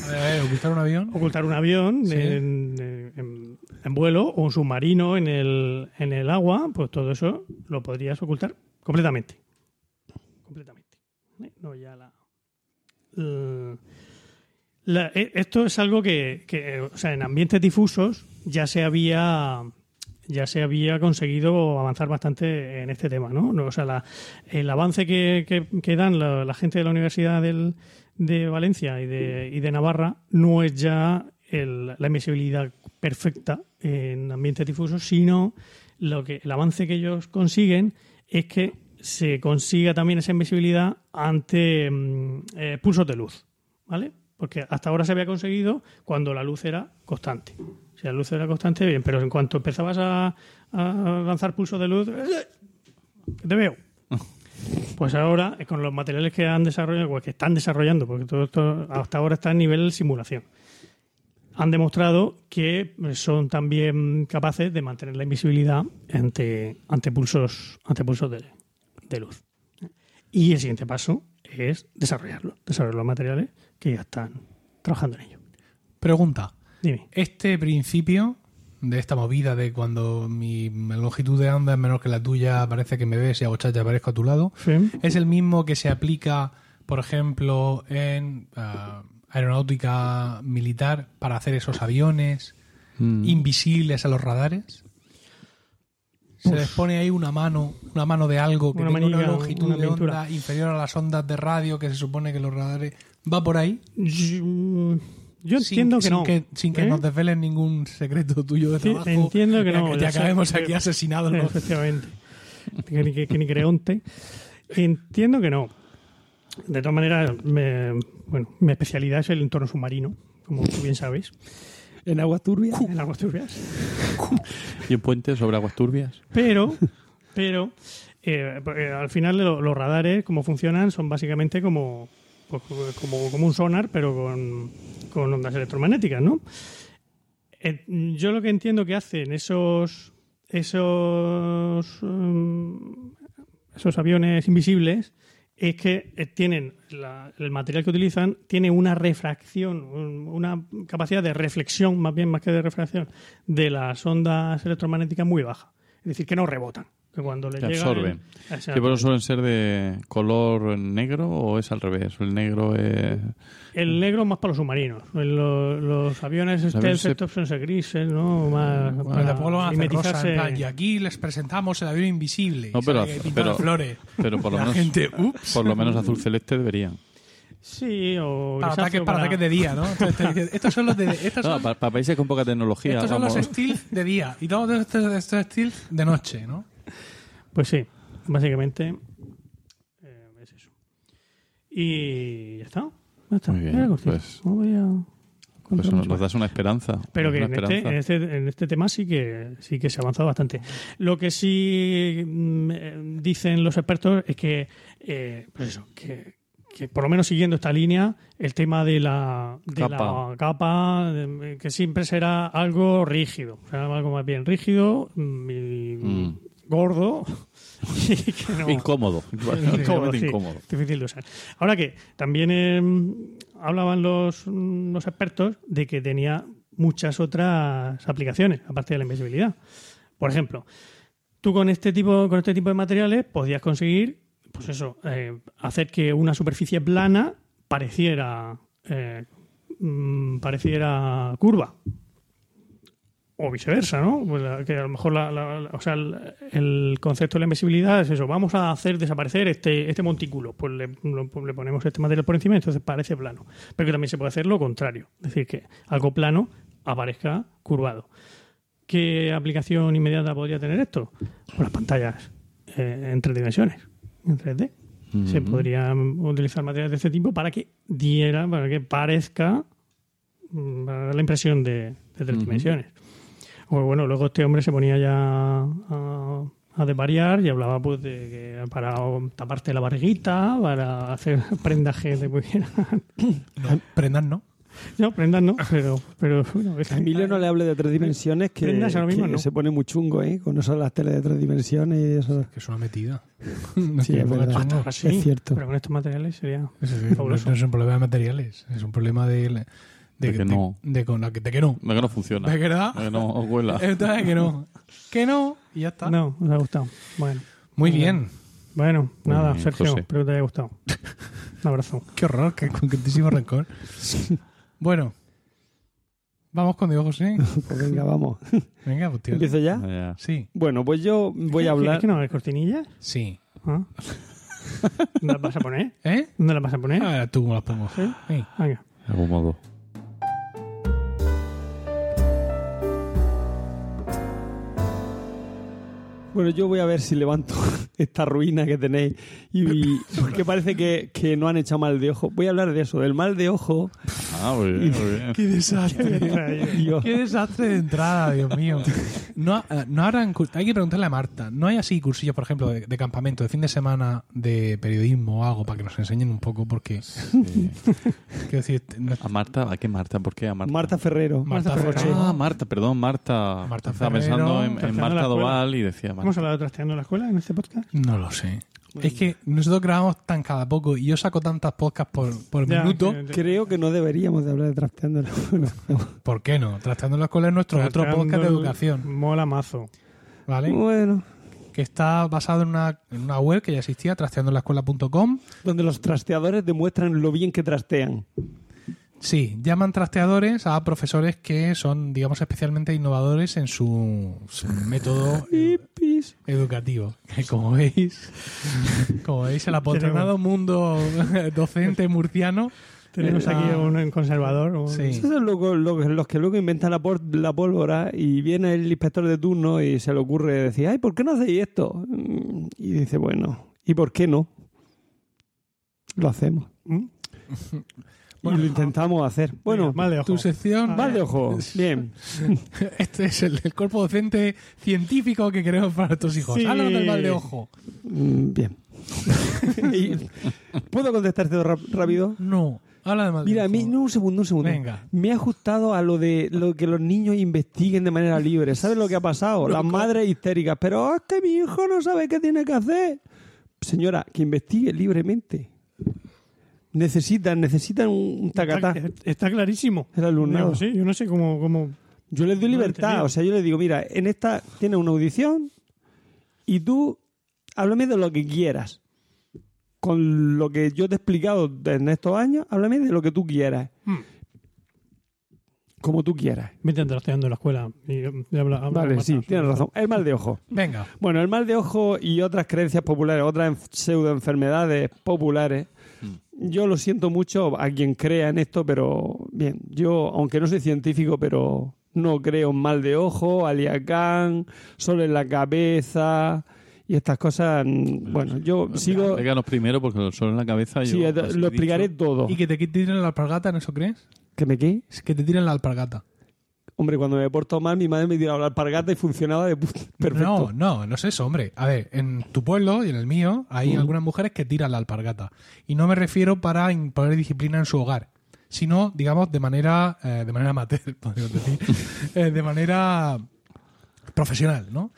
A ver, a ver, ocultar un avión. Ocultar un avión Sí. en, en- en vuelo o un submarino en el, en el agua, pues todo eso lo podrías ocultar completamente. Completamente. ¿Vale? No ya la, la- la- e- esto es algo que, que, o sea, en ambientes difusos ya se había ya se había conseguido avanzar bastante en este tema, ¿no? O sea, la- el avance que, que- dan la, la gente de la Universidad del- de Valencia y de, y de Navarra no es ya el- la invisibilidad perfecta en ambientes difusos, sino lo que el avance que ellos consiguen es que se consiga también esa invisibilidad ante mm, eh, pulsos de luz, ¿vale? Porque hasta ahora se había conseguido cuando la luz era constante. Si la luz era constante, bien, pero en cuanto empezabas a, a lanzar pulsos de luz, ¡eh! que te veo. Pues ahora, eh, con los materiales que han desarrollado, pues que están desarrollando, porque todo esto hasta ahora está a nivel simulación, han demostrado que son también capaces de mantener la invisibilidad ante, ante pulsos, ante pulsos de, de luz. Y el siguiente paso es desarrollarlo, desarrollar los materiales que ya están trabajando en ello. Pregunta. Dime. Este principio de esta movida de cuando mi longitud de onda es menor que la tuya, parece que me ves y hago chacha, aparezco a tu lado, Sí. es el mismo que se aplica, por ejemplo, en ah, aeronáutica militar para hacer esos aviones Mm. invisibles a los radares. Se les pone ahí una mano, una mano de algo que Una tenga una longitud una de onda inferior a las ondas de radio que se supone que los radares va por ahí. Yo, yo Sin- entiendo que sin no. Que, sin que ¿eh? nos desvelen ningún secreto tuyo de Sí, trabajo. entiendo que ya no, ya acabemos aquí asesinados. ¿no? Efectivamente. Que ni, que, que ni creonte. Entiendo que no. De todas maneras, me- bueno, mi especialidad es el entorno submarino, como tú bien sabes, En aguas turbias. en aguas turbias. ¿Y un puente sobre aguas turbias? Pero, pero eh, porque al final lo- los radares, como funcionan, son básicamente como, pues, como, como un sonar, pero con, ondas electromagnéticas, ¿no? Eh, yo lo que entiendo que hacen esos esos mm, esos aviones invisibles es que eh, tienen la- el material que utilizan tiene una refracción, un- una capacidad de reflexión, más bien más que de refracción, de las ondas electromagnéticas muy baja. Es decir, que no rebotan. Que cuando les Que llega absorben. el- ¿Que por eso suelen ser de color negro o es al revés? El negro es... El negro más para los submarinos. Los, los aviones stealth se- estos ser grises, ¿no? Más Bueno, para después lo van a hacer rosa, en plan, y aquí les presentamos el avión invisible. No, pero- pero- flores. Pero por lo menos, gente, ups. por lo menos azul celeste deberían. Sí, o Para ataques, para ataques de día, ¿no? Entonces estos son los de. Estos No, son, para, para países con poca tecnología. estos son los stealth de día. Y todos estos, estos stealth de noche, ¿no? Pues sí, básicamente eh, es eso. Y ya está. Ya está. Muy bien, pues- No voy a Pues nos, das una esperanza. Pero que en este, en, este, en este tema sí que sí que se ha avanzado bastante. Lo que sí mm, eh, dicen los expertos es que, eh, pues eso, que, que por lo menos siguiendo esta línea, el tema de la, de Capa. la capa, de- que siempre será algo rígido, será algo más bien rígido mm, y Mm. Gordo y que no- Incómodo. Incómodo, sí. incómodo. difícil de usar. Ahora que también eh, hablaban los, los expertos de que tenía muchas otras aplicaciones, aparte de la invisibilidad. Por ejemplo, tú con este tipo, con este tipo de materiales podías conseguir, pues eso, eh, hacer que una superficie plana pareciera, eh, mm, pareciera curva. O viceversa, ¿no? Pues la- que a lo mejor la, la- o sea, el, el concepto de la invisibilidad es eso, vamos a hacer desaparecer este, este montículo, pues le, pues le ponemos este material por encima entonces parece plano. Pero que también se puede hacer lo contrario, es decir, que algo plano aparezca curvado. ¿Qué aplicación inmediata podría tener esto? Pues las pantallas eh, en tres dimensiones, en 3D. Se podrían utilizar materiales de este tipo para que diera, para que parezca, mm, para dar la impresión de, de tres dimensiones. O bueno, luego este hombre se ponía ya a, a desvariar y hablaba pues de que para taparte la barriguita, para hacer prendas que te pudieran... No, prendas no. No, prendas no, pero... pero bueno, es- Emilio no le hable de tres dimensiones que, Prendas ahora mismo que no. se pone muy chungo, ¿eh? Con eso de las teles de tres dimensiones y eso. Que es una metida. No Sí, es verdad. es cierto. Pero con estos materiales sería... Es Fabuloso. no es un problema de materiales, es un problema de, de, De que no. de, que, de que no. De que no funciona. ¿De verdad? De que no huela. Entonces, que no. Que no, y ya está. No, os ha gustado. Bueno, Muy bien. bueno Muy nada, bien, Sergio, José. espero que te haya gustado. Un abrazo. Qué horror, qué concretísimo rencor. Bueno, vamos con Diego José. Pues venga, vamos. Venga, pues tío. ¿Empiezo ya? Ya. Sí, Bueno, pues yo voy a ¿Es hablar. que no hay cortinillas? sí. ¿Ah? ¿Dónde las vas a poner? ¿Eh? ¿Dónde las vas a poner? Ahora tú cómo las pongo. Sí. Venga. De algún modo. Bueno, yo voy a ver si levanto esta ruina que tenéis. Y, porque parece que, que no han echado mal de ojo. Voy a hablar de eso, del mal de ojo. Ah, muy bien, muy bien. Qué desastre. Qué desastre de entrada, Dios mío. No, eh, no habrán hay que preguntarle a Marta. ¿No hay así cursillos, por ejemplo, de, de campamento, de fin de semana de periodismo o algo para que nos enseñen un poco? Porque, Sí. quiero decir, no- ¿A Marta? ¿A qué Marta? ¿Por qué a Marta? Marta Ferrero. Marta Marta Ferrero. Ah, Marta, perdón, Marta. Marta Estaba Ferrero, pensando en, en Marta. Doval y decía Marta. ¿Hemos hablado de trasteando la escuela en este podcast? No lo sé. Es que nosotros grabamos tan cada poco y yo saco tantas podcasts por, por Ya, minuto. Creo que no deberíamos de hablar de trasteando. Bueno, ¿Por qué no? Trasteando la escuela es nuestro otro podcast de educación, Mola mazo. ¿vale? bueno, Que está basado en una, en una web que ya existía, trasteandoenlaescuela.com. donde los trasteadores demuestran lo bien que trastean. Sí, llaman trasteadores a profesores que son, digamos, especialmente innovadores en su, su método eh, educativo. Que como veis, como veis, el apotronado mundo docente murciano. Tenemos está- aquí un, un conservador. un- Sí. Esos son los que luego inventan la, por- la pólvora y viene el inspector de turno y se le ocurre decir, ay, ¿por qué no hacéis esto? Mm, Y dice, bueno, ¿y por qué no? Lo hacemos. ¿Mm? y lo intentamos hacer. Bueno, Venga, mal de ojo. Tu sección. mal de ojo. Bien. Este es el, el cuerpo docente científico que queremos para nuestros hijos. Sí. Háblanos del mal de ojo. Mm, Bien. ¿Puedo contestarte rápido? No, habla del mal de Mira, ojo. mí, no, un segundo, un segundo. Venga. Me ha ajustado a lo de lo que los niños investiguen de manera libre. ¿Sabes lo que ha pasado? Las madres histéricas. Pero es que mi hijo no sabe qué tiene que hacer. Señora, que investigue libremente. Necesitan, necesitan un, tacatá. Está, está clarísimo. El alumnado. Digo, sí, yo no sé cómo... cómo... Yo les doy libertad. O sea, yo les digo, mira, en esta tienes una audición y tú háblame de lo que quieras. Con lo que yo te he explicado en estos años, háblame de lo que tú quieras. Hmm. Como tú quieras. Vete trasteando en la escuela. Y, y habla- habla Vale, sí, tienes razón. El mal de ojo. Venga. Bueno, el mal de ojo y otras creencias populares, otras en- pseudoenfermedades populares. Yo lo siento mucho a quien crea en esto, pero bien, yo, aunque no soy científico, pero no creo en mal de ojo, aliacán, sol en la cabeza y estas cosas. mm, Bueno, yo sigo. Explícanos primero porque el sol en la cabeza. Sí, yo, lo explicaré dicho, todo. ¿Y que te tiren la alpargata, en eso crees? ¿Que me qué? Es que te tiren la alpargata. Hombre, cuando me porto mal, mi madre me tiraba la alpargata y funcionaba de puta- perfecto. No, no, no es eso, hombre. A ver, en tu pueblo y en el mío hay algunas mujeres que tiran la alpargata. Y no me refiero para imponer disciplina en su hogar, sino, digamos, de manera, eh, de manera amateur, podríamos decir, eh, de manera profesional, ¿no?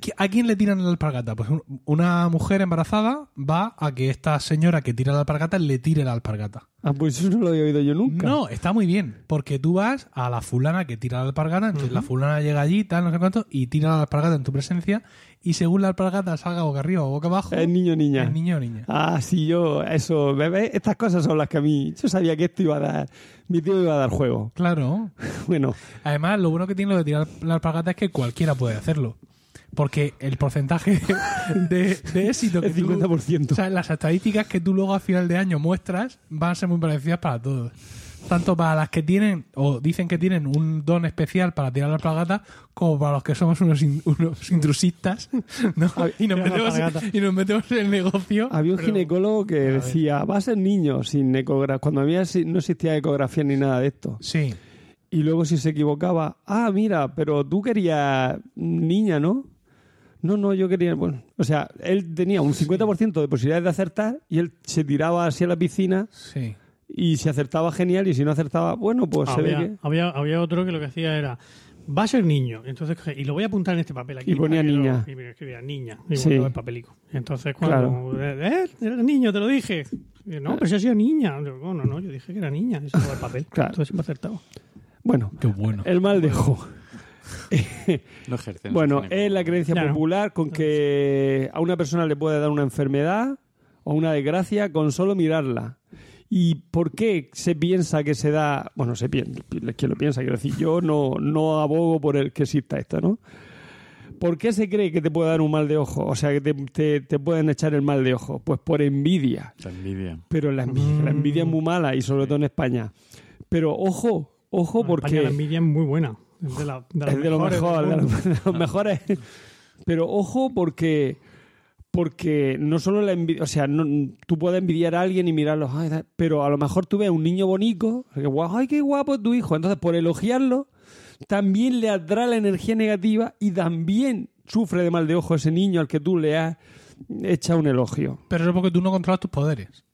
¿Qui- ¿A quién le tiran la alpargata? Pues un- una mujer embarazada va a que esta señora que tira la alpargata le tire la alpargata. Ah, pues eso no lo había oído yo nunca. No, está muy bien, porque tú vas a la fulana que tira la alpargata, entonces la fulana llega allí, tal, no sé cuánto, y tira la alpargata en tu presencia, y según la alpargata salga boca arriba o boca abajo, Es niño o niña. es niño o niña. Ah, sí, yo, eso, bebé, estas cosas son las que a mí, yo sabía que esto iba a dar, mi tío iba a dar juego. Claro. Bueno, Además, lo bueno que tiene lo de tirar la alpargata es que cualquiera puede hacerlo. Porque el porcentaje de, de éxito que el tú- 50%. O sea, las estadísticas que tú luego a final de año muestras van a ser muy parecidas para todos. Tanto para las que tienen o dicen que tienen un don especial para tirar la alpargata, como para los que somos unos, in- unos intrusistas, ¿no? Y nos, metemos, y nos metemos en el negocio. había un Pero- ginecólogo que decía, va a ser niño sin ecografía, cuando había, no existía ecografía ni nada de esto. Sí. Y luego si se equivocaba, ah, mira, pero tú querías niña, ¿no? No, no, yo quería, bueno, o sea, él tenía un 50% de posibilidades de acertar y él se tiraba así a la piscina Sí. y si acertaba genial y si no acertaba, bueno, pues se ve había, que... había, había otro que lo que hacía era va a ser niño entonces coge- y lo voy a apuntar en este papel aquí Y ponía que lo- niña. y me escribía niña y Sí. el papelico entonces cuando Claro. eh, eres niño te lo dije Y, no pero si ha sido niña Digo, no no no yo dije que era niña y se el papel Claro. entonces siempre acertado Bueno, Qué bueno. el mal de ojo. No ejercen. Bueno, es la creencia Ya no. popular con que a una persona le puede dar una enfermedad o una desgracia con solo mirarla. ¿Y por qué se piensa que se da? Bueno, se piensa, ¿quién lo piensa? Quiero decir, yo no, no abogo por el que exista esto, ¿no? ¿Por qué se cree que te puede dar un mal de ojo? O sea, que te, te- te pueden echar el mal de ojo. Pues por envidia. La envidia. Pero la envidia, la envidia es muy mala y sobre todo en España. Pero ojo, ojo, En España porque la envidia es muy buena de, la, de las es de lo mejor, de de los mejores. Pero ojo porque porque no solo la envidia, o sea, no- tú puedes envidiar a alguien y mirarlo, pero a lo mejor tú ves a un niño bonito, que guau, ay, qué guapo es tu hijo, entonces por elogiarlo también le atrae la energía negativa y también sufre de mal de ojo ese niño al que tú le has echado un elogio. Pero eso es porque tú no controlas tus poderes.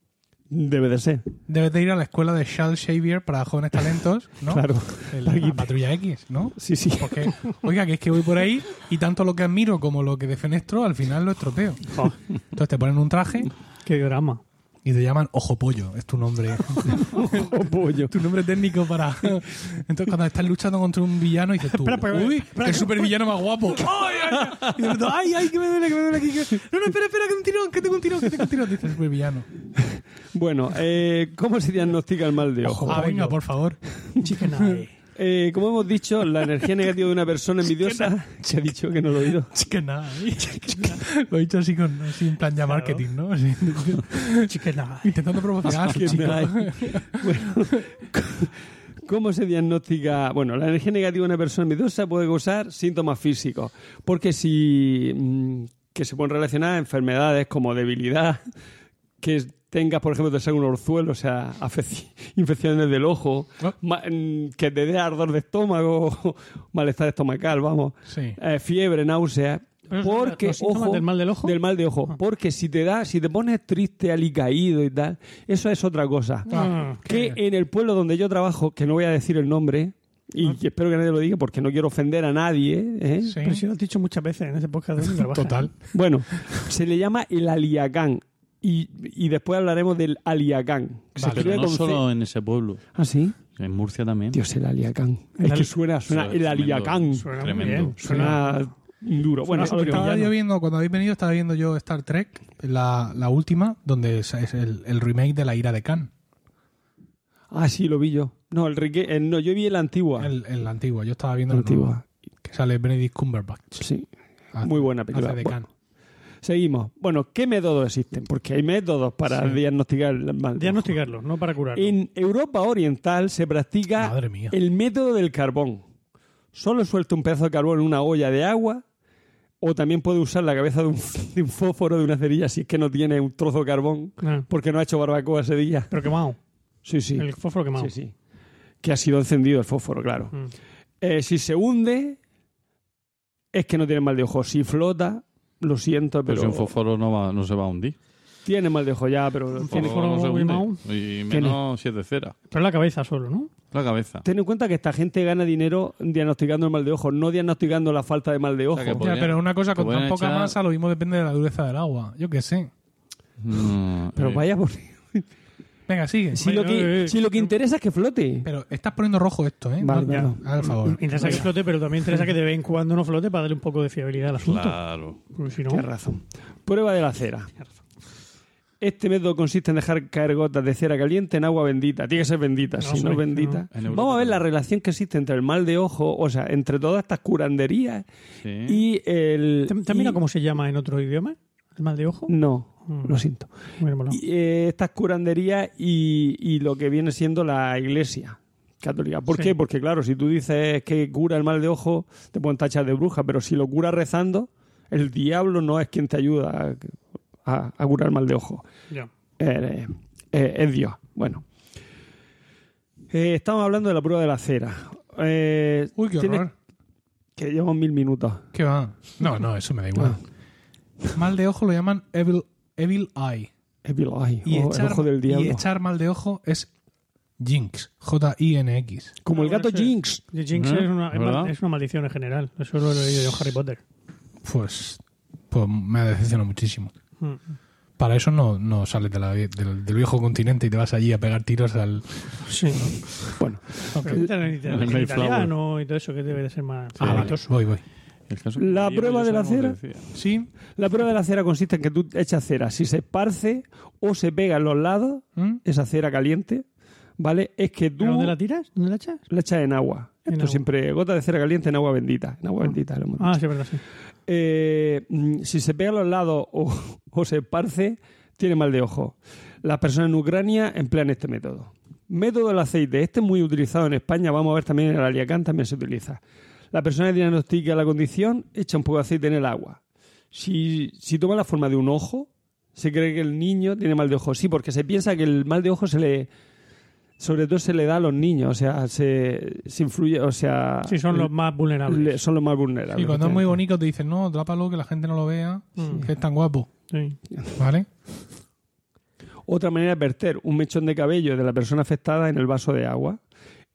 Debe de ser, Debes de ir a la escuela de Charles Xavier para jóvenes talentos, ¿no? claro. El- la patrulla X, ¿no? Sí, sí. Porque, oiga, que es que voy por ahí y tanto lo que admiro como lo que defenestro, al final lo estropeo. Jo, Entonces te ponen un traje qué drama y te llaman Ojo Pollo, es tu nombre. Oh, pollo. tu nombre técnico para. Entonces cuando estás luchando contra un villano dices tú, uy, espera, qué super villano más guapo. ¡Ay, ay! ay! Y de pronto, ay, ay, que me duele, que me duele aquí. que- No, no, espera, espera, que un tirón, que tengo un tirón, que tengo un tirón, dice el super villano. Bueno, eh, ¿cómo se diagnostica el mal de ojo? Ah, venga, por favor. chicken eye Eh, como hemos dicho, la energía negativa de una persona envidiosa. Se ha dicho que no lo he oído. Es que nada. Lo he dicho así, con, así en plan ya marketing, ¿no? Así, eye intentando promocionar. Bueno, ¿Cómo se diagnostica? Bueno, la energía negativa de una persona envidiosa puede causar síntomas físicos. Porque si. mm, que se pueden relacionar a enfermedades como debilidad, que tengas, por ejemplo, te salga un orzuelo, o sea, infecciones del ojo, Ah. mm, que te dé ardor de estómago, malestar estomacal, vamos, Sí. eh, fiebre, náusea. Porque, los ojo, del mal del ojo. del mal de ojo. Ah. Porque si te da, si te pones triste, alicaído y tal, eso es otra cosa. Ah, Que en el pueblo donde yo trabajo, que no voy a decir el nombre, y Ah. espero que nadie lo diga porque no quiero ofender a nadie, ¿eh? Sí. pero si lo has dicho muchas veces en ese podcast donde trabajas. Total. bueno, se le llama el aliacán. Y, y después hablaremos del aliacán. que se Vale, escribe Pero no con C. solo en ese pueblo. ¿Ah, sí? En Murcia también. Dios, el aliacán. El es que ali- suena, suena el tremendo. aliacán. Suena muy Tremendo. bien. Suena duro. Bueno, Estaba yo viendo, cuando habéis venido, estaba viendo yo Star Trek, la, la última, donde es, es el, el remake de La Ira de Khan. Ah, sí, lo vi yo. No, el, Rique- el- no, yo vi el antigua. El, el antiguo. Yo estaba viendo La antigua. que sale Benedict Cumberbatch. Sí. Hace- Muy buena película. hace de Khan. Seguimos. Bueno, ¿qué métodos existen? Porque hay métodos para Sí. diagnosticar el mal. Diagnosticarlo, no para curarlo. En Europa Oriental se practica el método del carbón. Solo suelta un pedazo de carbón en una olla de agua o también puede usar la cabeza de un, de un fósforo de una cerilla si es que no tiene un trozo de carbón Ah, porque no ha hecho barbacoa ese día. pero quemado. Sí, sí. El fósforo quemado. Sí, sí. Que ha sido encendido el fósforo, claro. Mm. Eh, si se hunde, es que no tiene mal de ojo. Si flota, lo siento, Pero pero, si un fósforo no, va- no se va a hundir. tiene mal de ojo ya, pero tiene- fósforo no se hunde. Y menos si es de cera. Pero la cabeza solo, ¿no? La cabeza. ten en cuenta que esta gente gana dinero diagnosticando el mal de ojo, no diagnosticando la falta de mal de ojo. sea, que Ya, Podrían- pero una cosa con tan poca echar- masa, lo mismo depende de la dureza del agua. Yo qué sé. Mm, Pero eh, vaya por... Venga, sigue. Si lo, Bueno, que, eh, si lo que interesa es que flote. Pero estás poniendo rojo esto, ¿eh? Vale, No- ya. El favor. Interesa que flote, pero también interesa que de vez en cuando no flote para darle un poco de fiabilidad al asunto. Claro. Porque si no, Tienes razón. Prueba de la cera. Este método consiste en dejar caer gotas de cera caliente en agua bendita. Tiene que ser bendita, No, si no es bendita. no. Vamos a ver la relación que existe entre el mal de ojo, o sea, entre todas estas curanderías Sí. y el. ¿Te, te cómo se llama en otro idioma? ¿El mal de ojo? No, Mm. lo siento. Y, eh, estas curanderías y, y lo que viene siendo la iglesia católica. ¿Por Sí. qué? Porque, claro, si tú dices que cura el mal de ojo, te pueden tachar de bruja, pero si lo cura rezando, el diablo no es quien te ayuda a, a- a curar el mal de ojo. Eh, eh, es Dios. Bueno. Eh, estamos hablando de la prueba de la cera. Uy, qué horror. Que llevamos mil minutos. ¿Qué va? No, no, eso me da igual. Mal de ojo lo llaman Evil, evil Eye. Evil Eye, Y, o echar, el ojo del y diablo. echar mal de ojo es Jinx. J-I-N-X. Como el gato. Jinx. The Jinx es, una, es, ¿verdad? mal- es una maldición en general. Eso lo he leído yo en Harry Potter. Pues, pues me ha decepcionado muchísimo. Mm. Para eso no, no sales de la- del, del viejo continente y te vas allí a pegar tiros al... Sí. Bueno, en El italiano y todo eso que debe de ser más Ah, vale, voy, voy. La prueba de la cera. ¿Sí? La prueba de la cera consiste en que tú echas cera. Si se esparce o se pega en los lados, ¿Mm? esa cera caliente, ¿vale? Es que tú ¿Pero ¿Dónde la tiras? ¿Dónde la echas? la echas en agua. En Esto agua. siempre, gota de cera caliente en agua bendita. En agua bendita, lo hemos Ah, sí, verdad, sí. Eh, mm, si se pega a los lados o, o se esparce, tiene mal de ojo. Las personas en Ucrania emplean este método. Método del aceite. Este es muy utilizado en España. Vamos a ver también en el Aliacán también se utiliza. La persona que diagnostica la condición echa un poco de aceite en el agua. Si, si toma la forma de un ojo, se cree que el niño tiene mal de ojo. Sí, porque se piensa que el mal de ojo se le... Sobre todo se le da a los niños, o sea, se, se influye, o sea... Sí, son los más vulnerables. le- son los más vulnerables. Y cuando es muy bonito te dicen, no, trápalo, que la gente no lo vea, que es tan guapo. Sí. ¿Vale? Otra manera es verter un mechón de cabello de la persona afectada en el vaso de agua.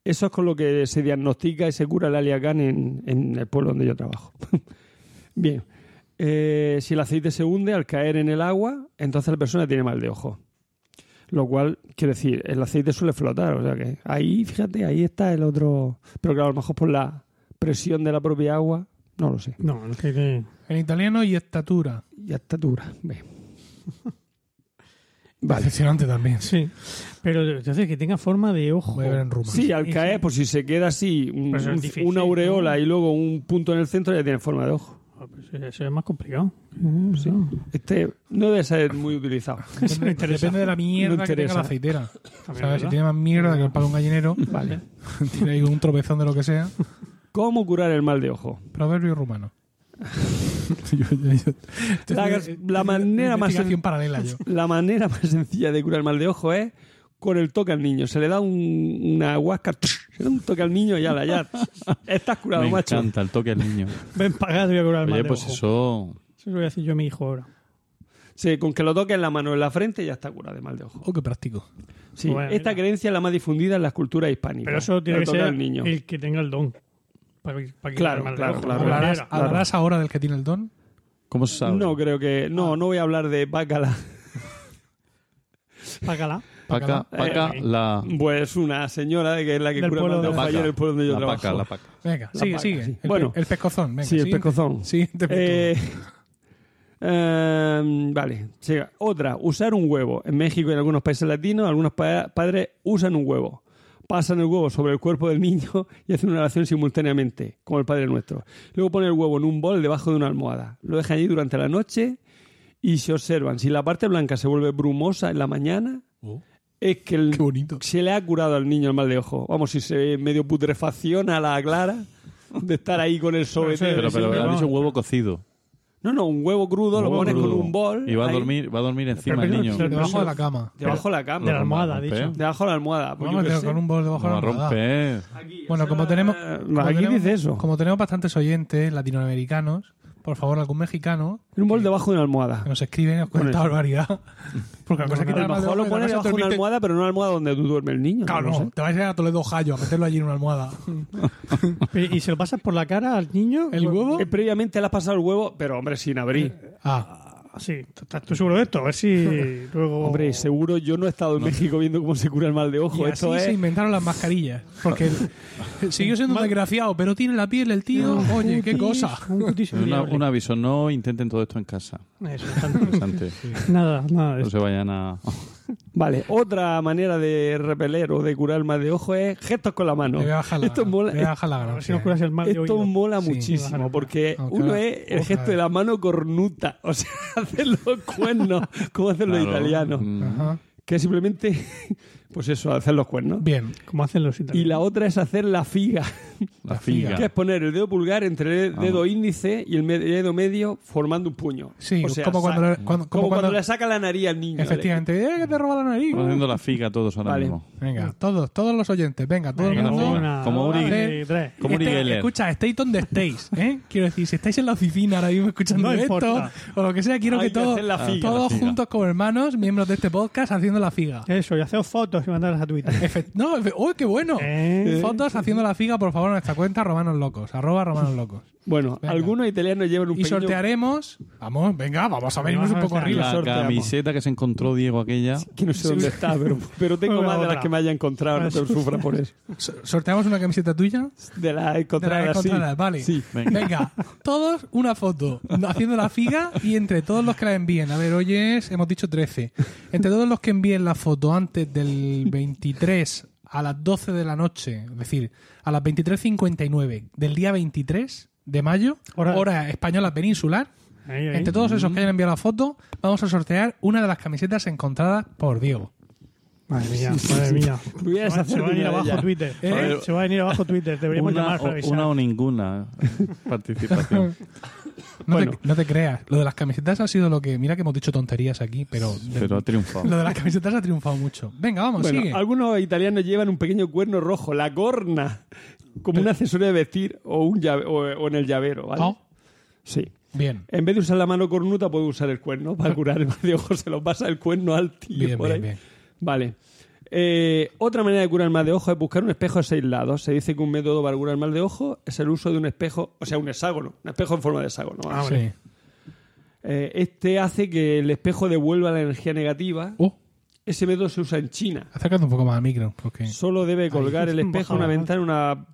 Eso es con lo que se diagnostica y se cura el aliacán en, en el pueblo donde yo trabajo. Bien. Eh, si el aceite se hunde al caer en el agua, entonces la persona tiene mal de ojo. Lo cual, quiero decir, el aceite suele flotar. O sea que ahí, fíjate, ahí está el otro. Pero claro, a lo mejor por la presión de la propia agua, no lo sé. No, es que. En italiano y estatura. Y. Ve. Vale. Decepcionante también. Sí. Pero entonces que tenga forma de ojo. En rumano. Sí, al caer, sí. pues si se queda así, un- Pero eso es un- difícil, una aureola ¿no? y luego un punto en el centro, ya tiene forma de ojo. Ah, pues eso es más complicado. Sí. Este no debe ser muy utilizado. Eso. Depende de la mierda No que tenga la aceitera. ¿Sabes? Si tiene más mierda que el palo de un gallinero, Vale. tiene ahí un tropezón de lo que sea. ¿Cómo curar el mal de ojo? Proverbio rumano. Yo- yo- yo- estoy La- la manera más sen- paralela yo. La manera más sencilla de curar el mal de ojo es con el toque al niño. Se le da un- una huasca, se le da un toque al niño y ya, la ya. Estás curado, Me macho. encanta el toque al niño. Ven pagado, voy a curar el mal Oye, de pues ojo. eso... Eso lo voy a decir yo a mi hijo ahora. Sí, con que lo toque en la mano o en la frente ya está curado de mal de ojo. Oh, qué práctico. Sí, Bueno, esta mira. creencia es la más difundida en las culturas hispánicas. Pero eso tiene El que ser niño. el que tenga el don. Para, Claro, claro, claro. ¿Hablarás, hablarás ahora del que tiene el don? ¿Cómo se sabe? No, creo que. No, no voy a hablar de bacala. Págala. Paca, paca, Eh, la... Pues una señora que es la que cura pueblo mal de de ojo la allí en el pueblo donde yo la trabajo. paca, la paca. Venga, La sigue, sigue. sí. El, Bueno. el pescozón. Venga, Sí, el siguiente- pescozón. Siguiente Eh, eh, vale, siga. otra, usar un huevo. En México y en algunos países latinos, algunos pa- padres usan un huevo. Pasan el huevo sobre el cuerpo del niño y hacen una oración simultáneamente, como el Padre Nuestro. Luego ponen el huevo en un bol debajo de una almohada. Lo dejan allí durante la noche y se observan. Si la parte blanca se vuelve brumosa en la mañana, Oh, es que el- se le ha curado al niño el mal de ojo. Vamos, si se medio putrefacciona la clara de estar ahí con el sobeteo. Pero, pero Sí, ha no. dicho huevo cocido. No, no, un huevo crudo lo pones crudo. con un bol. Y va a ahí, dormir, va a dormir encima Pero el niño. no- pero- Debajo de la cama. Debajo de la cama. De la almohada, dicho. Debajo de la almohada. Pues tener con un bol debajo de No la almohada. romper. Aquí, Bueno, como tenemos- como Aquí tenemos- dice eso. Como tenemos bastantes oyentes latinoamericanos, por favor, algún mexicano Un bol debajo de una almohada. que nos escribe y nos cuenta barbaridad. Porque la cosa es A lo mejor lo pones debajo es de una almohada, pero no una almohada donde tú duermes el niño. Claro, no te vas a ir a Toledo Jayo a meterlo allí en una almohada. ¿Y y se lo pasas por la cara al niño? ¿El huevo? Eh, previamente le has pasado el huevo, pero hombre, sin abrir. Ah, Sí, ¿estás tú seguro de esto? A ver si luego... Hombre, seguro yo no he estado en México viendo cómo se cura el mal de ojo. y Esto así se inventaron las mascarillas. Porque siguió siendo un desgraciado, pero tiene la piel el tío. Oye, qué cosa. Un Una- un aviso, no intenten todo esto en casa. Eso. Interesante. Nada, nada de No se vayan a... Vale, otra manera de repeler o de curar el mal de ojo es gestos con la mano. Me voy a bajar la Esto gana. mola, Me voy a bajar la A gana. ver si nos curas el mal de esto oído. mola Sí. muchísimo porque uno es el gesto eh. de la mano cornuta, o sea, hacer los cuernos como hacen los Claro. italianos, Mm. Ajá. que simplemente, pues eso, hacer los cuernos. Bien. Como hacen los Y italianos. la otra es hacer la figa, La figa. que es poner el dedo pulgar entre el Ah. dedo índice y el dedo medio formando un puño. Sí, O sea, como, cuando, le, cuando, como como cuando cuando- le saca la nariz al niño. Efectivamente, ¡eh, que te roba la nariz! Estamos haciendo la figa todos ahora Vale. mismo. Venga, todos, todos los oyentes, venga, todo Venga, el mundo. una, Como dos, Uri- tres, tres. Como Uri Geller. escucha, estéis donde estéis, ¿eh? Quiero decir, si estáis en la oficina ahora mismo escuchando No esto importa. o lo que sea, quiero Hay que que todos, figa, todos la figa. juntos como hermanos, miembros de este podcast, haciendo la figa. Eso, y haceos fotos y mandarlas a Twitter. Efe- no, efe- ¡oh, qué bueno! Eh. Fotos haciendo la figa, por favor, en nuestra cuenta, Romanos Locos, arroba Romanos Locos. Bueno, Venga. algunos italianos llevan un Y pequeño... sortearemos, vamos, venga, vamos a venirnos un poco arriba. La sorteamos. camiseta que se encontró Diego aquella. Que no sé dónde está, pero, pero tengo más de las que me haya encontrado, no te sufra por eso. So- ¿Sorteamos una camiseta tuya? De las De las encontradas, sí. encontradas, vale. Sí. Venga. Venga, todos una foto haciendo la figa y entre todos los que la envíen. A ver, hoy es, hemos dicho 13. Entre todos los que envíen la foto antes del 23 a las 12 de la noche, es decir, a las 23.59 del día 23 de mayo, Hora- hora, española peninsular, Ahí, ahí. entre todos esos que hayan enviado la foto, vamos a sortear una de las camisetas encontradas por Diego. Madre mía, madre mía. Se va, deshacer se va a venir abajo. Twitter. ¿Eh? Se va a venir abajo Twitter. Deberíamos Una, llamar para avisar. una o ninguna participación. No, Bueno. te, no te creas, lo de las camisetas ha sido lo que, mira que hemos dicho tonterías aquí, pero, de- Pero ha triunfado. lo de las camisetas ha triunfado mucho. Venga, vamos, Bueno, sigue. algunos italianos llevan un pequeño cuerno rojo, la corna, como un accesorio de vestir o, un llave- o, o en el llavero, ¿vale? Oh, Sí. bien. En vez de usar la mano cornuta, puede usar el cuerno para curar el mal de ojo. Se lo pasa el cuerno al tío Bien, por bien, ahí. bien. Vale. Eh, otra manera de curar el mal de ojo es buscar un espejo de seis lados. Se dice que un método para curar el mal de ojo es el uso de un espejo, o sea, un hexágono, un espejo en forma de hexágono. Ah, ¿vale? Sí. Eh, este hace que el espejo devuelva la energía negativa. Oh, Ese método se usa en China. acércate un poco más al micro. Porque... Solo debe colgar el espejo en una ventana en una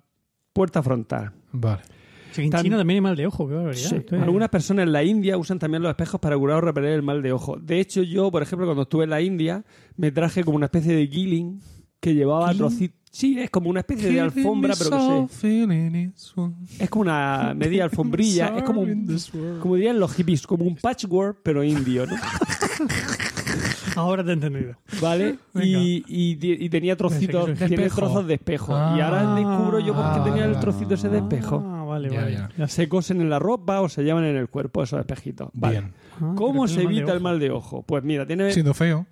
puerta frontal. Vale. Sí, en Tan- China también hay mal de ojo, qué barbaridad. Sí. Algunas personas en la India usan también los espejos para curar o repeler el mal de ojo. De hecho, yo, por ejemplo, cuando estuve en la India, me traje como una especie de killing que llevaba trocitos. Sí, es como una especie de alfombra, pero que se... Es como una media alfombrilla. es como, un- como dirían los hippies, como un patchwork, pero indio, ¿no? Ahora te he entendido. ¿Vale? Y, y, y tenía trocitos, tiene espejo. trozos de espejo. Ah. y ahora descubro yo por qué Ah, tenía el vale, trocito ese de espejo. Ah, vale, Ya, vale. ya. Se cosen en la ropa o se llevan en el cuerpo esos espejitos. Vale. Bien. Ah, ¿Cómo se evita el mal de ojo? Pues mira, tiene... Siendo feo.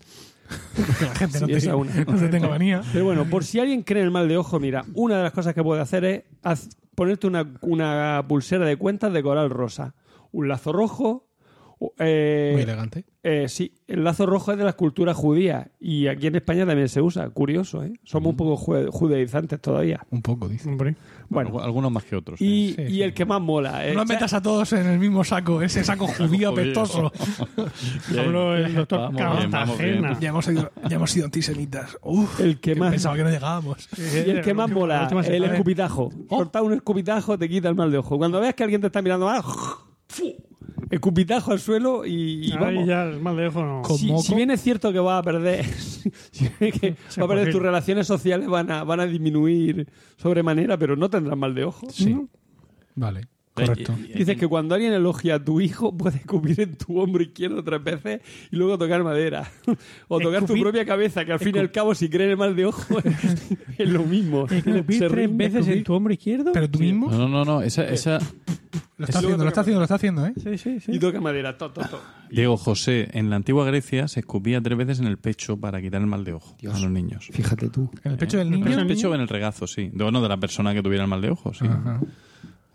que la gente no, Sí, te, esa una. no te tenga manía. Pero bueno, por si alguien cree en el mal de ojo, mira, una de las cosas que puede hacer es haz- ponerte una, una pulsera de cuentas de coral rosa, un lazo rojo. Eh, Muy elegante. eh, sí, el lazo rojo es de las culturas judías y aquí en España también se usa. Curioso, ¿eh? Somos un poco jue- judaizantes todavía. Un poco, dice. Hombre. Bueno, Algunos más que otros. y, Sí, y sí. el que más mola. eh, No metas a todos en el mismo saco, ese saco judío apestoso. Habló el doctor. Cartagena. Ya hemos, sido, ya hemos sido antisemitas. Uf, El que más- Pensaba que no llegábamos. Y el que más La mola, el escupitajo. Oh. Un escupitajo te quita el mal de ojo. Cuando veas que alguien te está mirando mal, ¡fu! Escupitajo al suelo y, y Ahí vamos. ya el mal de ojo no. Con Si, moco. si bien es cierto que vas a perder, si bien que Sí, va a perder posible. tus relaciones sociales van a, van a disminuir sobremanera, pero no tendrás mal de ojo. Sí. Vale, correcto. Dices que cuando alguien elogia a tu hijo, puede escupir en tu hombro izquierdo tres veces y luego tocar madera. o tocar tu propia cabeza, que al fin y al cabo, si creen el mal de ojo, es lo mismo. Escupir Se tres veces escupir. en tu hombro izquierdo. ¿Pero tú mismo? No, no, no. Esa, esa, Lo está haciendo, lo está haciendo, lo está haciendo, ¿eh? Sí, sí, sí. Y toca madera, to, to, to. Diego José, en la antigua Grecia se escupía tres veces en el pecho para quitar el mal de ojo Dios. a los niños. Fíjate tú. En el pecho del En niño. el pecho o en el regazo, sí. De, bueno, de la persona que tuviera el mal de ojo, sí. Ajá.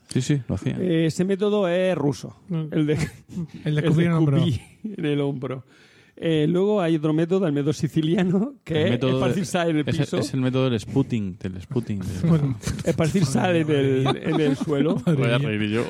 Sí, sí, lo hacía. Eh, Ese método es ruso. Mm. El de, El de en el hombro. en el hombro. Eh, luego hay otro método, el método siciliano, que El es método esparcir sal en el es, piso. es el método del sputting, del sputting. del- Bueno, Esparcir sal en el, en el suelo. Voy a reír yo.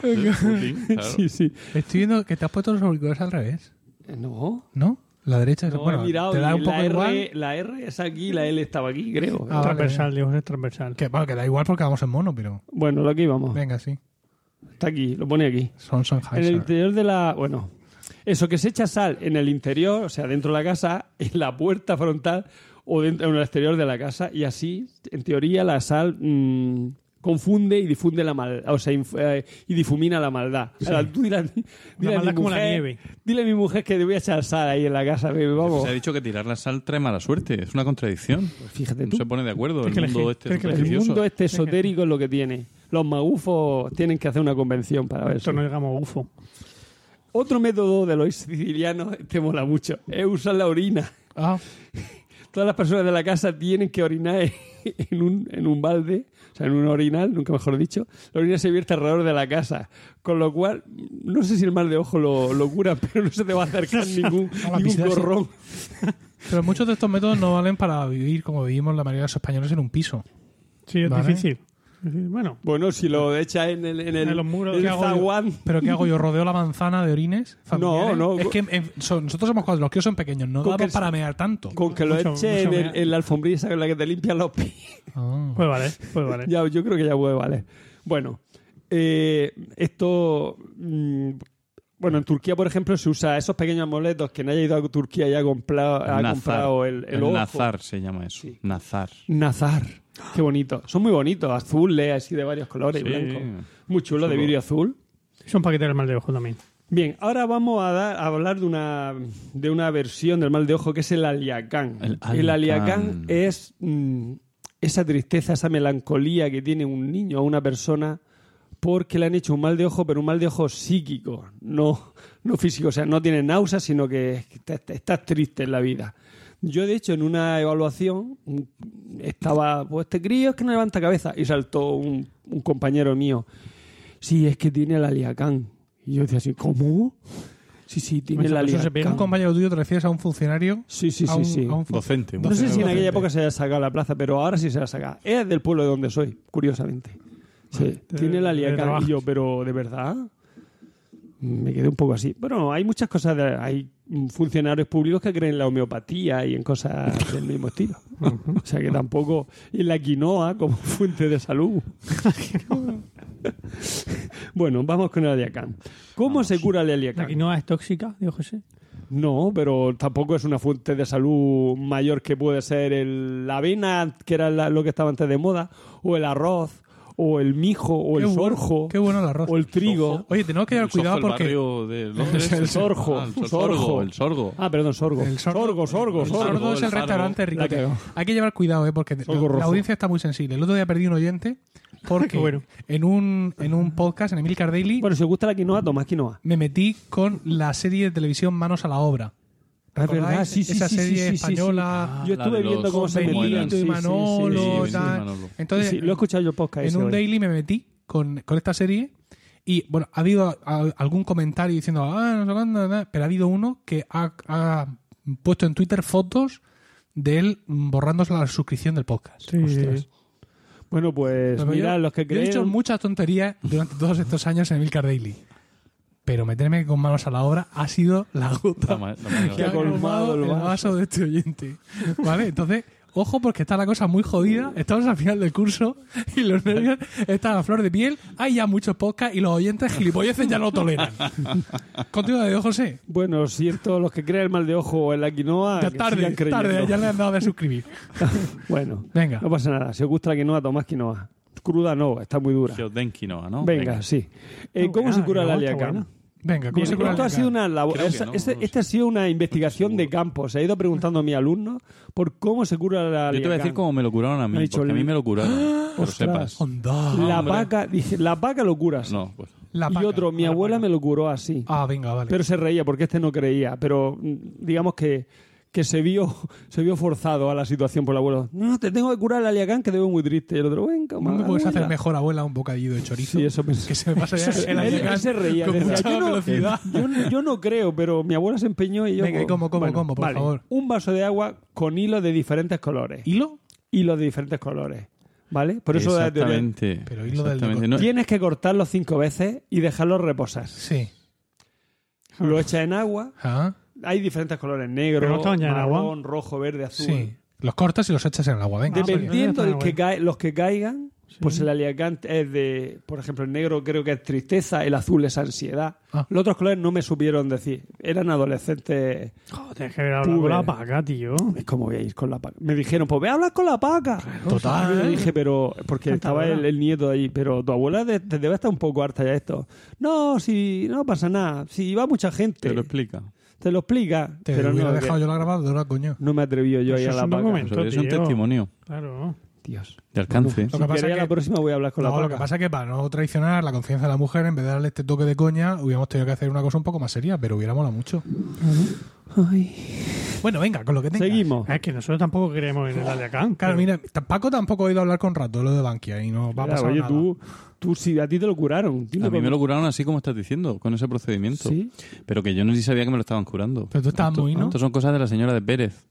Claro. Sí, sí. Estoy viendo que te has puesto los auriculares al revés, Eh, No, ¿no? La derecha es no bueno, he mirado. te da y un poco la, igual. R, la R es aquí, la L estaba aquí, creo. Ah, transversal, Dios, es transversal. Que, bueno, que da igual porque vamos en mono, pero Bueno, lo que íbamos. venga, sí. Está aquí, lo pone aquí. Son En el interior de la. Bueno, eso que se echa sal en el interior, o sea, dentro de la casa, en la puerta frontal o dentro, en el exterior de la casa, y así, en teoría, la sal mm, confunde y difunde la maldad, o sea, inf- eh, y difumina la maldad. Ahora, tú dile, a- dile a maldad mi como la mujer, nieve. Dile a mi mujer que le voy a echar sal ahí en la casa, baby, vamos. Se ha dicho que tirar la sal trae mala suerte. Es una contradicción. Fíjate No tú. se pone de acuerdo. El Tienes que mundo este que El mundo este esotérico es lo que tiene. Los magufos tienen que hacer una convención para ver Esto eso. no digamos UFO. Otro método de los sicilianos, este mola mucho, es usar la orina. Ah, Todas las personas de la casa tienen que orinar en un, en un balde, sea, en un orinal, nunca mejor dicho. La orina se vierte alrededor de la casa. Con lo cual, no sé si el mal de ojo lo, lo cura, pero no se te va a acercar ningún, A la ningún gorrón. pero muchos de estos métodos no valen para vivir como vivimos la mayoría de los españoles en un piso. Sí, es Vale. difícil. Bueno, Bueno, si lo echas en el, en el, En los muros, el ¿qué hago yo? zaguán, ¿Pero qué hago yo? ¿Rodeo la manzana de orines? familiares? No, no. Es que en- son- nosotros somos cuatro, los que son pequeños, no Con damos que- para mear tanto. con que lo Mucho- eches mucho en, el- mea. en la alfombrilla esa con la que te limpian los pies. Ah. pues vale, pues vale. Ya, yo creo que ya puede valer. Bueno, eh, esto. mm, bueno, en Turquía, por ejemplo, se usa esos pequeños amuletos. Quien haya ido a Turquía y ha comprado, ha Nazar. comprado el, el El ojo. nazar se llama eso. Sí. Nazar. Nazar. Qué bonito. Son muy bonitos, azules, así de varios colores, Sí. blancos. Muy chulo, de vidrio azul. Son paquetes del mal de ojo también. Bien, ahora vamos a, dar- a hablar de una, de una versión del mal de ojo que es el aliacán. El El aliacán es mm, esa tristeza, esa melancolía que tiene un niño o una persona porque le han hecho un mal de ojo, pero un mal de ojo psíquico, no, no físico. O sea, no tiene náuseas, sino que estás, estás triste en la vida. Yo, de hecho, en una evaluación estaba, pues este crío es que no levanta cabeza y saltó un, un compañero mío. Sí, es que tiene el aliacán. Y yo decía así, ¿cómo? Sí, sí, tiene el se aliacán. pega. Un compañero tuyo te refieres a un funcionario. Sí, sí, a sí, un, sí. a un fu- Docente. un No sé si en aquella época se haya sacado la plaza, pero ahora sí se la saca. Es del pueblo de donde soy, curiosamente. Sí, De- tiene el aliacán. Y yo, pero ¿de verdad? Me quedé un poco así. Bueno, hay muchas cosas, de- hay funcionarios públicos que creen en la homeopatía y en cosas del mismo estilo. O sea que tampoco... Y la quinoa como fuente de salud. bueno, vamos con el aliacán. ¿Cómo se cura el La aliacán? quinoa es tóxica, dijo José. No, pero tampoco es una fuente de salud mayor que puede ser el- la avena, que era la- lo que estaba antes de moda, o el arroz, o el mijo, o Qué el bueno, sorjo, Qué bueno el arroz. o el trigo. Oye, tenemos que tener El Sojo, cuidado el porque. Londres. El sorjo, Ah, el sorgo. El sorgo. Ah, perdón, sorgo. El sorgo, sorgo, sorgo, el sorgo. es el el restaurante rico. Hay que llevar cuidado, ¿eh? porque la audiencia está muy sensible. El otro día perdí un oyente porque bueno. en, un, en un podcast, en Emilcar Daily, Bueno, si os gusta la quinoa, tomad quinoa. me metí con la serie de televisión Manos a la Obra. Ah, es verdad, sí, sí, Esa sí, serie sí, sí, sí. española. Yo la estuve viendo cómo se metían. Y Manolo, sí, sí, sí, sí. tal. Manolo. Entonces, Sí, lo he escuchado yo el podcast. en ese un hoy. daily me metí con, con esta serie y, bueno, ha habido a- algún comentario diciendo, ah, no sé cuándo, nada", pero ha habido uno que ha, ha puesto en Twitter fotos de él borrándose la suscripción del podcast. Sí. Ostras. Bueno, pues mira, yo- los que yo he dicho creen... muchas tonterías durante todos estos años en Emilcar Daily. Pero meterme con manos a la obra ha sido la gota Que ha colmado el el vaso. de este oyente. ¿Vale? Entonces, ojo porque está la cosa muy jodida. Estamos al final del curso y los nervios están a flor de piel. Hay ya muchos podcasts y los oyentes gilipolleces ya no toleran. Continúa, de José. Bueno, siento los que creen el mal de ojo en la quinoa. Ya tarde, tarde, ya le han dado de suscribir. Bueno, Venga. no pasa nada. Si os gusta la quinoa, tomad quinoa. Cruda no, está muy dura. Geoden quinoa, ¿no? Venga, sí. Eh, ¿Cómo buena, se cura la la Venga, ¿cómo Bien, se cura esto el ha sido una labor. No, este- no esta ha sido una investigación de campo. Se ha ido preguntando a mi alumno por cómo se cura la Yo te voy a decir cómo me lo curaron a mí, dicho porque a mí me lo curaron. que Ostras. sepas. Onda. La hombre. vaca, dije, la vaca lo curas. No, pues. La y otro, mi La abuela paca. me lo curó así. Ah, venga, vale. Pero se reía porque este no creía. Pero mm, digamos que, que se vio se vio forzado a la situación por el abuelo. No, te tengo que curar la liacán que debo muy triste. Y el otro, venga, ¿No me puedes hacer abuela". mejor, abuela, un bocadillo de chorizo? Sí, eso pensé. Que se me pasa ya el Él- él Alacán se reía. con decía, mucha yo, no, velocidad. yo no- yo no creo, pero mi abuela se empeñó y yo... Venga, ¿y pues, cómo, cómo, cómo, por vale. favor? Un vaso de agua con hilos de diferentes colores. ¿Hilo? Hilos de diferentes colores. ¿Vale? Por eso la Exactamente. Pero hilo del exactamente. deco- No, Tienes que cortarlo cinco veces y dejarlo reposar. Sí. Lo echas en agua. Ah, Hay diferentes colores, negro, no agua. marrón, rojo, verde, azul. sí. Los cortas y los echas en el agua. Venga. Dependiendo del que cae, los que caigan, pues el aliacán es de, por ejemplo, el negro creo que es tristeza, el azul es ansiedad. Ah. Los otros colores no me supieron decir. Eran adolescentes. Joder, que hablar con la paca, tío. ¿Cómo voy a ir con la paca? Me dijeron, pues ve a hablar con la paca. Total. Y yo dije, pero, porque estaba el, el nieto ahí, pero tu abuela de- te debe estar un poco harta ya de esto. No, si no pasa nada, si va mucha gente, te lo explica. Te lo explica. Te pero no, dejado que- yo la grabadora, coño. no me atreví yo a ir Eso a es la documento. Eso es un testimonio Claro. Dios. de alcance. Lo que pasa la que- próxima voy a hablar con la No, lo paca. que pasa es que para no traicionar la confianza de la mujer, en vez de darle este toque de coña, hubiéramos tenido que hacer una cosa un poco más seria, pero hubiera molado mucho. Ay. Bueno, venga, con lo que tengas. Seguimos. Es que nosotros tampoco creemos en el Aliacán. Claro, pero- mira, Paco tampoco ha ido a hablar con Rato, lo de Bankia, y no va a pasar oye, nada. tú, tú si a ti te lo curaron. A mí me lo curaron así como estás diciendo, con ese procedimiento. Sí. Pero que yo no ni sabía que me lo estaban curando. Pero tú estabas Esto- muy, ¿no? Esto son cosas de la señora de Pérez.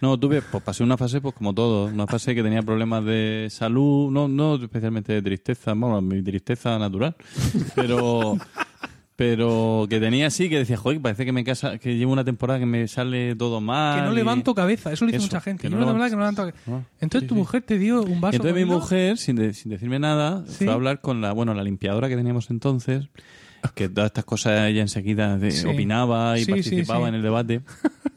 No, tuve, pues pasé una fase, pues como todo, una fase que tenía problemas de salud, no, no especialmente de tristeza, bueno, mi tristeza natural, pero, pero que tenía así, que decía, joder, parece que me casa, que llevo una temporada que me sale todo mal. Que no y- levanto cabeza, eso lo dice Eso, mucha gente. que Yo no no, levanto- verdad que no levanto cabeza. Ah, Entonces sí, tu sí. mujer te dio un vaso Entonces mi mujer, sin, de- sin decirme nada, Sí. fue a hablar con la, bueno, la limpiadora que teníamos entonces, que todas estas cosas ella enseguida de- opinaba y participaba en el debate.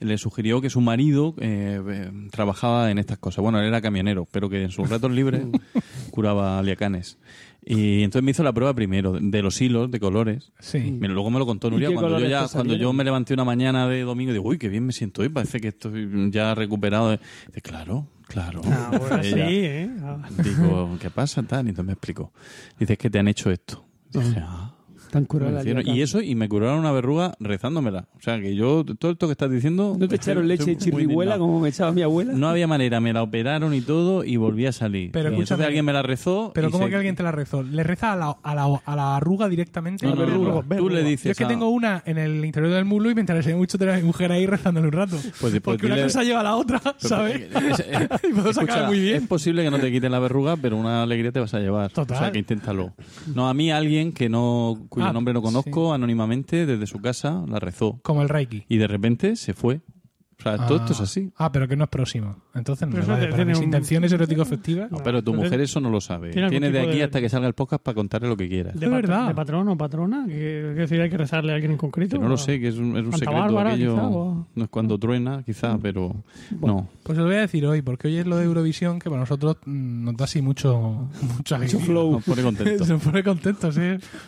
Le sugirió que su marido eh, eh, trabajaba en estas cosas. Bueno, él era camionero, pero que en sus ratos libres curaba aliacanes. Y entonces me hizo la prueba primero de- los hilos de colores. Sí. Mira, luego me lo contó Nuria cuando yo ya cuando yo me levanté una mañana de domingo y digo, uy, qué bien me siento hoy, parece que estoy ya recuperado. Dice, claro, claro. Ah, Dice sí. ¿eh? Ah. Digo, ¿qué pasa? Tal, y entonces me explicó. Dice, es que te han hecho esto. Dije, ah, Tan me curada la y eso, y me curaron una verruga rezándomela. O sea, que yo, todo esto que estás diciendo... ¿No te estoy- echaron leche estoy muy chirrihuela como me echaba mi abuela? No había manera, me la operaron y todo y volví a salir. Pero y entonces alguien me la rezó. Pero y ¿cómo se- que alguien te la rezó? ¿Le reza a la, a la, a la arruga directamente? No, no, no, verruga, no. Tú le dices... Yo es que a- tengo una en el interior del muslo y me interesaría mucho tener a mi mujer ahí rezándole un rato. Pues, pues Porque una dile- cosa lleva a la otra, ¿sabes? Es- es- y puedo sacar escucha, muy bien. Es posible que no te quiten la verruga, pero una alegría te vas a llevar. Total. O sea, que inténtalo. No, a mí alguien que no, cuyo Ah, nombre no conozco, anónimamente, desde su casa, la rezó. Como el Reiki. Y de repente se fue. O sea, todo esto es así. Ah, pero que no es próximo. Entonces no Pero eso vale. te- Para tiene mis un- intenciones erótico efectivas. No, pero tu Entonces, mujer eso no lo sabe. ¿tiene algún de tipo aquí de- hasta que salga el podcast para contarle lo que quiera. ¿De, Es verdad. ¿De patrón o patrona? ¿Que, que decir, hay que rezarle a alguien en concreto? Que no lo sé, que es un, es un Santa secreto Bárbara, aquello. quizá, o- No es cuando truena, quizá, pero no. Pues os lo voy a decir hoy, porque hoy es lo de Eurovisión que para nosotros mm, nos da así mucho, mucho alegría. flow. Nos pone contento. Se pone contentos, ¿sí?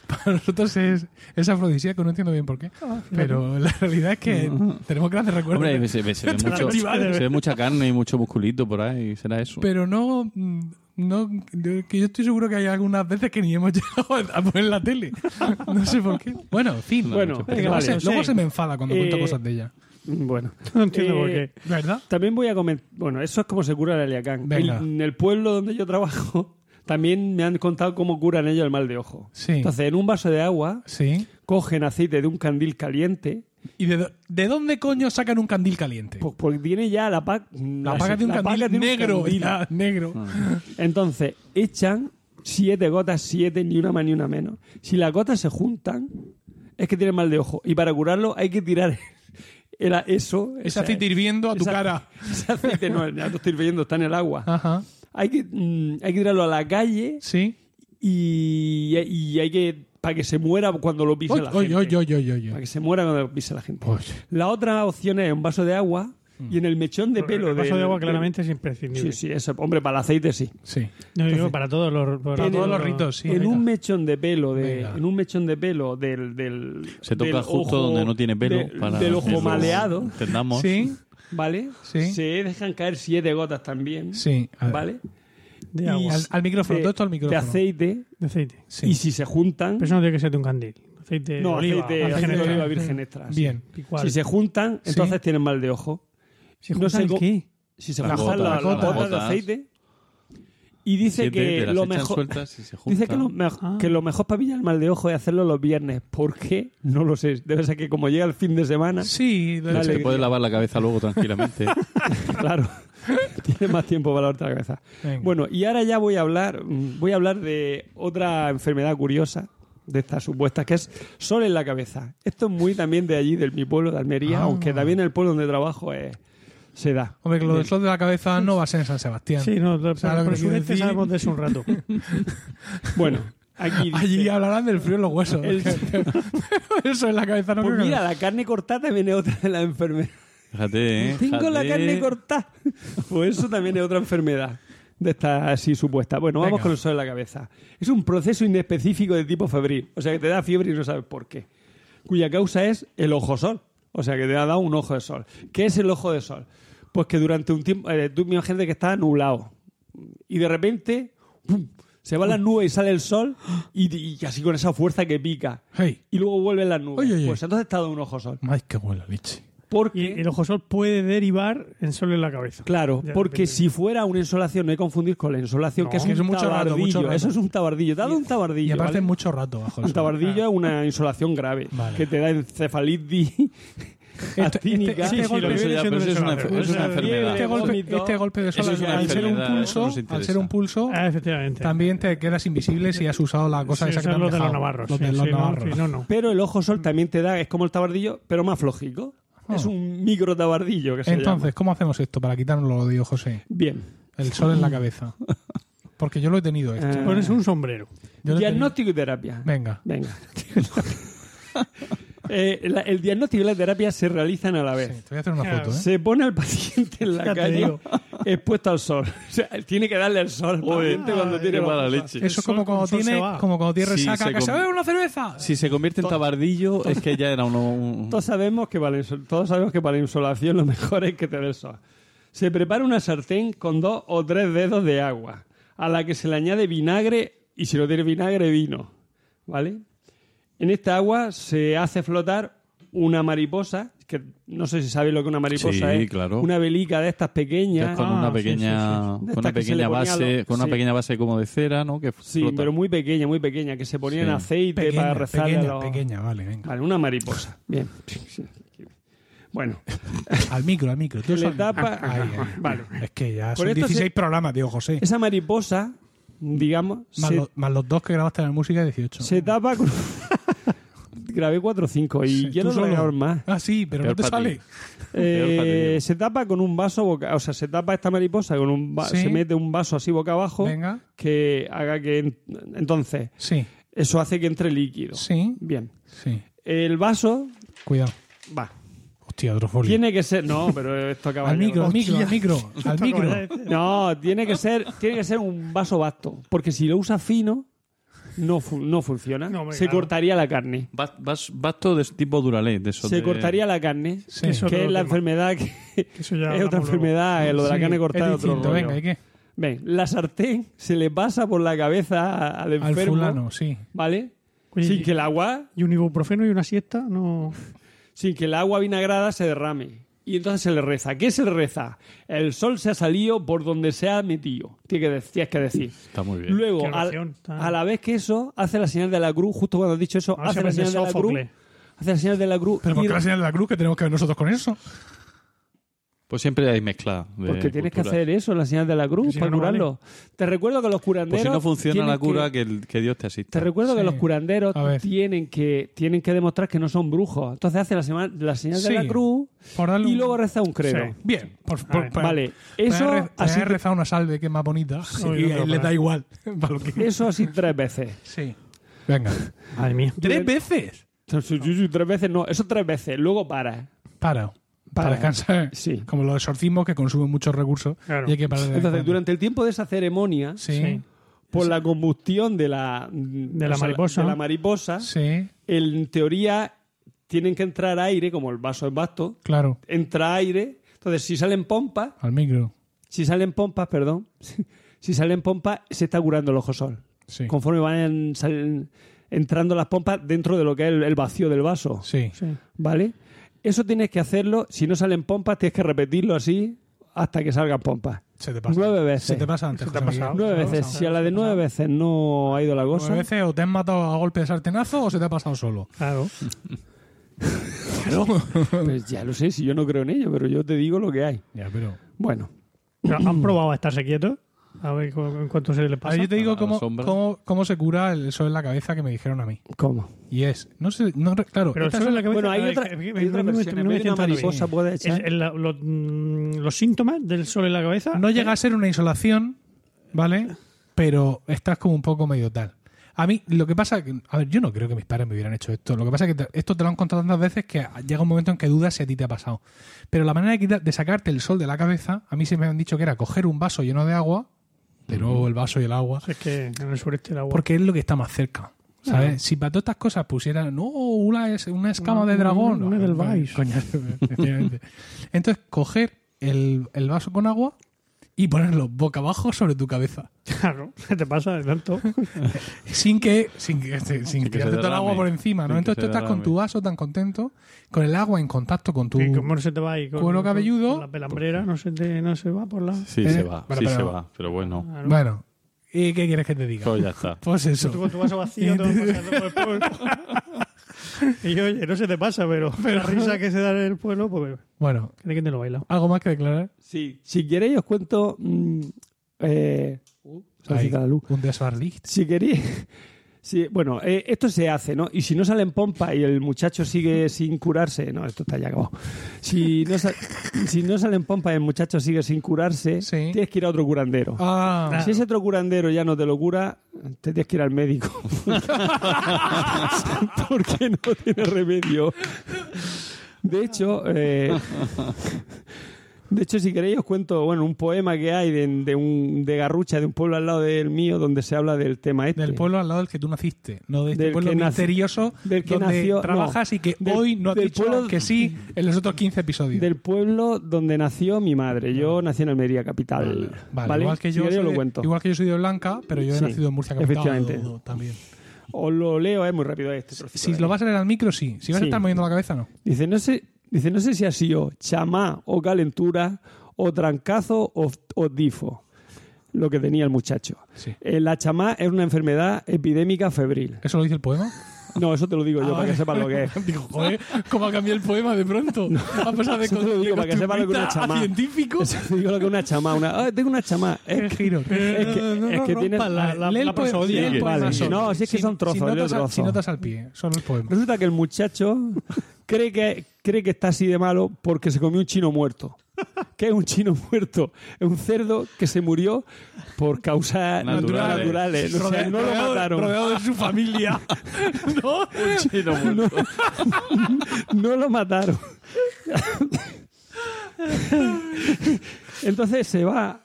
Para nosotros es, es afrodisíaco, no entiendo bien por qué. Pero la realidad es que tenemos grandes recuerdos. Hombre, se, ve- se ve mucho, festivales. se ve mucha carne y mucho musculito por ahí, será eso. pero no, mm, no yo- que yo estoy seguro que hay algunas veces que ni hemos llegado a poner la tele. No sé por qué. Bueno, en fin. No, Bueno, Luego, se, no luego se me enfada cuando cuento Eh, cosas de ella. Bueno. No entiendo Eh, por qué. ¿Verdad? También voy a comentar. Bueno, eso es como se cura el aliacán. Venga. El- en el pueblo donde yo trabajo, también me han contado cómo curan ellos el mal de ojo. Sí. Entonces, en un vaso de agua, Sí. cogen aceite de un candil caliente. ¿Y de, do- de dónde coño sacan un candil caliente? Pues porque tiene ya la paca. la paga de un la candil un negro. candil. ya, negro. Entonces, echan siete gotas, siete, ni una más ni una menos. Si las gotas se juntan, es que tienen mal de ojo. Y para curarlo hay que tirar el- eso. Ese aceite hirviendo a tu esa- cara. Ese aceite no, ya lo estoy hirviendo, está en el agua. Ajá. Hay que, mm, hay que tirarlo a la calle Sí. y, y hay que. Para que se muera cuando lo pise Oy, la oy, gente. oy, oy, oy, oy. Para que se muera cuando lo pise la gente. La otra opción es un vaso de agua, Y en el mechón de pelo el vaso del- de agua claramente es imprescindible. Sí, sí, eso. Hombre, para el aceite sí. Sí. No, digo, para todos los, Para En todos los ritos, sí. en un mechón de pelo de, Venga. en un mechón de pelo del, del Se toca del justo ojo- donde no tiene pelo. de- para del ojo maleado, Entendamos. Sí, ¿vale? Sí. Se dejan caer siete gotas también, sí. A ver. De agua, Al, al micrófono, de, todo esto al de micrófono. aceite de aceite. Sí. y si se juntan Pero eso no tiene que ser de un candil. Aceite de no oliva. aceite, aceite de oliva virgen extra sí. Bien. Si se juntan Sí. entonces tienen mal de ojo Si no juntan sé qué? si se juntan las gotas de aceite y dice Siete, que las lo mejor Dice que lo, Ah. que lo mejor para pillar el mal de ojo es hacerlo los viernes. ¿Por qué? No lo sé. Debe ser que como llega el fin de semana, Sí, Dale. Se puede lavar la cabeza luego tranquilamente. claro, tiene más tiempo para lavarte la cabeza. Venga. Bueno, y ahora ya voy a hablar, voy a hablar de otra enfermedad curiosa de estas supuestas, que es sol en la cabeza. Esto es muy también de allí, de mi pueblo, de Almería, Ah. aunque también el pueblo donde trabajo es- se da. Hombre, que lo del sol de la cabeza no va a ser en San Sebastián. Sí, no, ¿Sabes pero su quiero vez decir? sabemos de eso un rato. Bueno, aquí dice- Allí hablarán del frío en los huesos. El- Eso en la cabeza no Pues creo que- mira, la carne cortada también es otra de las enfermedades. Fíjate, ¿eh? Tengo la carne cortada. Pues eso también es otra enfermedad de esta así supuesta. Bueno, vamos Venga. con el sol en la cabeza. Es un proceso inespecífico de tipo febril, o sea que te da fiebre y no sabes por qué, cuya causa es el ojo sol, o sea que te ha dado un ojo de sol. ¿Qué es el ojo de sol? Pues que durante un tiempo, eh, tú imagínate que está nublado y de repente ¡pum! se van las nubes y sale el sol y, y así con esa fuerza que pica. Hey. Y luego vuelven las nubes. Oye, oye. Pues entonces te ha dado un ojo sol. Ay, qué buena leche. Porque Y el ojo sol puede derivar en sol en la cabeza. Claro, Ya, porque depende. si fuera una insolación, no hay que confundir con la insolación, No, que es que un es mucho rato, tabardillo. mucho rato. Eso es un tabardillo. Dado un tabardillo. Y aparte ¿vale? mucho rato bajo el Un tabardillo es una insolación grave Vale. que te da encefalitis Este- actínica. este- Sí, sí, golpe ya, eso es una, es enfermedad. Este golpe, este golpe de sol, es una al ser un enfermedad, pulso, al ser un pulso, Ah, efectivamente. también te quedas invisible si has usado la cosa Sí, esa que eso te es han lo de los dejado. navarros. Los sí, de los sí, navarros. sí, no, no. Pero el ojo sol también te da, es como el tabardillo, pero más flojico. Oh. Es un micro tabardillo que se Entonces, llama. ¿cómo hacemos esto para quitárnoslo, digo José? Bien. El sol en la cabeza. Porque yo lo he tenido esto. Eh, Pones un sombrero. Lo. Diagnóstico y terapia. Venga. Venga. Eh, la- el diagnóstico y la terapia se realizan a la vez. Sí, te voy a hacer una Claro. foto, ¿eh? Se pone al paciente en la Ya te calle digo. expuesto al sol. O sea, tiene que darle el sol al paciente cuando ay, tiene mala leche. Eso es sol como con cuando sol se tiene, va. como cuando tiene Sí, resaca, se que se com- bebe una cerveza. Si se convierte en tabardillo, es que ya era uno. un- Todos sabemos que para la insol- todos sabemos que para la insolación lo mejor es que te dé el sol. Se prepara una sartén con dos o tres dedos de agua, a la que se le añade vinagre y si no tiene vinagre, vino. ¿Vale? En esta agua se hace flotar una mariposa, que no sé si sabéis lo que una mariposa Sí, es. claro. Una velica de estas que pequeñas. es con Ah, una sí, pequeña, con una pequeña base, lo- con una pequeña base como de cera, ¿no? Que Sí, flota. pero muy pequeña, muy pequeña, que se ponía en aceite Pequeña, para rezarle a pequeña, los- pequeña, vale, venga. Vale, una mariposa. Bien. Bueno, Al micro, al micro. Tú le tapa. Vale. Es que ya Por son esto 16 se- programas, tío José. Esa mariposa, digamos, Más, se, los, más los dos que grabaste en la música, 18. se tapa con. Grabé 4 o 5 y Sí, quiero solo. grabar más. Ah, sí, pero Peor no te sale. Eh, se tapa con un vaso boca, o sea, se tapa esta mariposa con un va- Sí. se mete un vaso así boca abajo Venga. que haga que en- entonces Sí, eso hace que entre líquido. sí, Bien. sí. El vaso Cuidado. va. Hostia, otro folio. Tiene que ser, no, pero esto acaba Al de- micro, al micro, al micro, al micro. No, tiene que ser, tiene que ser un vaso vasto, porque si lo usas fino no fu- no funciona. No, hombre, se claro. cortaría la carne. Bas- Basto de tipo Duralé, de eso Se de- cortaría la carne, Sí. Eso que otro es la tema. enfermedad que Eso ya es otra luego. enfermedad, eh, lo de la Sí, carne cortada es otro rollo. Venga, ¿y qué? Ven, la sartén se le pasa por la cabeza a- al Al enfermo, fulano, sí. ¿vale? Oye, sin y- que el agua, Y un ibuprofeno y una siesta, no. sin que el agua vinagrada se derrame. Y entonces se le reza. ¿Qué se le reza? El sol se ha salido por donde se ha metido. Tiene que decir, tienes que decir. Está muy bien. Luego, oración, a la vez que eso, hace la señal de la cruz, justo cuando has dicho eso, hace la señal de la cruz. Hace la señal de la cruz. Pero ¿por qué la señal de la cruz que tenemos que ver nosotros con eso? Pues siempre hay mezcla. de porque tienes que hacer eso, la señal de la cruz, si para no, no curarlo. Te recuerdo que los curanderos. Pues si no funciona la cura, que- que, el- que Dios te asista. Te recuerdo que los curanderos tienen que, tienen que demostrar que no son brujos. Entonces hace la, sema- la señal de la cruz y un- luego reza un credo. Sí. Bien, por, por- por- Vale, eso re- así, rezado una salve que es más bonita Sí, y no le da igual. eso así tres veces. Sí. Venga. Madre mía. ¿Tres veces? Tres veces no, eso tres veces. Luego para. Para. Para, descansar. Sí. Como los exorcismos que consumen muchos recursos. Claro. Y hay que parar de Entonces, durante el tiempo de esa ceremonia, Sí. Sí. por la combustión de la, de la mariposa. de la mariposa, Sí, en teoría tienen que entrar aire, como el vaso es vasto, claro. entra aire. Entonces, si salen pompas, Al micro. si salen pompas, perdón, si salen pompas, se está curando el ojo sol. Sí. Conforme van salen- entrando las pompas dentro de lo que es el, el vacío del vaso. Sí. Sí. ¿Vale? Eso tienes que hacerlo. Si no salen pompas, tienes que repetirlo así hasta que salgan pompas. Se te pasa. Nueve veces. Se te pasa antes. Se te ha pasado. Nueve Claro, veces. claro, Si a la de nueve veces no ha ido la cosa. Nueve veces o te han matado a golpe de sartenazo o se te ha pasado solo. Claro. Pues ya lo sé, si yo no creo en ello, pero yo te digo lo que hay. Ya, pero. Bueno, Pero ¿Han probado a estarse quietos? A ver en cuánto se le A pasa. ver, yo te digo A cómo, cómo, cómo se cura el sol en la cabeza que me dijeron a mí. ¿cómo? Y es, no sé, no, claro, Pero estas solo son- en la cabeza. Bueno, hay a otra, que- hay otra no me- no entrando bien. mariposa puede echar... mm, los síntomas del sol en la cabeza. no llega a ser una insolación, ¿vale? Pero estás como un poco medio tal. A mí, lo que pasa a ver, yo no creo que mis padres me hubieran hecho esto. Lo que pasa es que te- esto te lo han contado tantas veces que llega un momento en que dudas si a ti te ha pasado. Pero la manera de, quitar- de sacarte el sol de la cabeza, a mí se me han dicho que era coger un vaso lleno de agua, de nuevo el vaso y el agua, Es que en el sureste el agua. porque es lo que está más cerca. ¿Sabes? Si para todas estas cosas pusieran, no, una, es- una escama de dragón. no. Entonces, coger el, el vaso con agua y ponerlo boca abajo sobre tu cabeza. Claro, ¿qué te pasa de tanto? Sin que, sin que, sin Sin que tirarte todo el agua por encima, ¿no? Sin que Entonces tú estás con derrame. tu vaso tan contento, con el agua en contacto con tu... ¿Y cómo no se te va ahí? Con, cuero con- cabelludo. con la pelambrera no se, te, no se va por la... Sí, Eh, se va. pero- sí, pero- se va. Pero bueno, Claro. Bueno, ¿y qué quieres que te diga? pues ya está. Pues eso. Tú con tu vaso vacío te y oye, no se te pasa, pero, la risa que se da en el pueblo, pues Bueno, ¿de quién te lo baila? ¿algo más que declarar? Sí. Si queréis os cuento... mm, eh, se ha Ahí, quitado la luz. un desbarlicht. Si queréis... Sí, bueno, eh, esto se hace, ¿no? Y si no sale en pompa y el muchacho sigue sin curarse, no, esto está ya acabado. Si no, si no sale en pompa y el muchacho sigue sin curarse, Sí. tienes que ir a otro curandero. Ah, Si ese otro curandero ya no te lo cura, te tienes que ir al médico. Porque no tiene remedio. De hecho, eh, de hecho, si queréis os cuento, bueno, un poema que hay de, de un de Garrucha, de un pueblo al lado del mío, donde se habla del tema este. del pueblo al lado del que tú naciste, no de este Del pueblo que misterioso del que donde nació- no, trabajas y que del- hoy no has dicho pueblo- que sí en los otros 15 episodios. Del pueblo donde nació mi madre. Yo nací en Almería, capital. Vale, igual que yo, soy lo de- cuento. igual que yo soy de Blanca, pero yo he Sí, nacido en Murcia capital efectivamente. también. Os lo leo, es muy rápido este trocito Si lo aquí. vas a leer al micro, sí. Si vas a estar moviendo la cabeza, no. Dice, no sé, dice, no sé si ha sido chamá o calentura o trancazo o, o difo lo que tenía el muchacho. Sí. Eh, la chamá es una enfermedad epidémica febril. ¿Eso lo dice el poema? No, eso te lo digo yo Ah, para que sepas lo que es. Digo, joder, ¿cómo ha cambiado el poema de pronto? a pesar de eso te lo digo para que sepas lo que es una chamá. científico. Eso te digo lo que es una chamá. Una, "Ah, tengo una chamá. Es, giro. es que, es que tiene... rompas la, la, la prosodia. poema Vale, no, si es que Sin- son trozos, leo notas, al- trozos. sin notas al pie, solo el poema. Resulta que el muchacho cree que, cree que está así de malo porque se comió un chino muerto. ¿Qué es un chino muerto? Es un cerdo que se murió por causas naturales. Naturales. O sea, no lo mataron. Rodeado de su familia. ¿No? Chino muerto. No lo mataron. Entonces se va,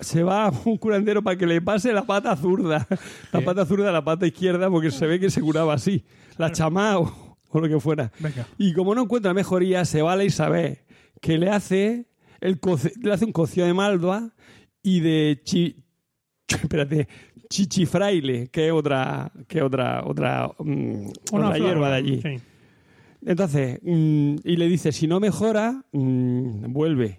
se va a un curandero para que le pase la pata zurda. La pata zurda a la pata izquierda porque se ve que se curaba así. La chamá o, lo que fuera. Venga. Y como no encuentra mejoría, se va a la Isabel, que le hace, el coce- le hace un cocido de malva y de chi, espérate, chichifraile, que es otra, que es otra, otra, mm, Una otra flor, hierba de allí. sí. Entonces, mm, y le dice, si no mejora, mm, vuelve.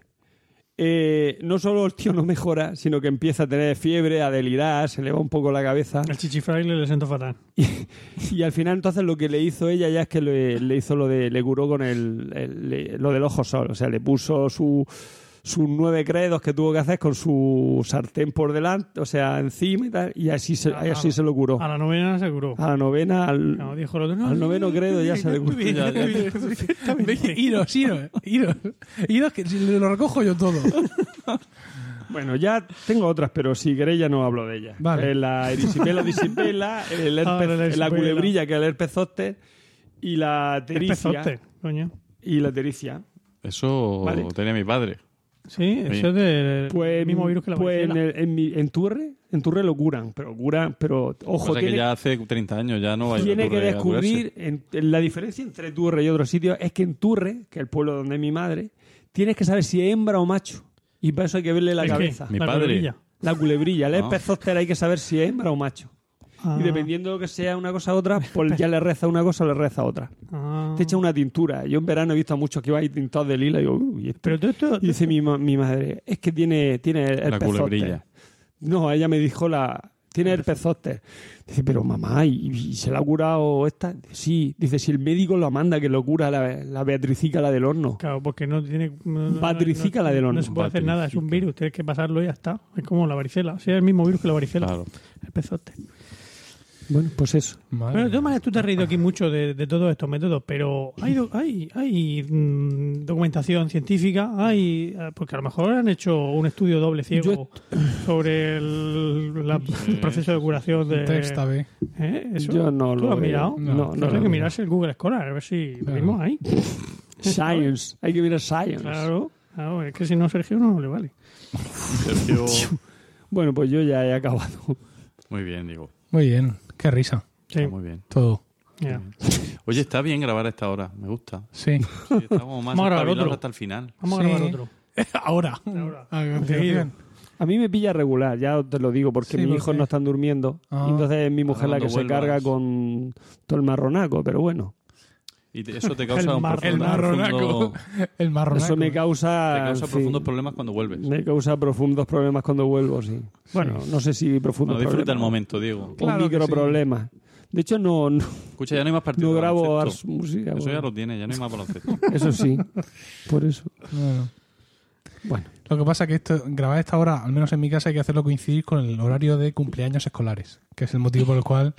Eh, no solo el tío no mejora, sino que empieza a tener fiebre, a delirar, se le va un poco la cabeza. El chichifraile le siento fatal. Y al final entonces lo que le hizo ella ya es que le, le hizo lo de le curó con el, el- le- lo del ojo sol, o sea, le puso su sus nueve credos que tuvo que hacer con su sartén por delante, o sea, encima y tal, y así se, Ah, así se lo curó. A la novena se curó. A la novena, al, No, dijo el otro, no, al sí, noveno credo ya se le curó. Iros, iros, iros. Iros, que si lo recojo yo todo. Bueno, ya tengo otras, pero si queréis ya no hablo de ellas. Vale. Eh, la erisipela disipela, el Ah, herpes- la culebrilla, que es el herpes zóster, y la tericia. coño. Y la tericia. Eso Vale. tenía mi padre. Sí, eso es del Pues, mismo virus que la pues en, el- en, mi- en Turre, en Turre lo curan, pero curan, pero ojo, o sea que tiene, ya hace 30 años ya no hay tiene que a descubrir en- en la diferencia entre Turre y otros sitios es que en Turre, que es el pueblo donde es mi madre, tienes que saber si es hembra o macho. Y para eso hay que verle la ¿El qué? cabeza. Mi La padre. culebrilla. La culebrilla, el Ah. espezóster hay que saber si es hembra o macho. Ah, Y dependiendo de lo que sea una cosa u otra, pues ya le reza una cosa o le reza otra. ah. Te echa una tintura. Yo en verano he visto a muchos que iban ahí tintados de lila y digo, uy, Pero esto... Y dice mi, ma- mi madre, es que tiene, tiene el La pezóster. culebrilla. No, ella me dijo la... Tiene el pezóster. Dice, pero mamá, ¿y, y se la ha curado esta? Sí. Dice, si el médico lo manda, que lo cura la, la Beatricica, la del horno. Claro, porque no tiene... no- no- Patricica no- la del horno. No se puede hacer nada, es un virus, tienes que pasarlo y ya está. Es como la varicela, sí, es el mismo virus que la varicela. Claro. El pezote. Bueno, pues eso. Madre Bueno, de todas maneras, tú te has reído aquí mucho de, de todos estos métodos, pero hay, hay, hay mm, documentación científica, hay eh, porque a lo mejor han hecho un estudio doble ciego sobre el, la- el proceso de curación de... Testa B. ¿Eh? ¿Eso? Yo no ¿Tú lo lo has mirado? No, No, no, Tienes lo que mirarse el Google Scholar, a ver si lo Claro. mismo ahí. Science. Hay que mirar Science. Claro, claro, es que si no, Sergio no le vale. Sergio, Bueno, pues yo ya he acabado. muy bien, digo. Muy bien, qué risa. Sí, Está muy bien. Todo. Oye, está bien grabar a esta hora, me gusta. Sí. Sí, estamos más Vamos a grabar otro. hasta el final. Vamos a Sí. grabar otro. Ahora. Ahora. A Seguido. continuación. A mí me pilla regular, ya te lo digo, porque Sí, mis ¿por hijos no están durmiendo. Ah. Entonces es mi mujer la que se carga con todo el marronaco, pero bueno. Y te- eso te causa El un mar- El profundo, marronaco. profundo- El marronaco. Eso me causa. te causa profundos problemas cuando vuelves. Me causa profundos problemas cuando vuelvo, sí. Bueno, no sé si profundos No, disfruta el momento, Diego. Claro que micro sí. problemas. De hecho, no, no, Escucha, ya no hay más partidos. no grabo. Ars Música. Eso ya lo tiene, ya no hay más baloncesto. Eso sí, por eso. Bueno. Bueno, Lo que pasa es que esto, grabar esta hora, al menos en mi casa, hay que hacerlo coincidir con el horario de cumpleaños escolares, que es el motivo por el cual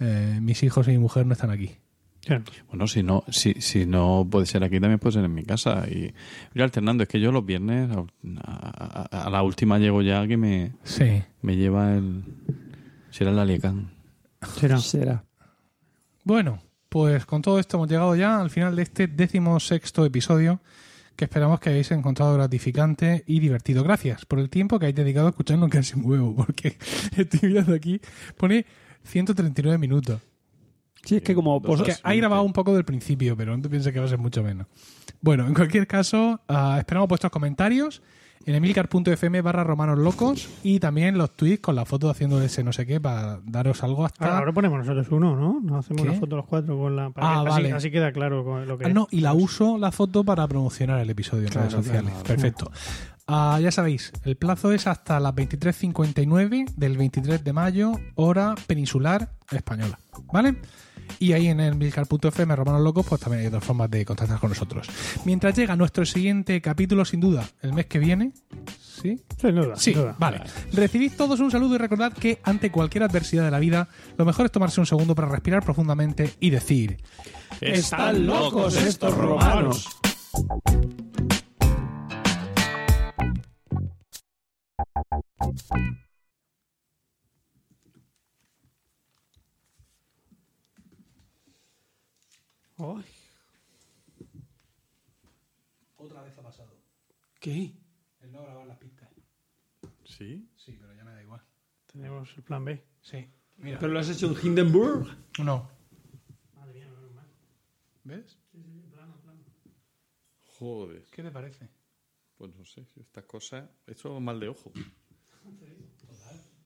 eh, mis hijos y mi mujer no están aquí. Claro. Bueno, si no, si, si no puede ser aquí, también puede ser en mi casa. Y ir alternando. Es que yo los viernes, a, a- a la última llego ya que me, Sí. me lleva el... Será el Aliecán. Será. será. Bueno, pues con todo esto hemos llegado ya al final de este décimo sexto episodio que esperamos que hayáis encontrado gratificante y divertido. Gracias por el tiempo que hayáis dedicado a escucharnos casi un huevo, porque estoy mirando aquí, pone 139 minutos. Sí, es que como Dos vos- Que hay grabado un poco del principio, pero no te pienses que va a ser mucho menos. Bueno, en cualquier caso, ah, esperamos vuestros comentarios en emilcar.fm barra romanos locos y también los tweets con la foto haciendo ese no sé qué para daros algo hasta... Ahora, ahora ponemos nosotros uno, ¿no? Nos hacemos ¿Qué? una foto los cuatro con la. para Ah, que- vale. así queda claro con lo que Ah, no, y la uso la foto para promocionar el episodio en Claro, redes sociales. claro. Perfecto. Ah, ya sabéis, el plazo es hasta las 23.59 del 23 de mayo, hora peninsular española. ¿Vale? Y ahí en el milcar.fm, Romanos Locos, pues también hay otras formas de contactar con nosotros. Mientras llega nuestro siguiente capítulo, sin duda, el mes que viene. ¿Sí? Sin duda. Sí, sin duda. vale. Recibid todos un saludo y recordad que ante cualquier adversidad de la vida, lo mejor es tomarse un segundo para respirar profundamente y decir. Están locos estos romanos. Ay, Otra vez ha pasado. ¿Qué? El no grabar las pistas. ¿Sí? Sí, pero ya me da igual. tenemos el plan B. Sí. Mira. ¿Pero lo has hecho en Hindenburg? No. ¿Ves? Joder. ¿Qué te parece? Pues no sé, estas cosas... Esto es mal de ojo.